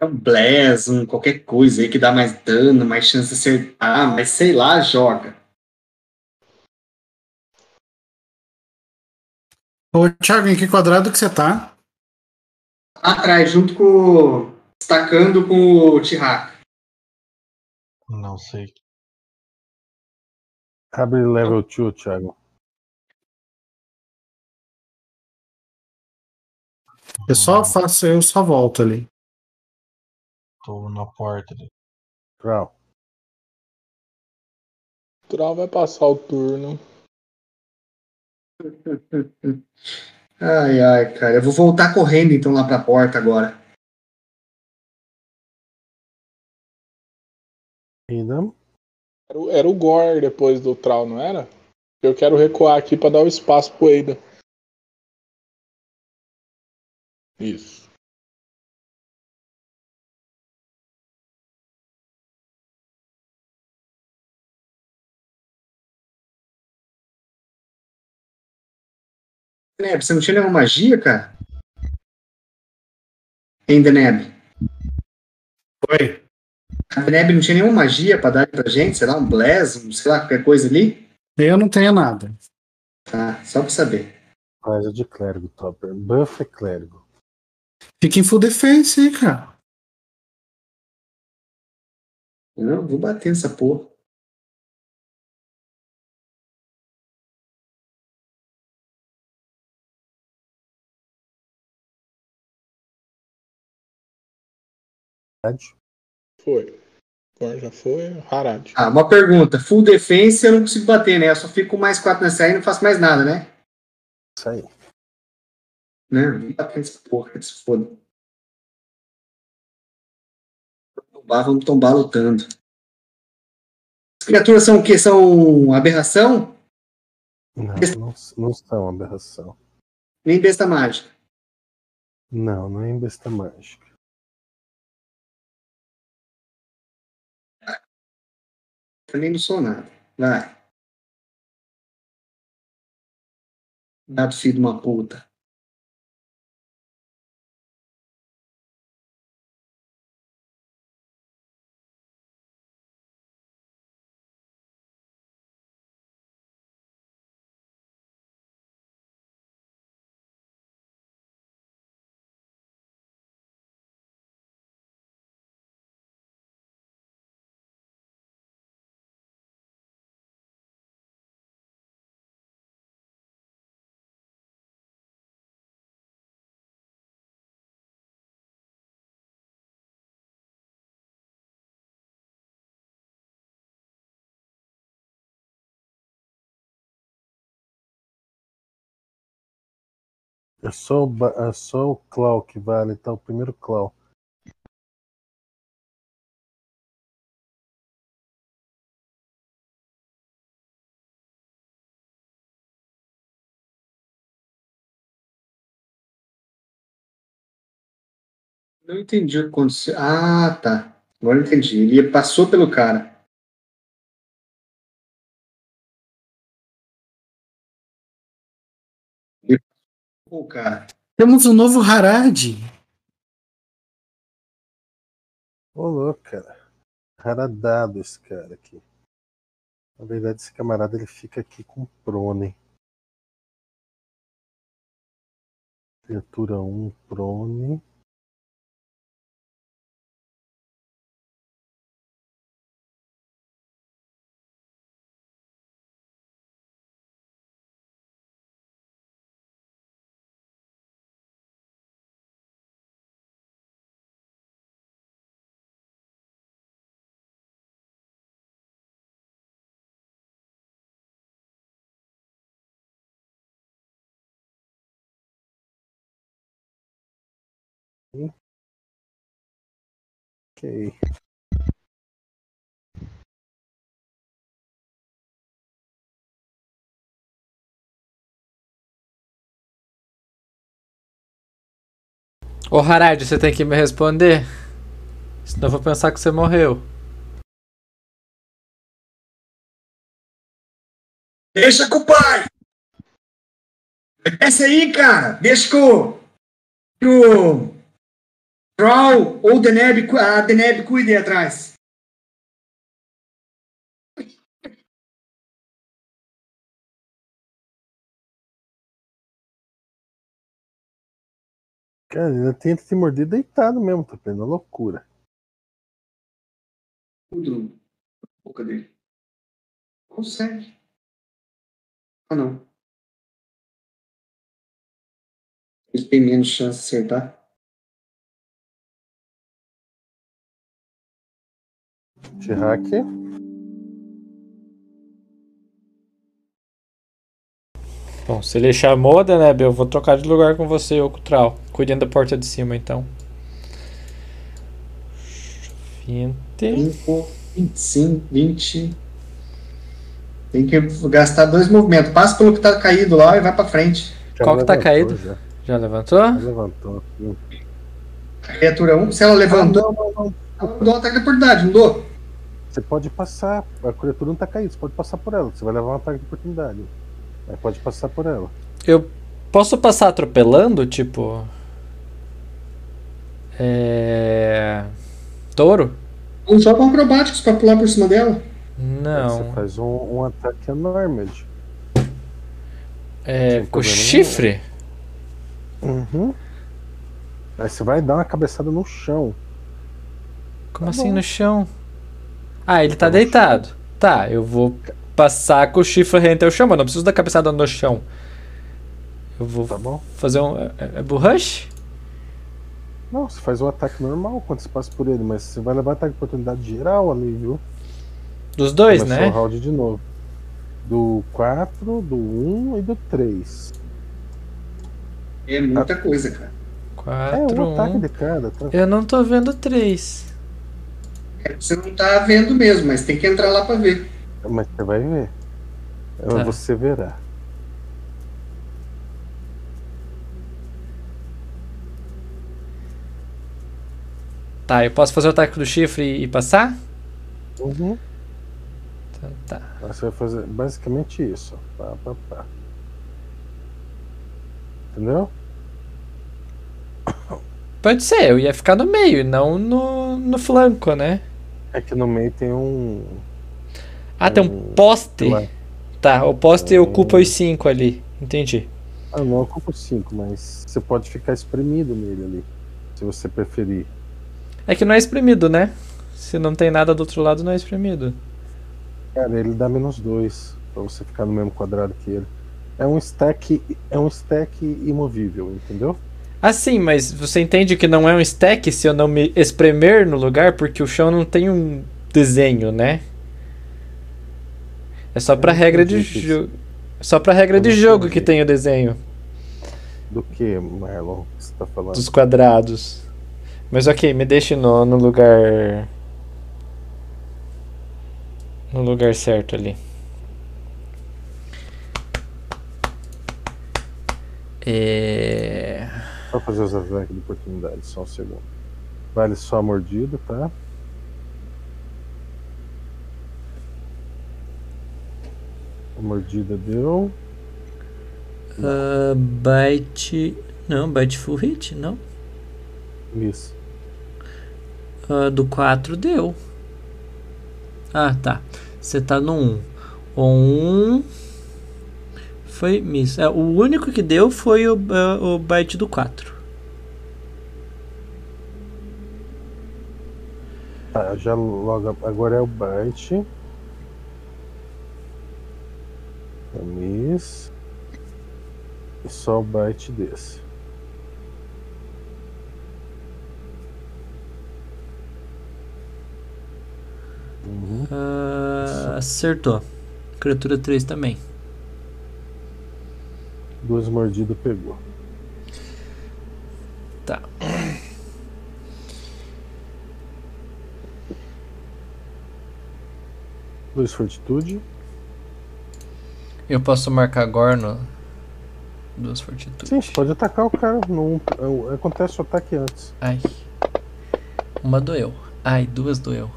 É um Bless, um qualquer coisa aí que dá mais dano, mais chance de acertar, mas sei lá, joga. Ô, Thiago, em que quadrado que você tá? Atrás, junto com. Destacando com o Tihak. Não sei. Abre level 2, Thiago. Eu só faço, eu só volto ali. Tô na porta ali. Troll. O Troll vai passar o turno. Ai, ai, cara. Eu vou voltar correndo então lá pra porta agora. Ainda. Era, o- era o Gore depois do Troll, não era? Eu quero recuar aqui pra dar o espaço pro Eida. Isso. Deneb, você não tinha nenhuma magia, cara? Hein, Deneb? Oi. A Deneb não tinha nenhuma magia pra dar pra gente? Sei lá, um Bless, um, sei lá, qualquer coisa ali? Eu não tenho nada. Tá, só pra saber. Coisa de clérigo, Topper. Buff é clérigo. Fica em full defense aí, cara. Não, vou bater nessa porra. Verdade? Foi. Já foi. Harad. Ah, uma pergunta. Full defense eu não consigo bater, né? Eu só fico com mais 4 nessa aí e não faço mais nada, né? Isso aí. Né? Vou bater nessa porra, que se foda. Vamos tombar, vamos tombar lutando. As criaturas são o quê? São aberração? Não, não, não são aberração. Nem besta mágica. Não, não é em besta mágica. Também não sou nada. Vai. Gato filho de uma puta. É só, o é só o Clau que vale, tá? O primeiro Clau. Não entendi o que aconteceu. Ah, tá. Agora entendi. Ele passou pelo cara. O cara. Temos um novo Harad. Ô, louco, cara. Raradado esse cara aqui. Na verdade, esse camarada ele fica aqui com prone. Criatura 1, prone. Ok. Ô Harad, você tem que me responder. Senão eu vou pensar que você morreu. Deixa com o pai! Essa aí, cara! Deixa que o. Troll ou Deneb, a Deneb cuide atrás. Cara, ele ainda tenta te morder deitado mesmo, tá vendo? Loucura. Tudo na boca dele. Consegue. Ah, não. Ele tem menos chance de acertar. T-Hack. Bom, se ele chamou, Deneb, eu vou trocar de lugar com você, ô Cutral. Cuidem da porta de cima, então. 20. 5, 25, 20. Tem que gastar dois movimentos. Passa pelo que tá caído lá e vai pra frente. Já Qual que tá levantou, caído? Já, Já levantou? já levantou. A criatura 1, se ela levantou, Não, não, não. eu dou um ataque de oportunidade, não dou? Você pode passar. A criatura não tá caída, você pode passar por ela. Você vai levar um ataque de oportunidade. Mas pode passar por ela. Eu posso passar atropelando, tipo. É. Touro? Ou só com acrobáticos pra pular por cima dela. Você Não. faz um, um ataque enorme. É. Com chifre? Uhum. Aí você vai dar uma cabeçada no chão. Como Tá assim bom. no chão? Ah, ele tá no deitado. Tá, eu vou passar com o chifre rente ao chão, mas não preciso dar cabeçada no chão. Eu vou Tá bom? fazer um. É, é bull rush? Não, você faz um ataque normal quando você passa por ele, mas você vai levar ataque de oportunidade geral ali, viu? Dos dois, Começou né? o round de novo. Do 4, do 1 e do 3. É muita coisa, cara. É, 4, um ataque 1. de cada. Tá? Eu não tô vendo 3. É, Você não tá vendo mesmo, mas tem que entrar lá pra ver. Mas você vai ver. Tá. Você verá. Tá, eu posso fazer o ataque do chifre e, e passar? Uhum. Então, tá. Você vai fazer basicamente isso. Pá, pá, pá. Entendeu? Pode ser, eu ia ficar no meio e não no, no flanco, né? É que no meio tem um. Ah, tem um Um poste. Tá, o poste Hum. ocupa os 5 ali. Entendi. Ah, não ocupa 5, mas você pode ficar espremido nele ali. Se você preferir. É que não é espremido, né? Se não tem nada do outro lado, não é espremido. Cara, ele dá menos 2 pra você ficar no mesmo quadrado que ele. É um stack. É um stack imovível, entendeu? Ah, sim, mas você entende que não é um stack se eu não me espremer no lugar, porque o chão não tem um desenho, né? É só pra regra de jogo. Só pra regra de jogo que tem o desenho. Do que, Marlon? que você tá falando? Dos quadrados. Mas ok, me deixe no, no lugar. No lugar certo ali. É. Só fazer os ataques de oportunidade, só um segundo. Vale só a mordida, tá? A mordida deu. Ah, bite. Não, bite full hit, não. Isso. Ah, do 4 deu. Ah, tá. Você tá no 1. O 1 foi miss. É, o único que deu foi o, ah, o bite do 4. Tá, já logo. Agora é o bite. É miss. E só o bite desse. Uhum. Ah, acertou. Criatura 3 também. Duas mordidas pegou. Tá. Dois fortitude. Eu posso marcar agora no. Duas fortitudes. Sim, você pode atacar o cara. Não, é- acontece o ataque antes. Ai. Uma doeu. Ai, duas doeu.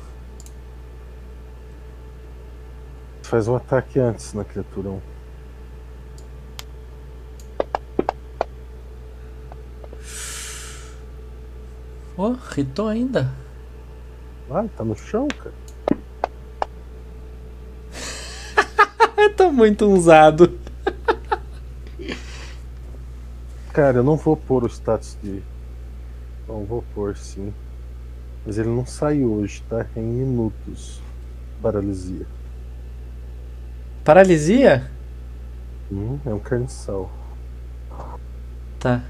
Faz o ataque antes na criatura 1. Oh, ritou ainda. Ah, tá no chão, cara. tá muito usado. Cara, eu não vou pôr o status de. Não vou pôr sim. Mas ele não sai hoje, tá? Em minutos. Paralisia. Paralisia? Hum, é um carniçal. Tá.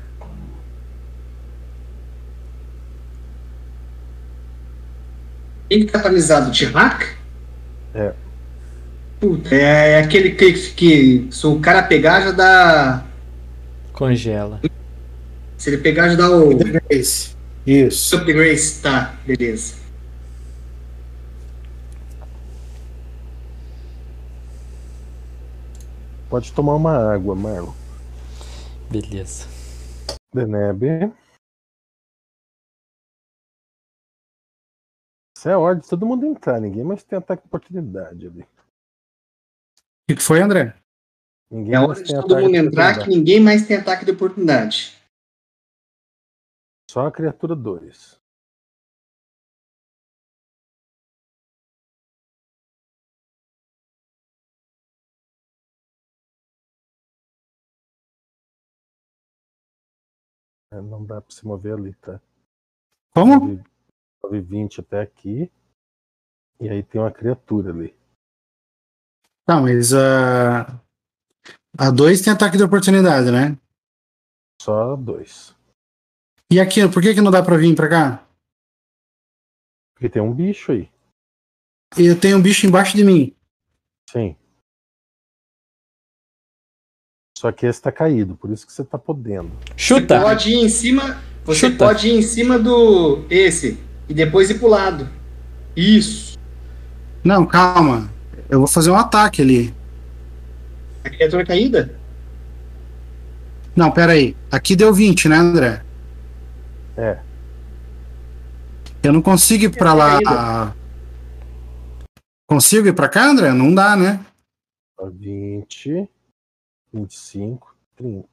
Quem que tá paralisado? T-Hack? É. Puta, é, é aquele que, que se o cara pegar já dá. Congela. Se ele pegar já dá o. Grace. Isso. Super Grace, tá, beleza. Pode tomar uma água, Marlon. Beleza. Deneb. Isso é a ordem de todo mundo entrar. Ninguém mais tem ataque de oportunidade ali. O que que foi, André? Ninguém É mais hora de todo mundo entrar que ninguém mais tem ataque de oportunidade. Só a criatura 2. É, Não dá pra se mover ali, tá? Como? Move- Move 20 até aqui. E aí tem uma criatura ali. Tá, mas a. A 2 tem ataque de oportunidade, né? Só dois. E aqui, por que, que não dá pra vir pra cá? Porque tem um bicho aí. E eu tenho um bicho embaixo de mim. Sim. Só que esse tá caído, por isso que você tá podendo. Chuta! Você pode ir em cima. Você Chuta. pode ir em cima do. Esse. E depois ir pro lado. Isso. Não, calma. Eu vou fazer um ataque ali. A criatura caída? Não, pera aí. Aqui deu 20, né, André? É. Eu não consigo ir pra lá. Consigo ir pra cá, André? Não dá, né? Ó, 20, 25, 30.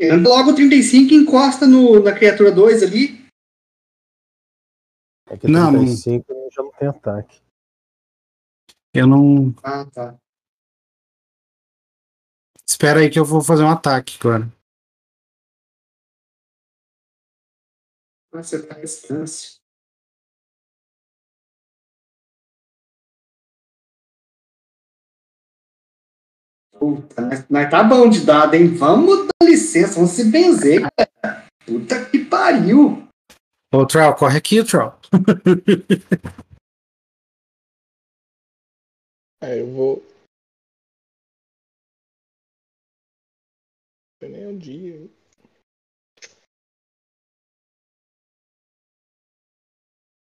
Anda logo o 35 e encosta no, na criatura 2 ali. É que Não, não- 35 já não tem ataque. Eu não. Ah, tá. Espera aí que eu vou fazer um ataque agora. Ah, você tá à distância. Puta, mas, mas tá bom de dado, hein? Vamos dar licença, vamos se benzer, cara. Puta que pariu. Ô, Troll, corre aqui, Troll. É, eu vou. Não tem nem o dia. hein?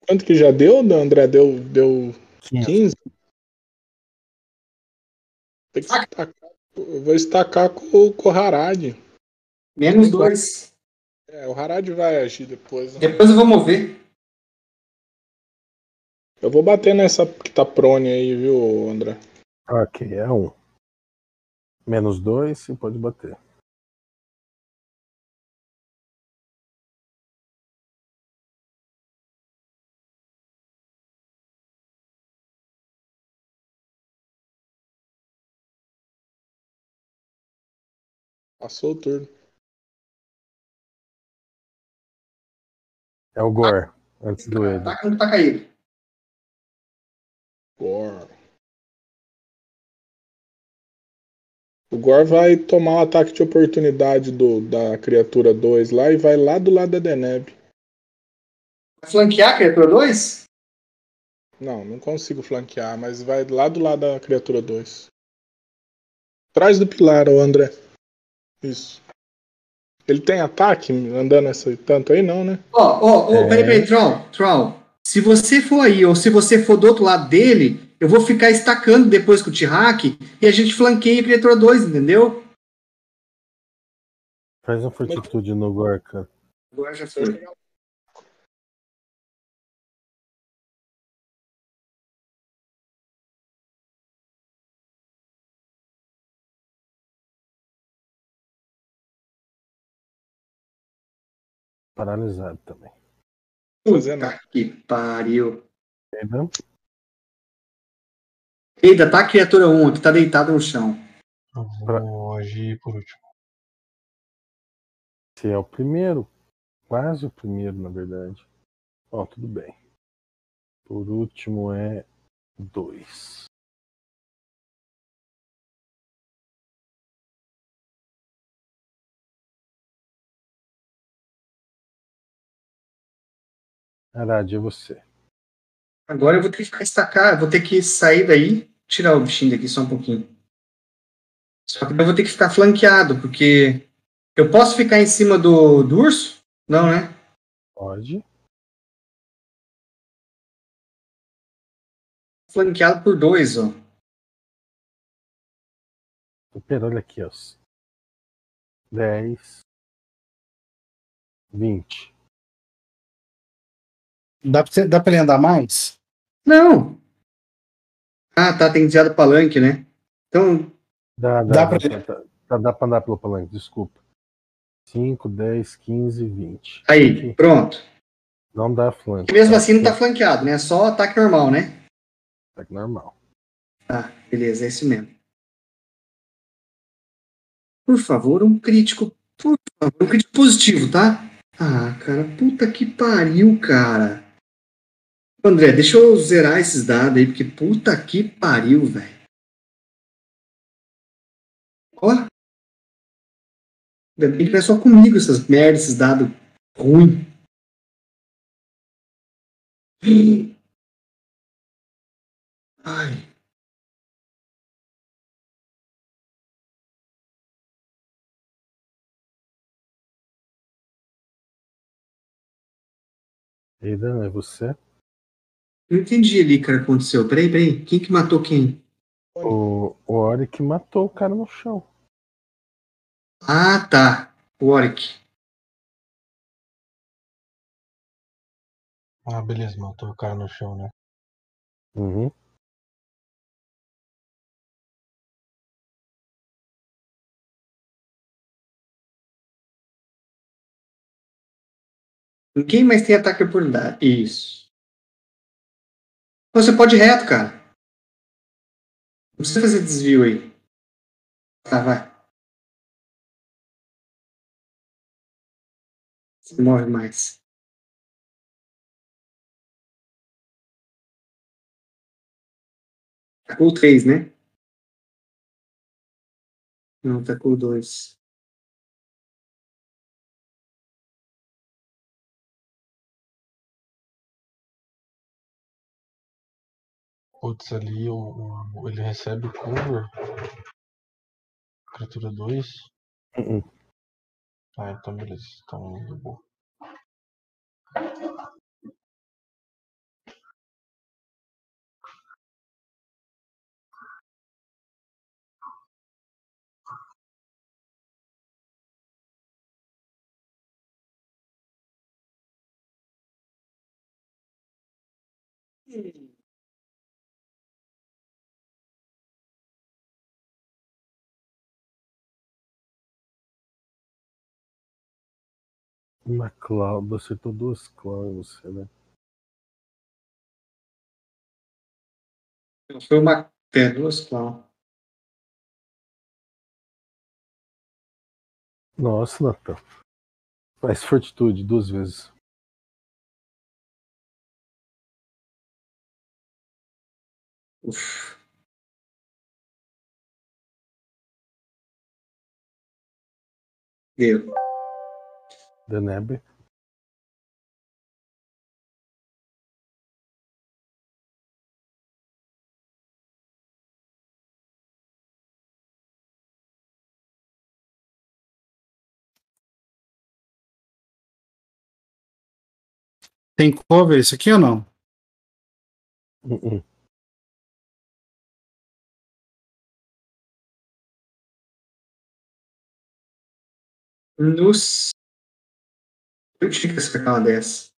Quanto que já deu, André? Deu, deu 15? Tem que estacar. Eu vou estacar com, o- com o Harad. Menos dois. É, o Harad vai agir depois. né? Depois eu vou mover. Eu vou bater nessa que tá prone aí, viu, André? Ok, é um. Menos dois e pode bater. Passou o turno. É o Gore, antes do no que tá caído. Gore. O Gore vai tomar o ataque de oportunidade do, da criatura 2 lá e vai lá do lado da Deneb. Vai flanquear a criatura 2? Não, não consigo flanquear, mas vai lá do lado da criatura 2. Atrás do pilar, o André. Isso. Ele tem ataque andando esse tanto aí, não, né? Ó, ó, ó, É. peraí, peraí, Troll, Troll. Se você for aí, ou se você for do outro lado dele, eu vou ficar estacando depois com o T-Hack e a gente flanqueia a criatura 2, entendeu? Faz uma fortitude no Gore, cara. Agora já foi. Paralisado também. Fazendo. Puta que pariu. Eida. Eida, tá a criatura 1 que tá deitada no chão. Eu vou agir por último. Se é o primeiro. Quase o primeiro, na verdade. Ó, tudo bem. Por último é dois. Arad, é você. Agora eu vou ter que ficar estacar, vou ter que sair daí, tirar o bichinho daqui só um pouquinho. Só que eu vou ter que ficar flanqueado, porque eu posso ficar em cima do, do urso? Não, né? Pode. Flanqueado por dois, ó. Pera, olha aqui, ó. 10. 20. Dá pra, dá pra ele andar mais? Não! Ah, tá, tem desviado o palanque, né? Então, Dá, Dá dá, pra- dá, dá, dá, dá pra andar pelo palanque, desculpa. 5, 10, 15, 20. aí, Aqui. pronto. Não dá flanque. Mesmo assim não tá flanqueado, né? Só ataque normal, né? Ataque normal. Tá, beleza, é isso mesmo. Por favor, um crítico. Por favor, um crítico positivo, tá? Ah, cara, puta que pariu, cara. André, deixa eu zerar esses dados aí, porque puta que pariu, velho. Ó. Ainda bem que não é só comigo essas merdas, esses dados ruins. Ai. Aidan, é você? Não entendi ali o que aconteceu. Peraí, peraí. Quem que matou quem? O, o Oric matou o cara no chão. Ah, tá. O Oric. Ah, beleza, matou o cara no chão, né? Uhum. Quem mais tem ataque de oportunidade? Isso. Você pode ir reto, cara. Não precisa fazer desvio aí. Tá, vai. Você morre mais. Tacou três, né? Não, tacou dois. Putz, ali o, o- ele recebe cover. Criatura 2. Uh-uh. Ah, então beleza. Então de boa. Uma cláusula, acertou duas cláusulas, você, né? Foi uma. É, duas clown. Nossa, Natan. Faz fortitude duas vezes. Uf. Deu. Deneb. Tem cover isso aqui ou não? Uh-uh. Nos. Eu tinha que acertar uma dessa.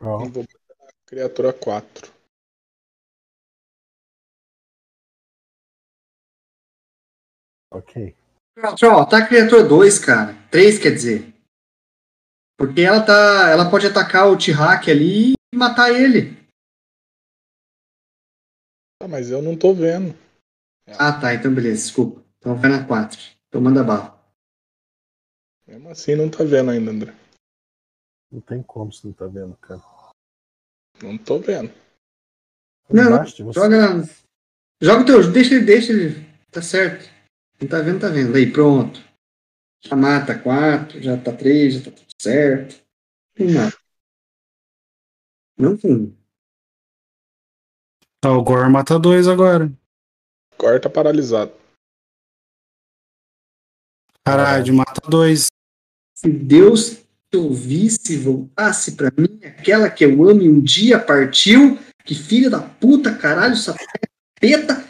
Ó, Eu vou botar a criatura 4. ok. Ó, tá a criatura 2, cara. 3 quer dizer. Porque ela tá. Ela pode atacar o T-Hack ali e matar ele. Ah, mas eu não tô vendo. Ah, tá. Então beleza, desculpa. Então vai na 4. Então manda bala. Mesmo assim não tá vendo ainda, André. Não tem como você não tá vendo, cara. Não tô vendo. Não, Embaixo você. Joga. Joga o teu. Deixa ele, deixa ele. Tá certo. Não tá vendo, tá vendo. Aí, pronto. Já mata 4, já tá 3, já tá tudo certo. Não nada. Não tem. Tá, o Gore mata dois agora. Agora tá paralisado. Caralho, mata dois. Se Deus te ouvisse e voltasse pra mim, aquela que eu amo e um dia partiu, que filha da puta, caralho, essa peta.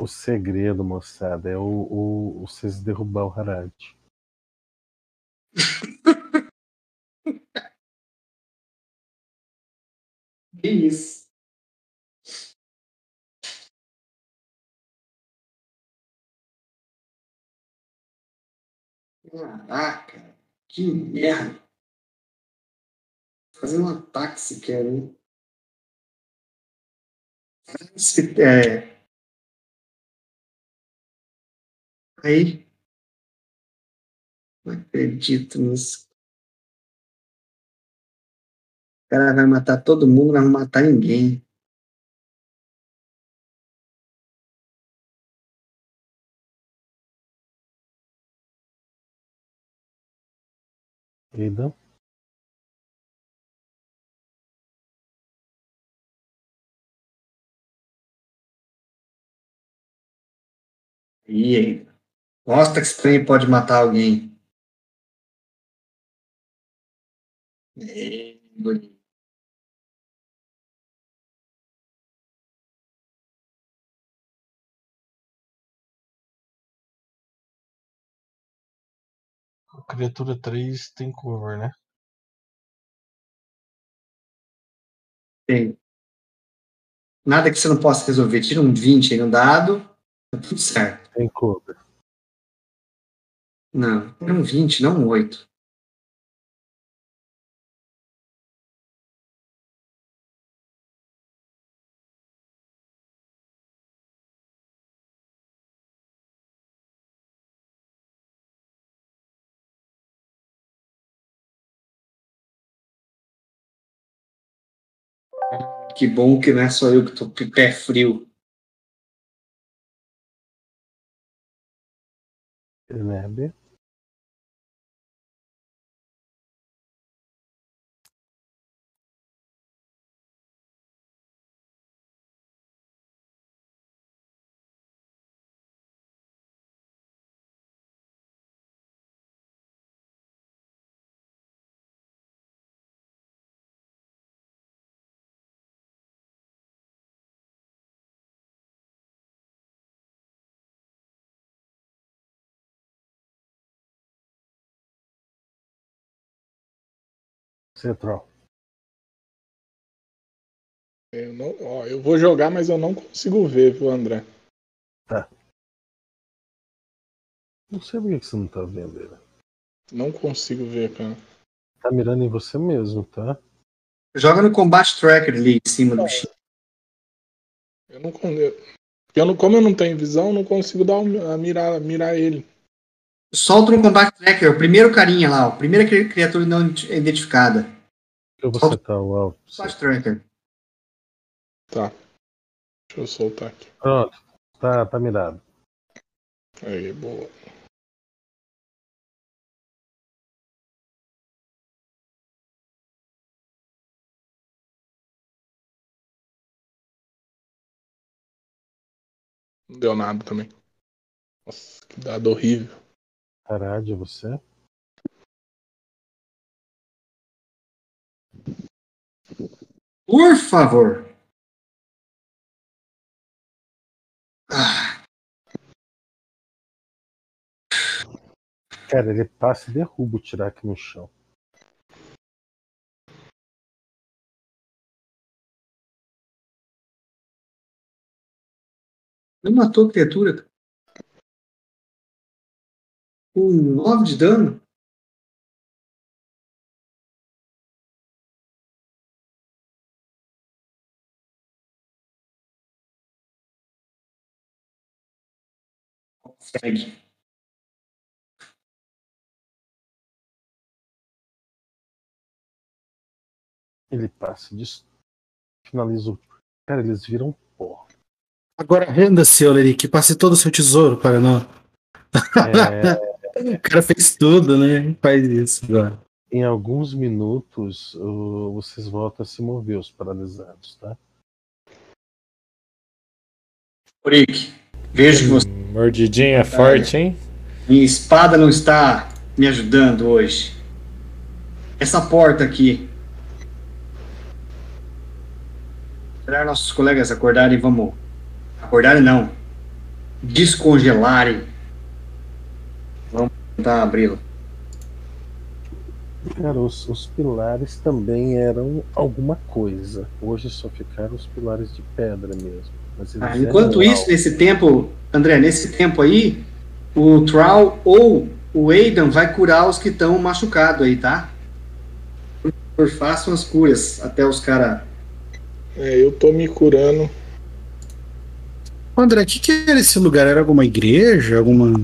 O segredo, moçada, é o, o, vocês derrubar o Harad. Isso? Caraca, que merda. Fazer um ataque sequer, hein? Se- É... Aí. Não acredito nisso. O cara vai matar todo mundo, não vai matar ninguém. Aidan? E aí? Mostra que trem pode matar alguém. É, bonito. Criatura 3 tem cover, né? Tem. Nada que você não possa resolver. Tira um 20 aí no dado, tá tudo certo. Tem cover. Não, é um 20, não um 8. Que bom que não é só eu que tô pé frio. Né, Central. Eu, não, ó, eu vou jogar, mas eu não consigo ver, viu, André? Não sei por que você não tá vendo ele. Não consigo ver, cara. Tá mirando em você mesmo, tá? Joga no Combat Tracker ali em cima do bichinho. Eu não, eu, eu não como eu não tenho visão, eu não consigo dar um- a mirar, mirar ele. Solta no Combat Tracker, o primeiro carinha lá, a primeira cri- criatura não ident- identificada. Eu vou setar o alvo. Combat Tracker. Tá. Deixa eu soltar aqui. Pronto. Tá, tá mirado. Aí, boa. Não deu nada também. Nossa, que dado horrível. É você? Por favor. Ah, Cara, ele passa e derruba o Tirac no chão. não matou a criatura. Com 9 de dano. Consegue. Ele passa des- finaliza o. Cara, eles viram pó. Agora renda-se, Oleric, passe todo o seu tesouro para nós. É, O cara fez tudo, né? Faz isso agora. em alguns minutos, vocês voltam a se mover, os paralisados, tá? Oric, vejo que você, Mordidinha forte, hein? minha espada não está me ajudando hoje. Essa porta aqui. Esperar nossos colegas acordarem, vamos. Acordarem não. Descongelarem. Vamos tentar abri-la. Cara, os, os pilares também eram alguma coisa. Hoje só ficaram os pilares de pedra mesmo. Ah, enquanto isso, nesse tempo, André, nesse tempo aí, o Troll ou o Aidan vai curar os que estão machucados aí, tá? Por favor, façam as curas até os caras. É, eu tô me curando. André, o que, que era esse lugar? Era alguma igreja? Alguma.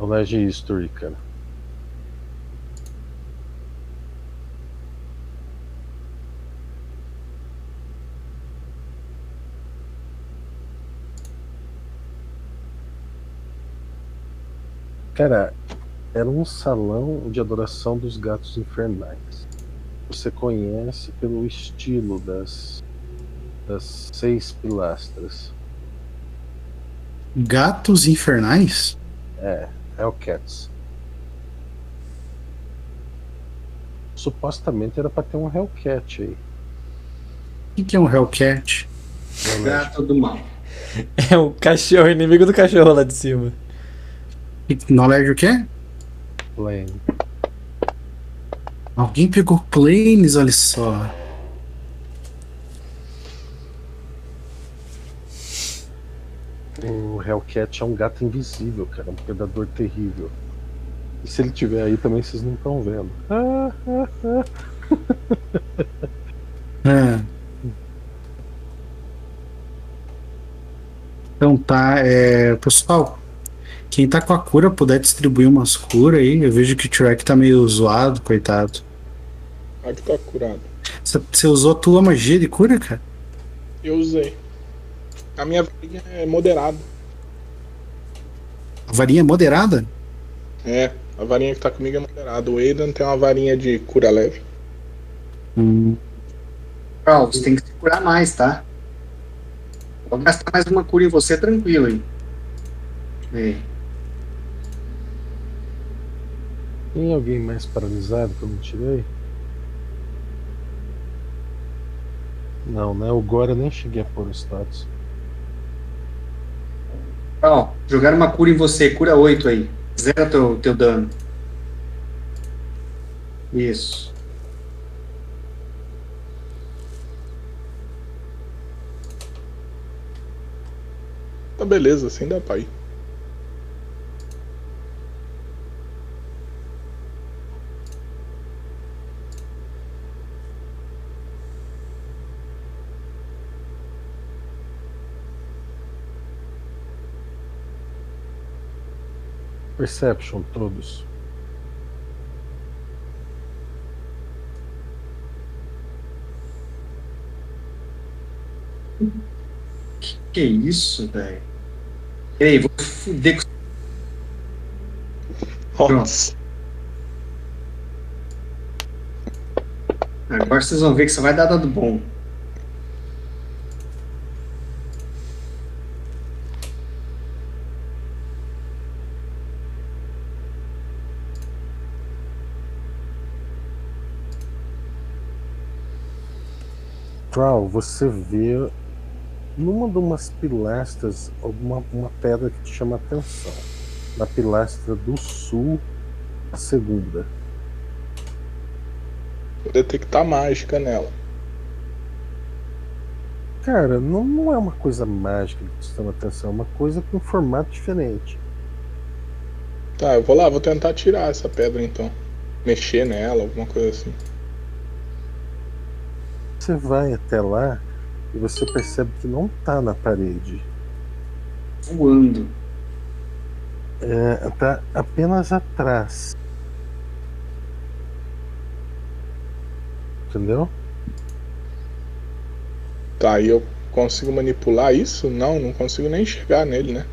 Knowledge History, cara. Cara, era um salão de adoração dos gatos infernais. Você conhece pelo estilo das, das seis pilastras. Gatos infernais? É, Hellcats. Supostamente era pra ter um Hellcat aí. O que, que é um Hellcat? Gato do mal. É o cachorro, inimigo do cachorro lá de cima. Knowledge o quê? Plane. Alguém pegou planes, olha só. O Hellcat é um gato invisível, cara, um predador terrível. E se ele tiver aí também vocês não estão vendo. Ah, ah, ah. É. Então tá, é, pessoal, quem tá com a cura puder distribuir umas curas aí. Eu vejo que o Trek tá meio zoado, coitado. Aqui tá curado. Você- Você usou a tua magia de cura, cara? Eu usei. A minha varinha é moderada. A varinha é moderada? É, a varinha que tá comigo é moderada. O Aidan tem uma varinha de cura leve. Hum. Carl, você tem que se curar mais, tá? Pode gastar mais uma cura em você, tranquilo aí. É. Tem alguém mais paralisado que eu não tirei? Não, né? O Gora eu nem cheguei a pôr o status. Ó, jogaram uma cura em você, cura 8 aí. Zera teu, teu dano. Isso. Tá beleza, assim dá pra ir. Perception, todos. Que, que isso, velho? Peraí, vou fuder com Nossa. Agora vocês vão ver que só vai dar dado bom. Troll, você vê numa de umas pilastras alguma uma pedra que te chama a atenção. Na pilastra do sul, a segunda. Vou detectar mágica nela. Cara, não, não é uma coisa mágica que te chama a atenção, é uma coisa com um formato diferente. Tá, eu vou lá, vou tentar tirar essa pedra então. Mexer nela, alguma coisa assim. Você vai até lá e você percebe que não tá na parede. Voando. É, tá apenas atrás. Entendeu? Tá, e eu consigo manipular isso? Não, não consigo nem enxergar nele, né?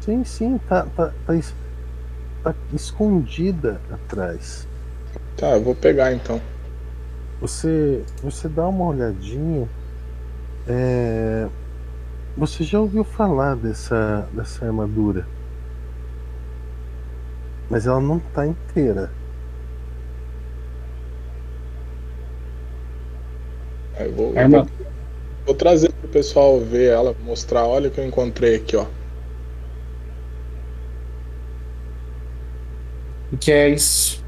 Sim, sim, tá, tá, tá, es- tá escondida atrás. Tá, eu vou pegar então. Você, você dá uma olhadinha. é, você já ouviu falar dessa, dessa armadura? Mas ela não tá inteira. Aí eu vou, Arma- vou trazer pro pessoal ver ela, mostrar, olha o que eu encontrei aqui, ó. O que é isso?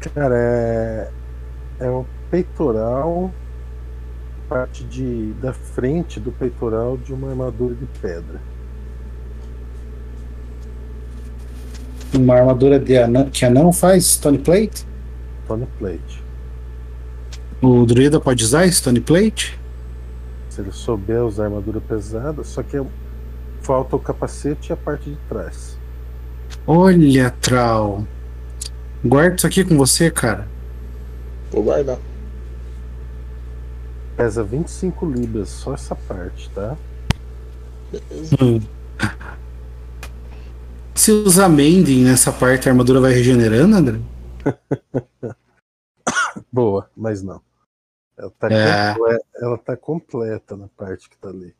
Cara, é, é o peitoral, parte de, da frente do peitoral de uma armadura de pedra. Uma armadura de que anão faz? Stone Plate? Tony Plate. O druida pode usar Stone Plate? Se ele souber usar armadura pesada, só que falta o capacete e a parte de trás. Olha, Trau. Guarda isso aqui com você, cara. Vou guardar. Pesa 25 libras, só essa parte, tá? Beleza. Se usar Mending nessa parte, a armadura vai regenerando, André? Boa, mas não. Ela tá, É. comple- ela tá completa na parte que tá ali.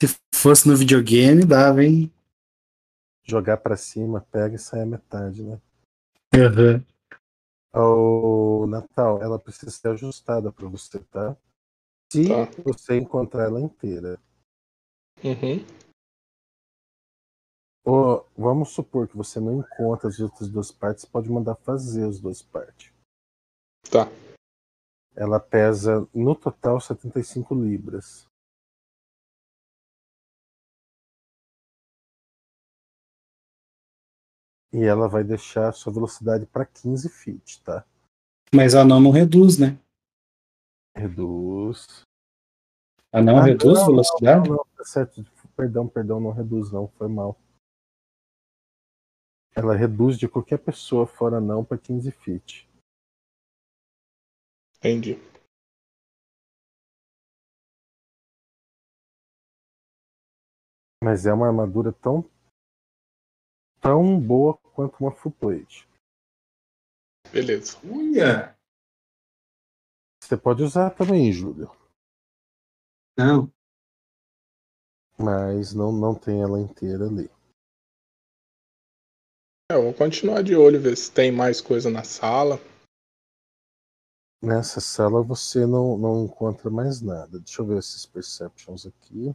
Se fosse no videogame, dava, hein? Jogar pra cima, pega e sai a metade, né? Aham. O Natal, ela precisa ser ajustada pra você, tá? Se Tá. você encontrar ela inteira. Uhum. Ou, vamos supor que você não encontra as outras duas partes, pode mandar fazer as duas partes. Tá. Ela pesa no total 75 libras. E ela vai deixar a sua velocidade para 15 feet, tá? Mas anão não reduz, né? Reduz. Anão Ah, reduz não, velocidade? Não, não, tá certo. Perdão, perdão, não reduz não, foi mal. Ela reduz de qualquer pessoa fora não para 15 feet. Entendi. Mas é uma armadura tão tão boa quanto uma full plate. Beleza. Olha! Você pode usar também, Júlio. Não. Mas não, não tem ela inteira ali. É, eu vou continuar de olho, ver se tem mais coisa na sala. Nessa sala você não, não encontra mais nada. Deixa eu ver esses perceptions aqui.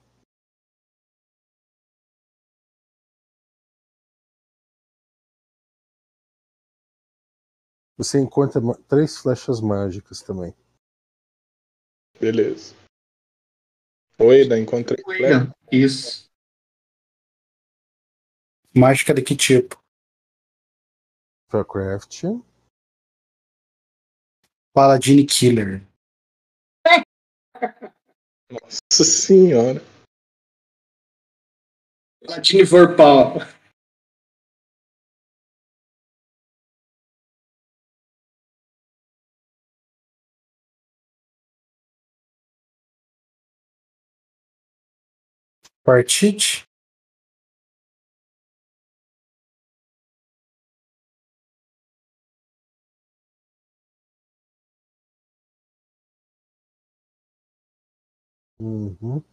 Você encontra três flechas mágicas também. Beleza. Oi, da encontrei. William, Isso. Mágica de que tipo? Spellcraft. Paladine Killer. Nossa senhora. Latine for Partite. Uhum.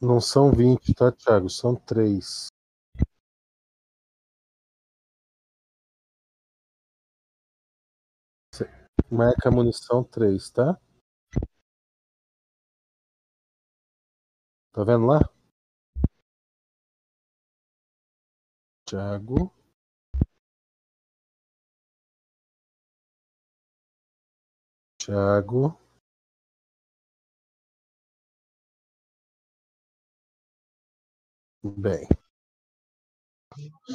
Não são 20, tá, Thiago? São 3. Marca munição 3, tá? Tá vendo lá? Thiago. Thiago. Bem.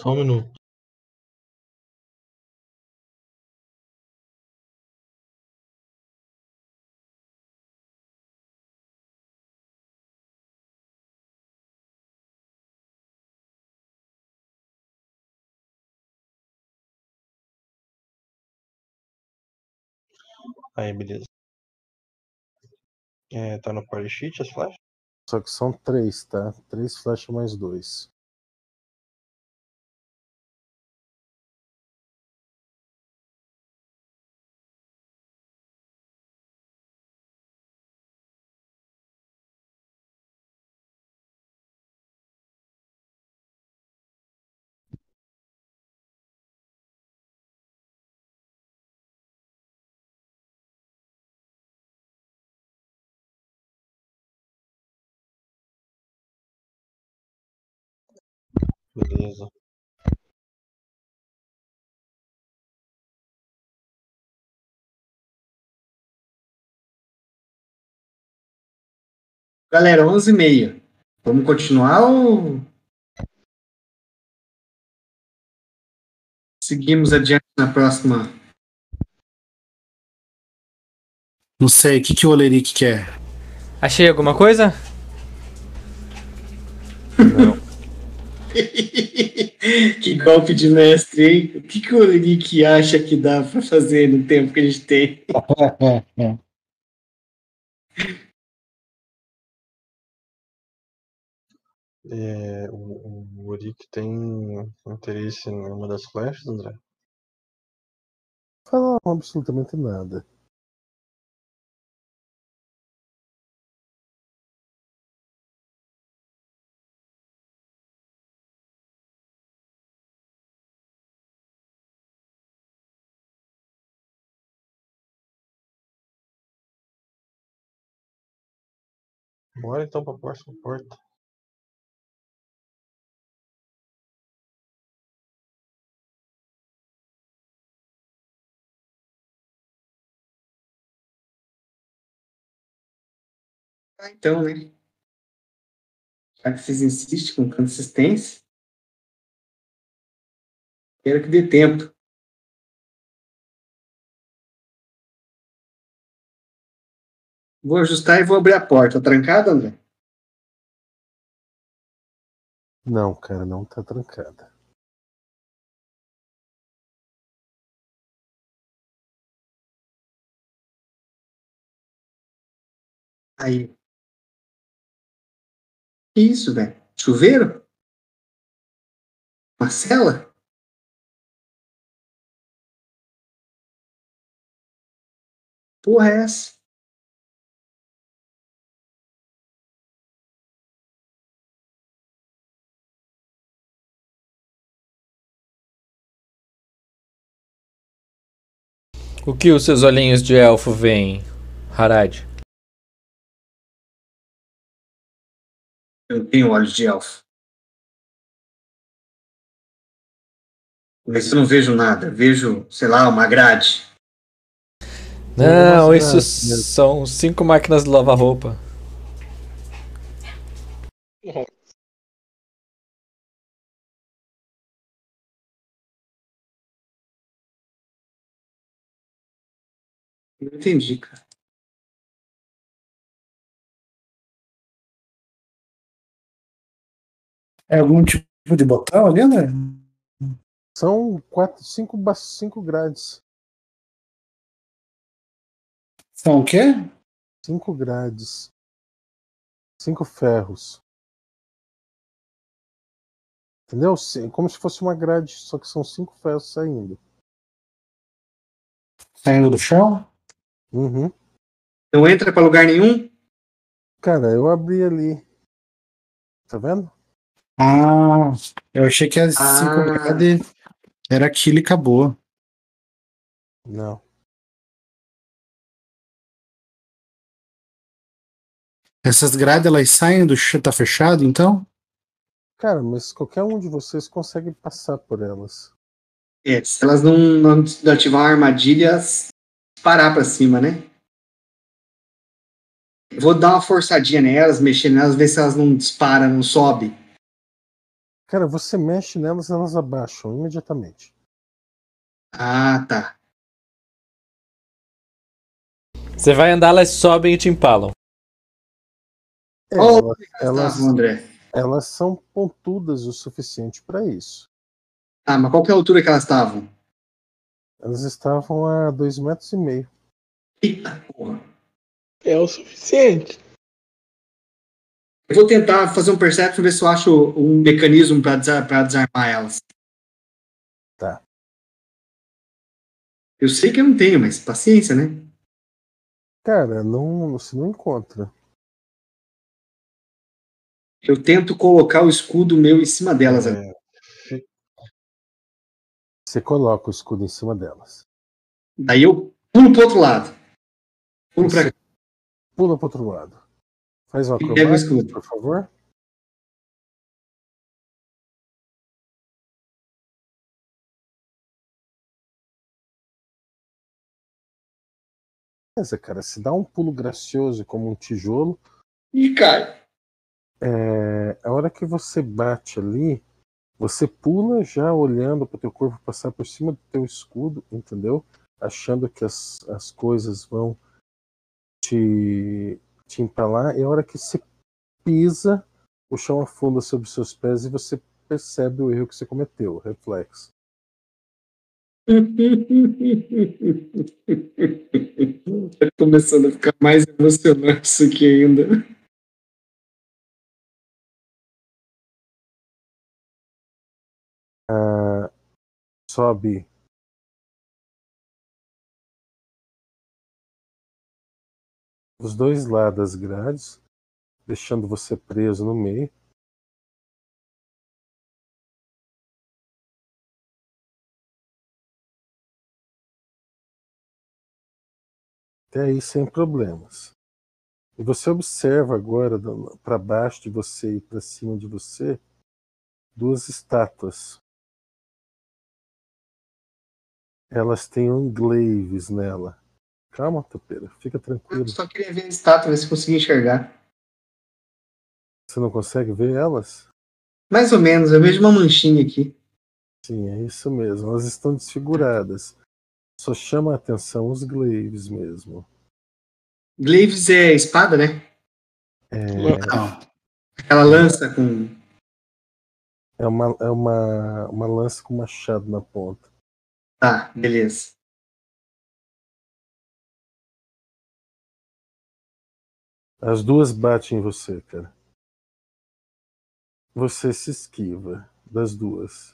Só um minuto. Aí, beleza. É, tá no party sheet as? Só que são 3, tá? 3 flechas mais 2. Galera, 11 e meia. Vamos continuar ou... Seguimos adiante na próxima. Não sei, o que, que o Oleric quer? Achei alguma coisa? que golpe de mestre, hein? O que, que o Oleric acha que dá pra fazer no tempo que a gente tem? É, o, o Uric tem interesse em uma das flechas, André? Falar absolutamente nada. Bora então pra próxima porta. Então, né? Já que vocês insistem com consistência, quero que dê tempo. Vou ajustar e vou abrir a porta. Tá trancada, André? Não, cara, não tá trancada. Aí. Que isso, velho? Chuveiro? Marcela? Porra é essa? O que os seus olhinhos de elfo veem, Harad? Eu tenho olhos de elfo. Mas eu não vejo nada. Vejo, sei lá, uma grade. Não, isso são cinco máquinas de lavar roupa. Não entendi, cara. É algum tipo de botão ali, André? São quatro, cinco, ba- cinco grades. São o quê? Cinco grades. Cinco ferros. Entendeu? Como se fosse uma grade, só que são cinco ferros saindo. Saindo do chão? Uhum. Não entra pra lugar nenhum? Cara, eu abri ali. Tá vendo? Ah, eu achei que as Ah. cinco grades era aquilo e acabou. Não. Essas grades elas saem do chão, tá fechado então? Cara, mas qualquer um de vocês consegue passar por elas. É, se elas não, não ativar uma armadilha, parar pra cima, né? Eu Vou dar uma forçadinha nelas, mexer nelas, ver se elas não disparam, não sobe. Cara, você mexe nelas, elas abaixam imediatamente. Ah, tá. Você vai andar, elas sobem e te empalam. É, Oh, elas, elas, Tá, André. elas são pontudas o suficiente para isso. Ah, mas qual que é a altura que elas estavam? Elas estavam a dois metros e meio. Eita porra. É o suficiente. Eu vou tentar fazer um perception ver se eu acho um mecanismo pra desa- pra desarmar elas. Tá. Eu sei que eu não tenho, mas paciência, né? Cara, não, você não encontra. Eu tento colocar o escudo meu em cima delas. É, Você coloca o escudo em cima delas. Daí eu pulo pro outro lado. Pulo pra Você pula pro outro lado. Faz uma acrobática, por favor. Beleza, cara, se dá um pulo gracioso como um tijolo, e cai. é, a hora que você bate ali, você pula já olhando para o teu corpo passar por cima do teu escudo, entendeu? Achando que as, as coisas vão te, te empalar, e a hora que você pisa, o chão afunda sobre seus pés e você percebe o erro que você cometeu, o reflexo. tá começando a ficar mais emocionante isso aqui ainda. Ah, sobe os dois lados das grades, deixando você preso no meio. Até aí sem problemas. E você observa agora para baixo de você e para cima de você duas estátuas. Elas têm englaves nela. Calma, Topeira, fica tranquilo. Eu só queria ver a estátua, ver se conseguia enxergar. Você não consegue ver elas? Mais ou menos, eu vejo uma manchinha aqui. Sim, é isso mesmo. Elas estão desfiguradas. Só chama a atenção os glaives mesmo. Glaives é espada, né? É, Não. Aquela lança com. é, uma, é uma, uma lança com machado na ponta. Tá, beleza. As duas batem em você, cara. Você se esquiva das duas.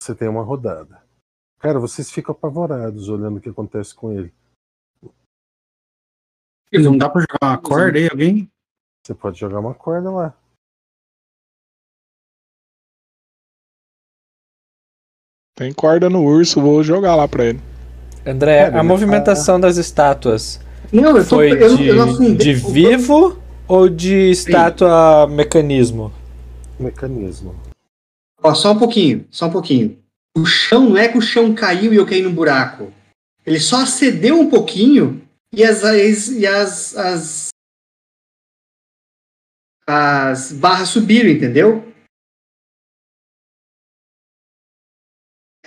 Você tem uma rodada. Cara, vocês ficam apavorados olhando o que acontece com ele. Não dá pra jogar uma corda aí, alguém? Você pode jogar uma corda lá. Tem corda no urso, vou jogar lá pra ele. André, Cara, a movimentação das estátuas Não, eu tô. foi eu, de, eu não de vivo ou de estátua mecanismo? Mecanismo. Ó, só um pouquinho, só um pouquinho. O chão não é que o chão caiu e eu caí no buraco. Ele só acedeu um pouquinho e as, as- e as, as, as barras subiram, entendeu?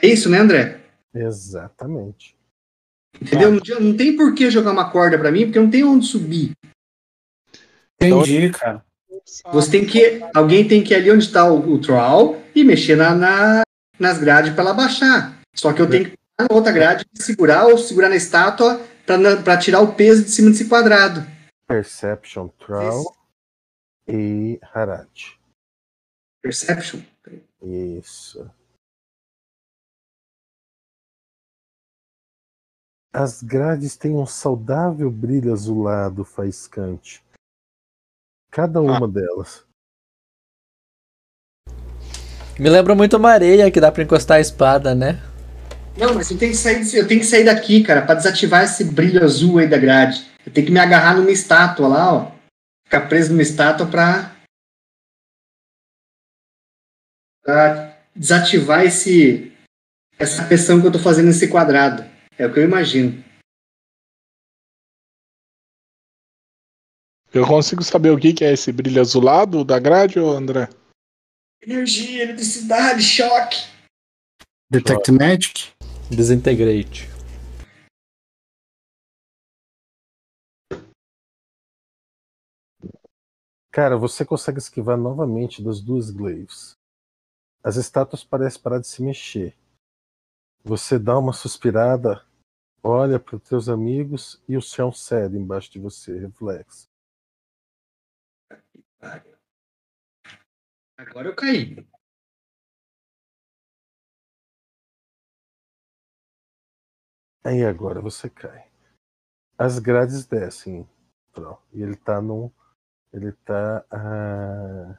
É isso, né, André? Exatamente. Entendeu? Não, não tem por que jogar uma corda pra mim, porque não tem onde subir. Entendi, cara. Você tem que. Alguém tem que ir ali onde está o, o troll e mexer na, na- nas grades para ela baixar. Só que eu tenho que ir na outra grade e segurar ou segurar na estátua para tirar o peso de cima desse quadrado. Perception, Troll e Harad. Perception. Isso. As grades têm um saudável brilho azulado faiscante. Cada uma delas. Me lembra muito uma areia que dá pra encostar a espada, né? Não, mas eu tenho que sair, eu tenho que sair daqui, cara, para desativar esse brilho azul aí da grade. Eu tenho que me agarrar numa estátua lá, ó. Ficar preso numa estátua pra, pra desativar esse essa pressão que eu tô fazendo nesse quadrado. É o que eu imagino. Eu consigo saber o que, que é esse brilho azulado da grade, ô André? Energia, eletricidade, choque. Detect Magic? Desintegrate. Cara, você consegue esquivar novamente das duas glaives. As estátuas parecem parar de se mexer. Você dá uma suspirada, olha para os teus amigos e o chão cede embaixo de você, reflexo. Agora eu caí. Aí agora você cai. As grades descem, Tro, e ele tá num. Ele tá a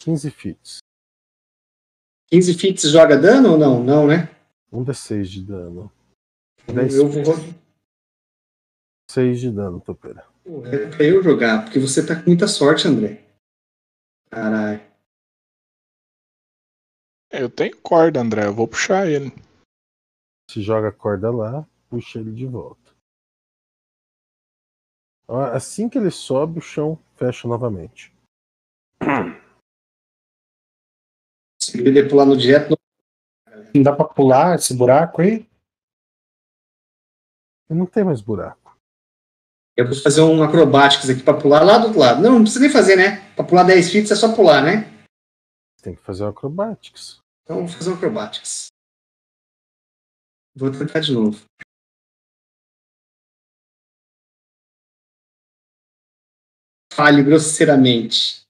15 feet. 15 feet joga dano ou não? Não, né? Um D6 de dano. 10 Eu vou. 6 de dano, topeira. É pra eu jogar, porque você tá com muita sorte, André. Caralho. Eu tenho corda, André, eu vou puxar ele. Se joga a corda lá, puxa ele de volta. Ó, Assim que ele sobe, o chão fecha novamente. Se ele pular no direto, Não dá pra pular esse buraco aí? Não tem mais buraco. eu vou fazer um acrobatics aqui pra pular lá do outro lado. Não, não precisa nem fazer, né? Pra pular 10 feet é só pular, né? Tem que fazer o acrobatics. Então vou fazer um acrobatics. Vou tentar de novo. Falhe grosseiramente.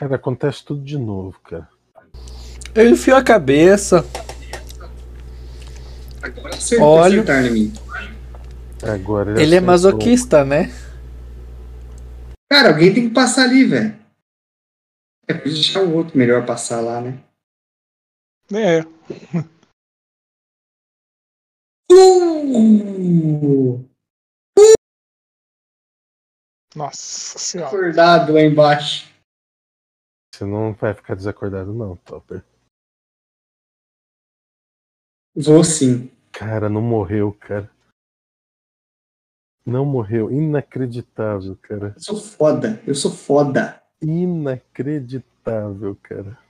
Cara, acontece tudo de novo, cara. Eu enfio a cabeça. Agora acertou Olha. acertar em mim. Agora Ele é acertou. masoquista, né? Cara, alguém tem que passar ali, velho. É pra deixar o outro melhor passar lá, né? É, Uh! nossa senhora. Acordado lá embaixo. Você não vai ficar desacordado, não, Topper. Vou sim. Cara, não morreu, cara. Não morreu. Inacreditável, cara. Eu sou foda. Eu sou foda. Inacreditável, cara.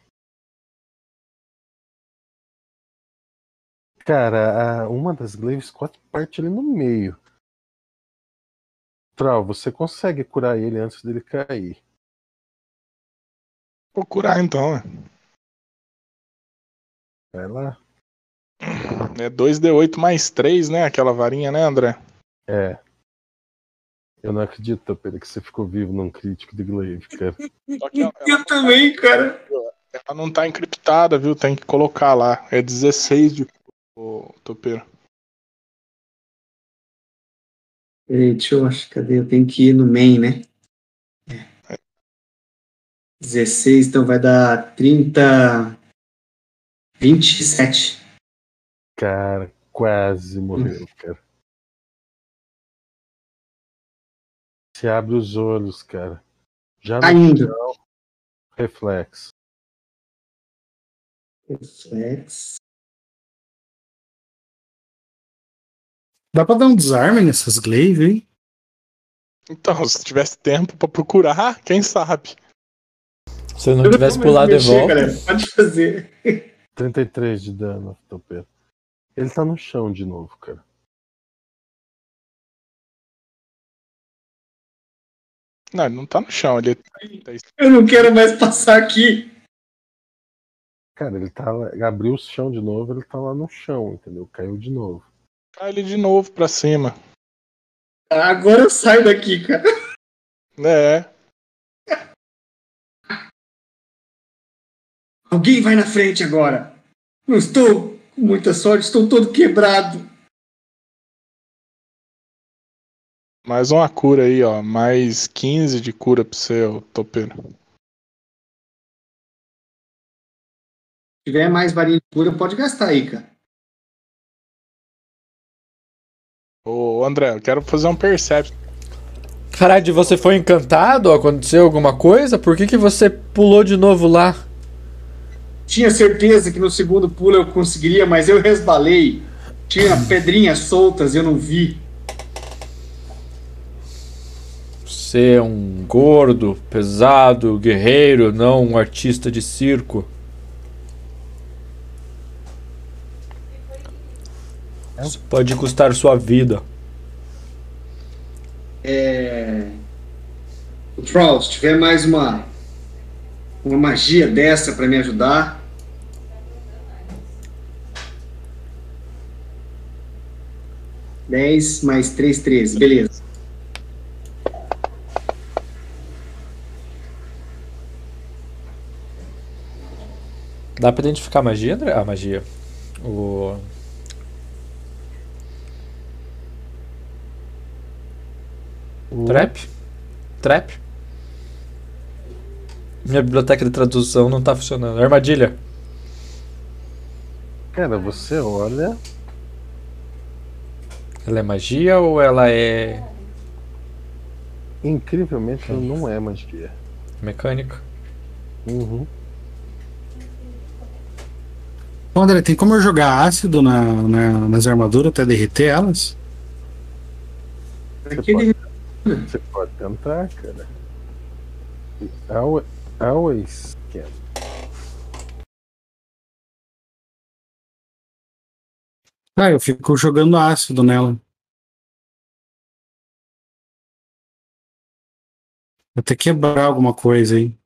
Cara, uma das glaives quatro parte ali no meio. Trau, você consegue curar ele antes dele cair. Vou curar então, né? Vai lá. É 2D8 mais 3, né? Aquela varinha, né, André? É. Eu não acredito, Pedro, que você ficou vivo num crítico de glaive, cara. Que ela, Eu também, cara. ela não tá encriptada, viu? Tem que colocar lá. É 16 de o topeiro. Peraí, deixa eu achar. Cadê? Eu tenho que ir no main, né? É. 16, então vai dar 30. 27. Cara, quase morreu, cara. Se abre os olhos, cara. Já no Ainda. chão, reflexo. Reflex. Dá pra dar um desarme nessas glaive, hein? Então, se tivesse tempo pra procurar, quem sabe? Se eu não tivesse pulado de Mexer, volta. cara, Pode fazer. 33 de dano, topeiro. Ele tá no chão de novo, cara. Não, ele não tá no chão, ele Eu não quero mais passar aqui. Cara, ele tá lá, abriu o chão de novo, ele tá lá no chão, entendeu? Caiu de novo. cai ele de novo pra cima. Agora eu saio daqui, cara. É. Alguém vai na frente agora. Não estou com muita sorte, estou todo quebrado. Mais uma cura aí, ó. Mais 15 de cura pro seu topeiro. Se tiver mais varinha de cura, pode gastar aí, cara. Ô, André, eu quero fazer um perception. Caralho, você foi encantado? Aconteceu alguma coisa? Por que, que você pulou de novo lá? Tinha certeza que no segundo pulo eu conseguiria, mas eu resbalei. Tinha pedrinhas soltas e eu não vi. Você é um gordo, pesado, guerreiro, não um artista de circo. Isso pode custar sua vida. É... O Troll, se tiver mais uma uma magia dessa pra me ajudar. Dez mais três, treze. Beleza. Dá pra identificar a magia, André? A magia. O. Trap? Trap? Minha biblioteca de tradução não tá funcionando. Armadilha. Cara, você olha. Ela é magia ou ela é Incrivelmente, ela não é magia. mecânica? Uhum. Ô, André, tem como eu jogar ácido na, na- nas armaduras até derreter elas? Você pode, você pode tentar, cara. Always, Ah, eu fico jogando ácido nela. Até quebrar alguma coisa aí.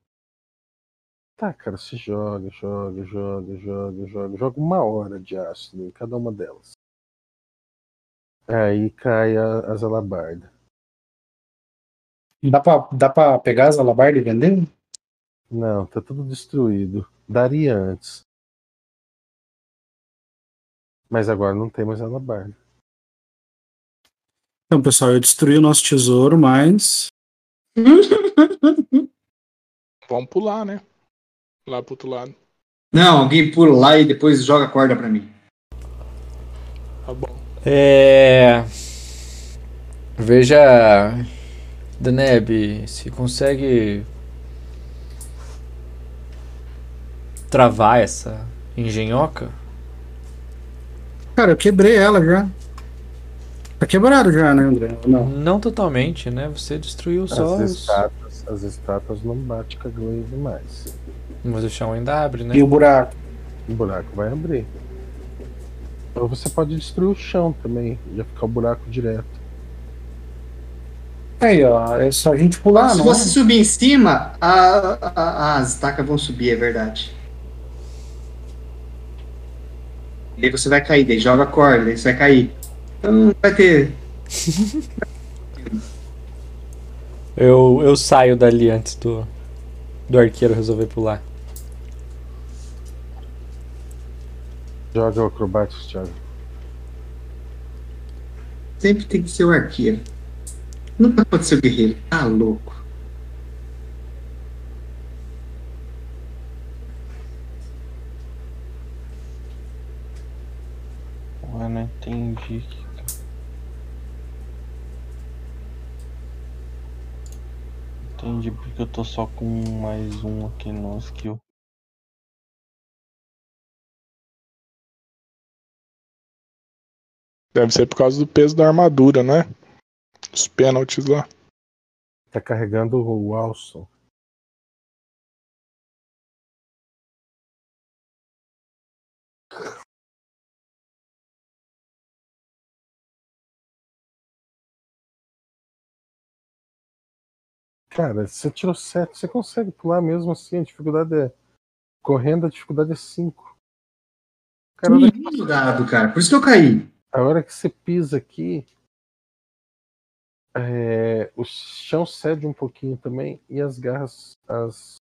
Tá, cara, se joga, joga, joga, joga, joga. Joga uma hora de ácido em cada uma delas. Aí cai a- as alabardas. Dá pra, dá pra pegar as alabardas e vender? Não, tá tudo destruído. Daria antes. Mas agora não tem mais alabarda. Então, pessoal, eu destruí o nosso tesouro, mas. Vamos pular, né? Lá pro outro lado. Não, alguém pula lá e depois joga a corda pra mim. Tá bom. É. Veja. Deneb, se consegue. Travar essa engenhoca? Cara, eu quebrei ela já. Tá quebrado já, né, André? Não. Não totalmente, né? Você destruiu só As os... estátuas, as estátuas não batem com a glaive mais. Mas o chão ainda abre, né? E o buraco? O buraco vai abrir. Ou você pode destruir o chão também, já ficar o buraco direto. Aí, ó, é só a gente pular, Se não você subir em cima, a- a- as estacas vão subir, é verdade. E aí você vai cair, daí joga a corda, daí você vai cair. Então vai ter. Eu, eu saio dali antes do, do arqueiro resolver pular. Joga o acrobatics, Thiago. Sempre tem que ser o arqueiro. Nunca pode ser o guerreiro. Tá louco. Ué, não entendi. Entendi porque eu tô só com mais um aqui no skill. Deve ser por causa do peso da armadura, né? Os pênaltis lá. Tá carregando o Alson. Cara, você tirou 7, você consegue pular mesmo assim. A dificuldade é. Correndo, a dificuldade é 5. Cara, hora que- dado, cara. Por isso que eu caí. a hora que você pisa aqui, é, o chão cede um pouquinho também e as garras, as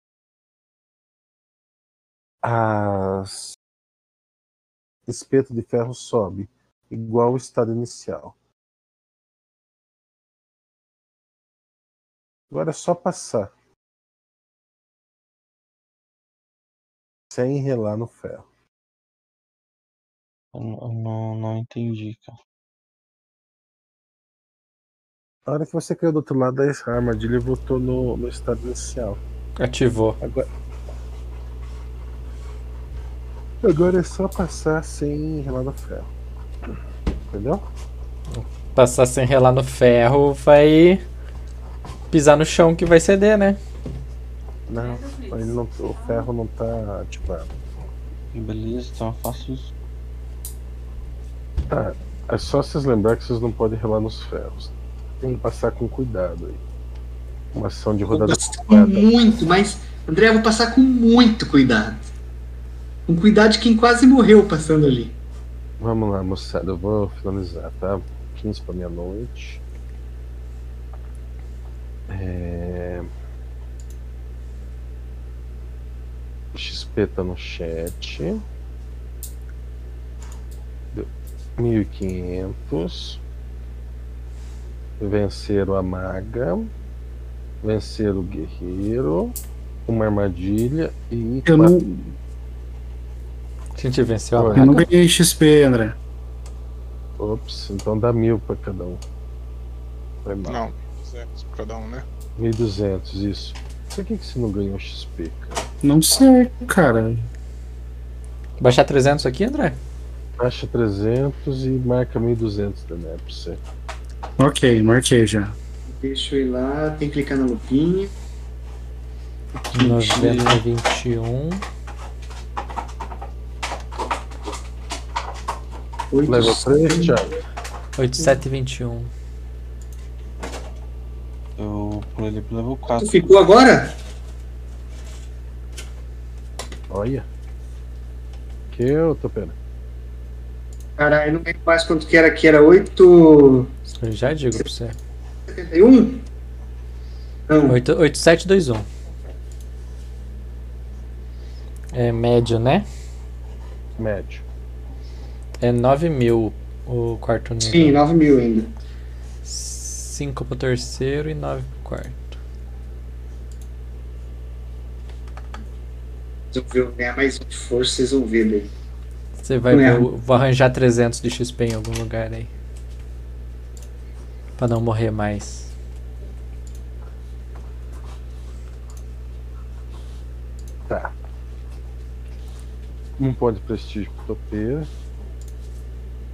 as espeto de ferro sobe, igual o estado inicial. Agora é só passar. Sem relar no ferro. Eu não, não, entendi, cara. A hora que você caiu do outro lado da armadilha voltou no, no estado inicial. Ativou. Agora... Agora é só passar sem relar no ferro. Entendeu? Passar sem relar no ferro vai pisar no chão que vai ceder, né? Não, ele não, o ferro não tá ativado. Beleza, então eu faço isso. Tá, é só vocês lembrar que vocês não podem relar nos ferros. Tem que passar com cuidado aí. Uma ação de rodada com muito, mas. André, eu vou passar com muito cuidado. Com cuidado de quem quase morreu passando ali. Vamos lá, moçada, eu vou finalizar, tá? 15 pra meia-noite. É... XP tá no chat. Deu 1500. Venceram a maga. Venceram o guerreiro. Uma armadilha e. Eu não, A gente venceu a Oi. eu não maga. ganhei XP, André. Ops, então dá mil pra cada um. Foi mal. Não, 200 pra cada um, né? 1200, isso. Por que, que você não ganhou XP, cara? Não sei, cara. Baixar 300 aqui, André? Baixa 300 e marca 1200 também pra você. Ok, marquei já. Deixa eu ir lá, tem que clicar na lupinha. 90, 21. Oito, Level 3, Thiago. 87, 21. Eu pulei ele pro level Tu 4. ficou agora? Olha. Que eu tô pena. Caralho, não lembro mais quanto que era aqui. Era 8. Eu já digo pra você. 71? Não, 8, 8721. É médio, né? Médio. É 9 mil o quarto nível. sim, 9 mil ainda. 5 pro terceiro e 9 pro quarto. Vocês vão ver, ganhar mais um de força, vocês vão ver daí. Você vai é. vou arranjar 300 de XP em algum lugar aí. Pra não morrer mais. Tá. Um ponto de prestígio pro topeiro.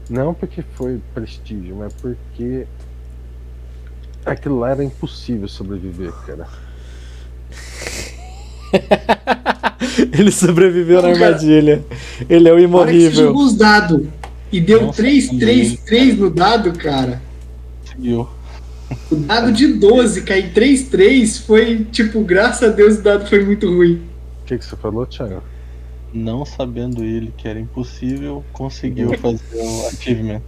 Não porque foi prestígio, mas porque aquilo lá era impossível sobreviver, cara. Ele sobreviveu na cara. armadilha. Ele é o hora que você imorrível. jogou os dados, E deu Nossa, 3, 3, também. 3 no dado, cara. Seguiu. O dado de 12 cair 3, 3 foi, tipo, graças a Deus o dado foi muito ruim. O que, que você falou, Thiago? Não sabendo ele que era impossível, conseguiu fazer o achievement.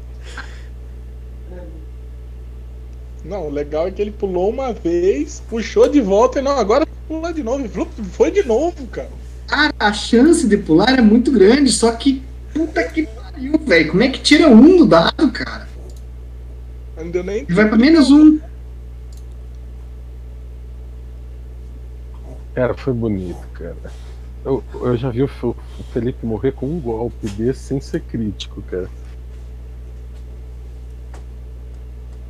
Não, o legal é que ele pulou uma vez, puxou de volta e não, agora pular de novo. e Foi de novo, cara. Cara, a chance de pular é muito grande, só que puta que pariu, velho. Como é que tira um do dado, cara? Não deu nem Ele vai pra menos um. Cara, foi bonito, cara. Eu, eu já vi o Felipe morrer com um golpe desse sem ser crítico, cara.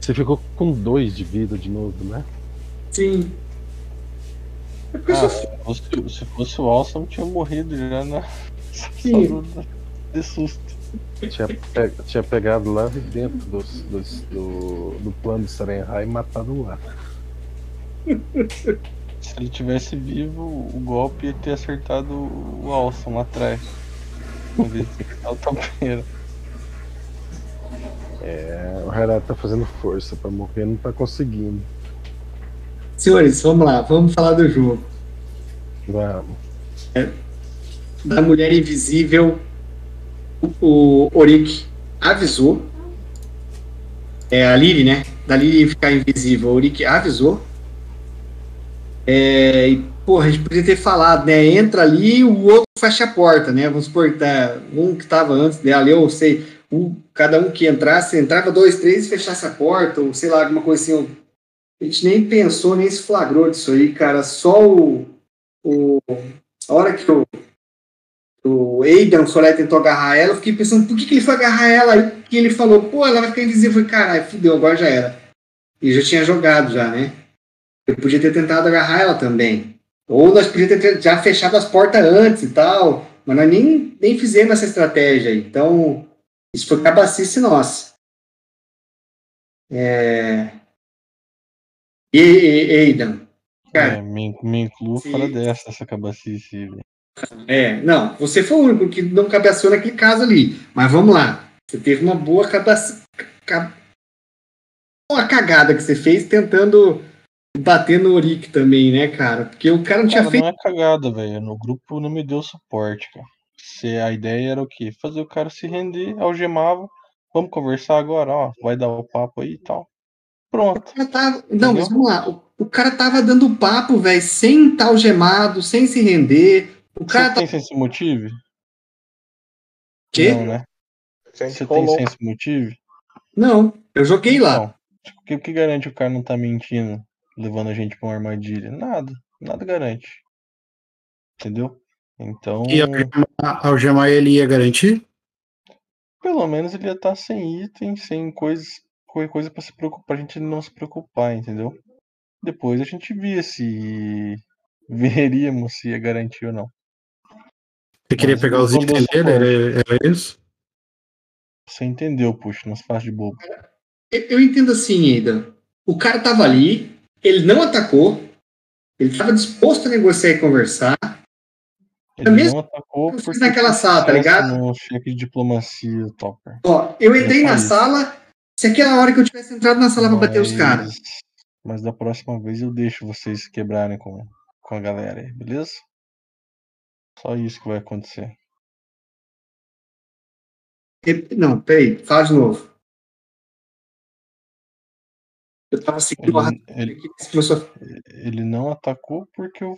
Você ficou com dois de vida de novo, né? Sim. É porque Ah, se fosse, se fosse o Awesome, tinha morrido já na. Sim. Só do- de susto. Tinha, pe- tinha pegado lá dentro dos, dos- do, do plano de Sarenhai e matado lá. Se ele tivesse vivo, o golpe ia ter acertado o Awesome lá atrás. Em vez de acertar o topeiro. É, o Renato tá fazendo força pra morrer, não tá conseguindo. Senhores, vamos lá, vamos falar do jogo. Vamos. Da Mulher Invisível, o, o Orik avisou. É a Liri, né? Da Liri ficar invisível. O Orik avisou. É, e, porra, a gente podia ter falado, né? Entra ali o outro fecha a porta, né? Vamos supor que tá, um que tava antes dela, eu sei, cada um que entrasse, entrava dois, três e fechasse a porta, ou sei lá, alguma coisa assim. A gente nem pensou, nem se flagrou disso aí, cara. Só o. o a hora que o, o Aidan Soler tentou agarrar ela, eu fiquei pensando, por que, que ele foi agarrar ela? Aí que ele falou, pô, ela vai ficar invisível. Eu falei, caralho, fudeu, agora já era. E já tinha jogado já, né? Eu podia ter tentado agarrar ela também. Ou nós podíamos ter já fechado as portas antes e tal. Mas nós nem, nem fizemos essa estratégia. Então, isso foi cabacice nossa. É... E, e, Aidan, Cara. É, me, me incluo Sim. fora dessa, essa cabacice. É, não, você foi o único que não cabeçou naquele caso ali. Mas vamos lá. Você teve uma boa cabeça. ca- Uma cagada que você fez tentando bater no Oric também, né, cara? Porque o cara não tinha Cara, feito. não é cagada, velho. No grupo não me deu suporte, cara. Se a ideia era o quê? Fazer o cara se render, algemava. Vamos conversar agora, ó. Vai dar o papo aí e tal. Pronto. Tava- Não, mas vamos lá. O, o cara tava dando papo, velho, sem estar algemado, sem se render. O cara Você tá. tem sense motive? Quê? Não, né? Você tem sense motive? Não, eu joguei lá. Tipo, o que, o que garante o cara não tá mentindo, levando a gente pra uma armadilha? Nada. Nada garante. Entendeu? Então, E algemar, algemar ele ia garantir? pelo menos ele ia estar sem item, sem coisas, qualquer coisa pra se preocupar, pra gente não se preocupar, entendeu? Depois a gente via se veríamos se ia garantir ou não. Você queria Mas pegar os itens dele? Era, era isso? Você entendeu, puxa, não se faz de bobo. Eu, entendo assim, Aidan. O cara tava ali, ele não atacou, ele tava disposto a negociar e conversar. Ele mesmo não atacou eu fiz porque naquela sala, tá ligado? No cheque de diplomacia, Topper. Ó, eu entrei na sala. Se aquela hora que eu tivesse entrado na sala pra bater os caras. Mas- Mas da próxima vez eu deixo vocês quebrarem com, com a galera aí, beleza? Só isso que vai acontecer. Não, peraí, fala de novo. Eu tava seguindo Ele, raciocínio ele, a- ele não atacou porque eu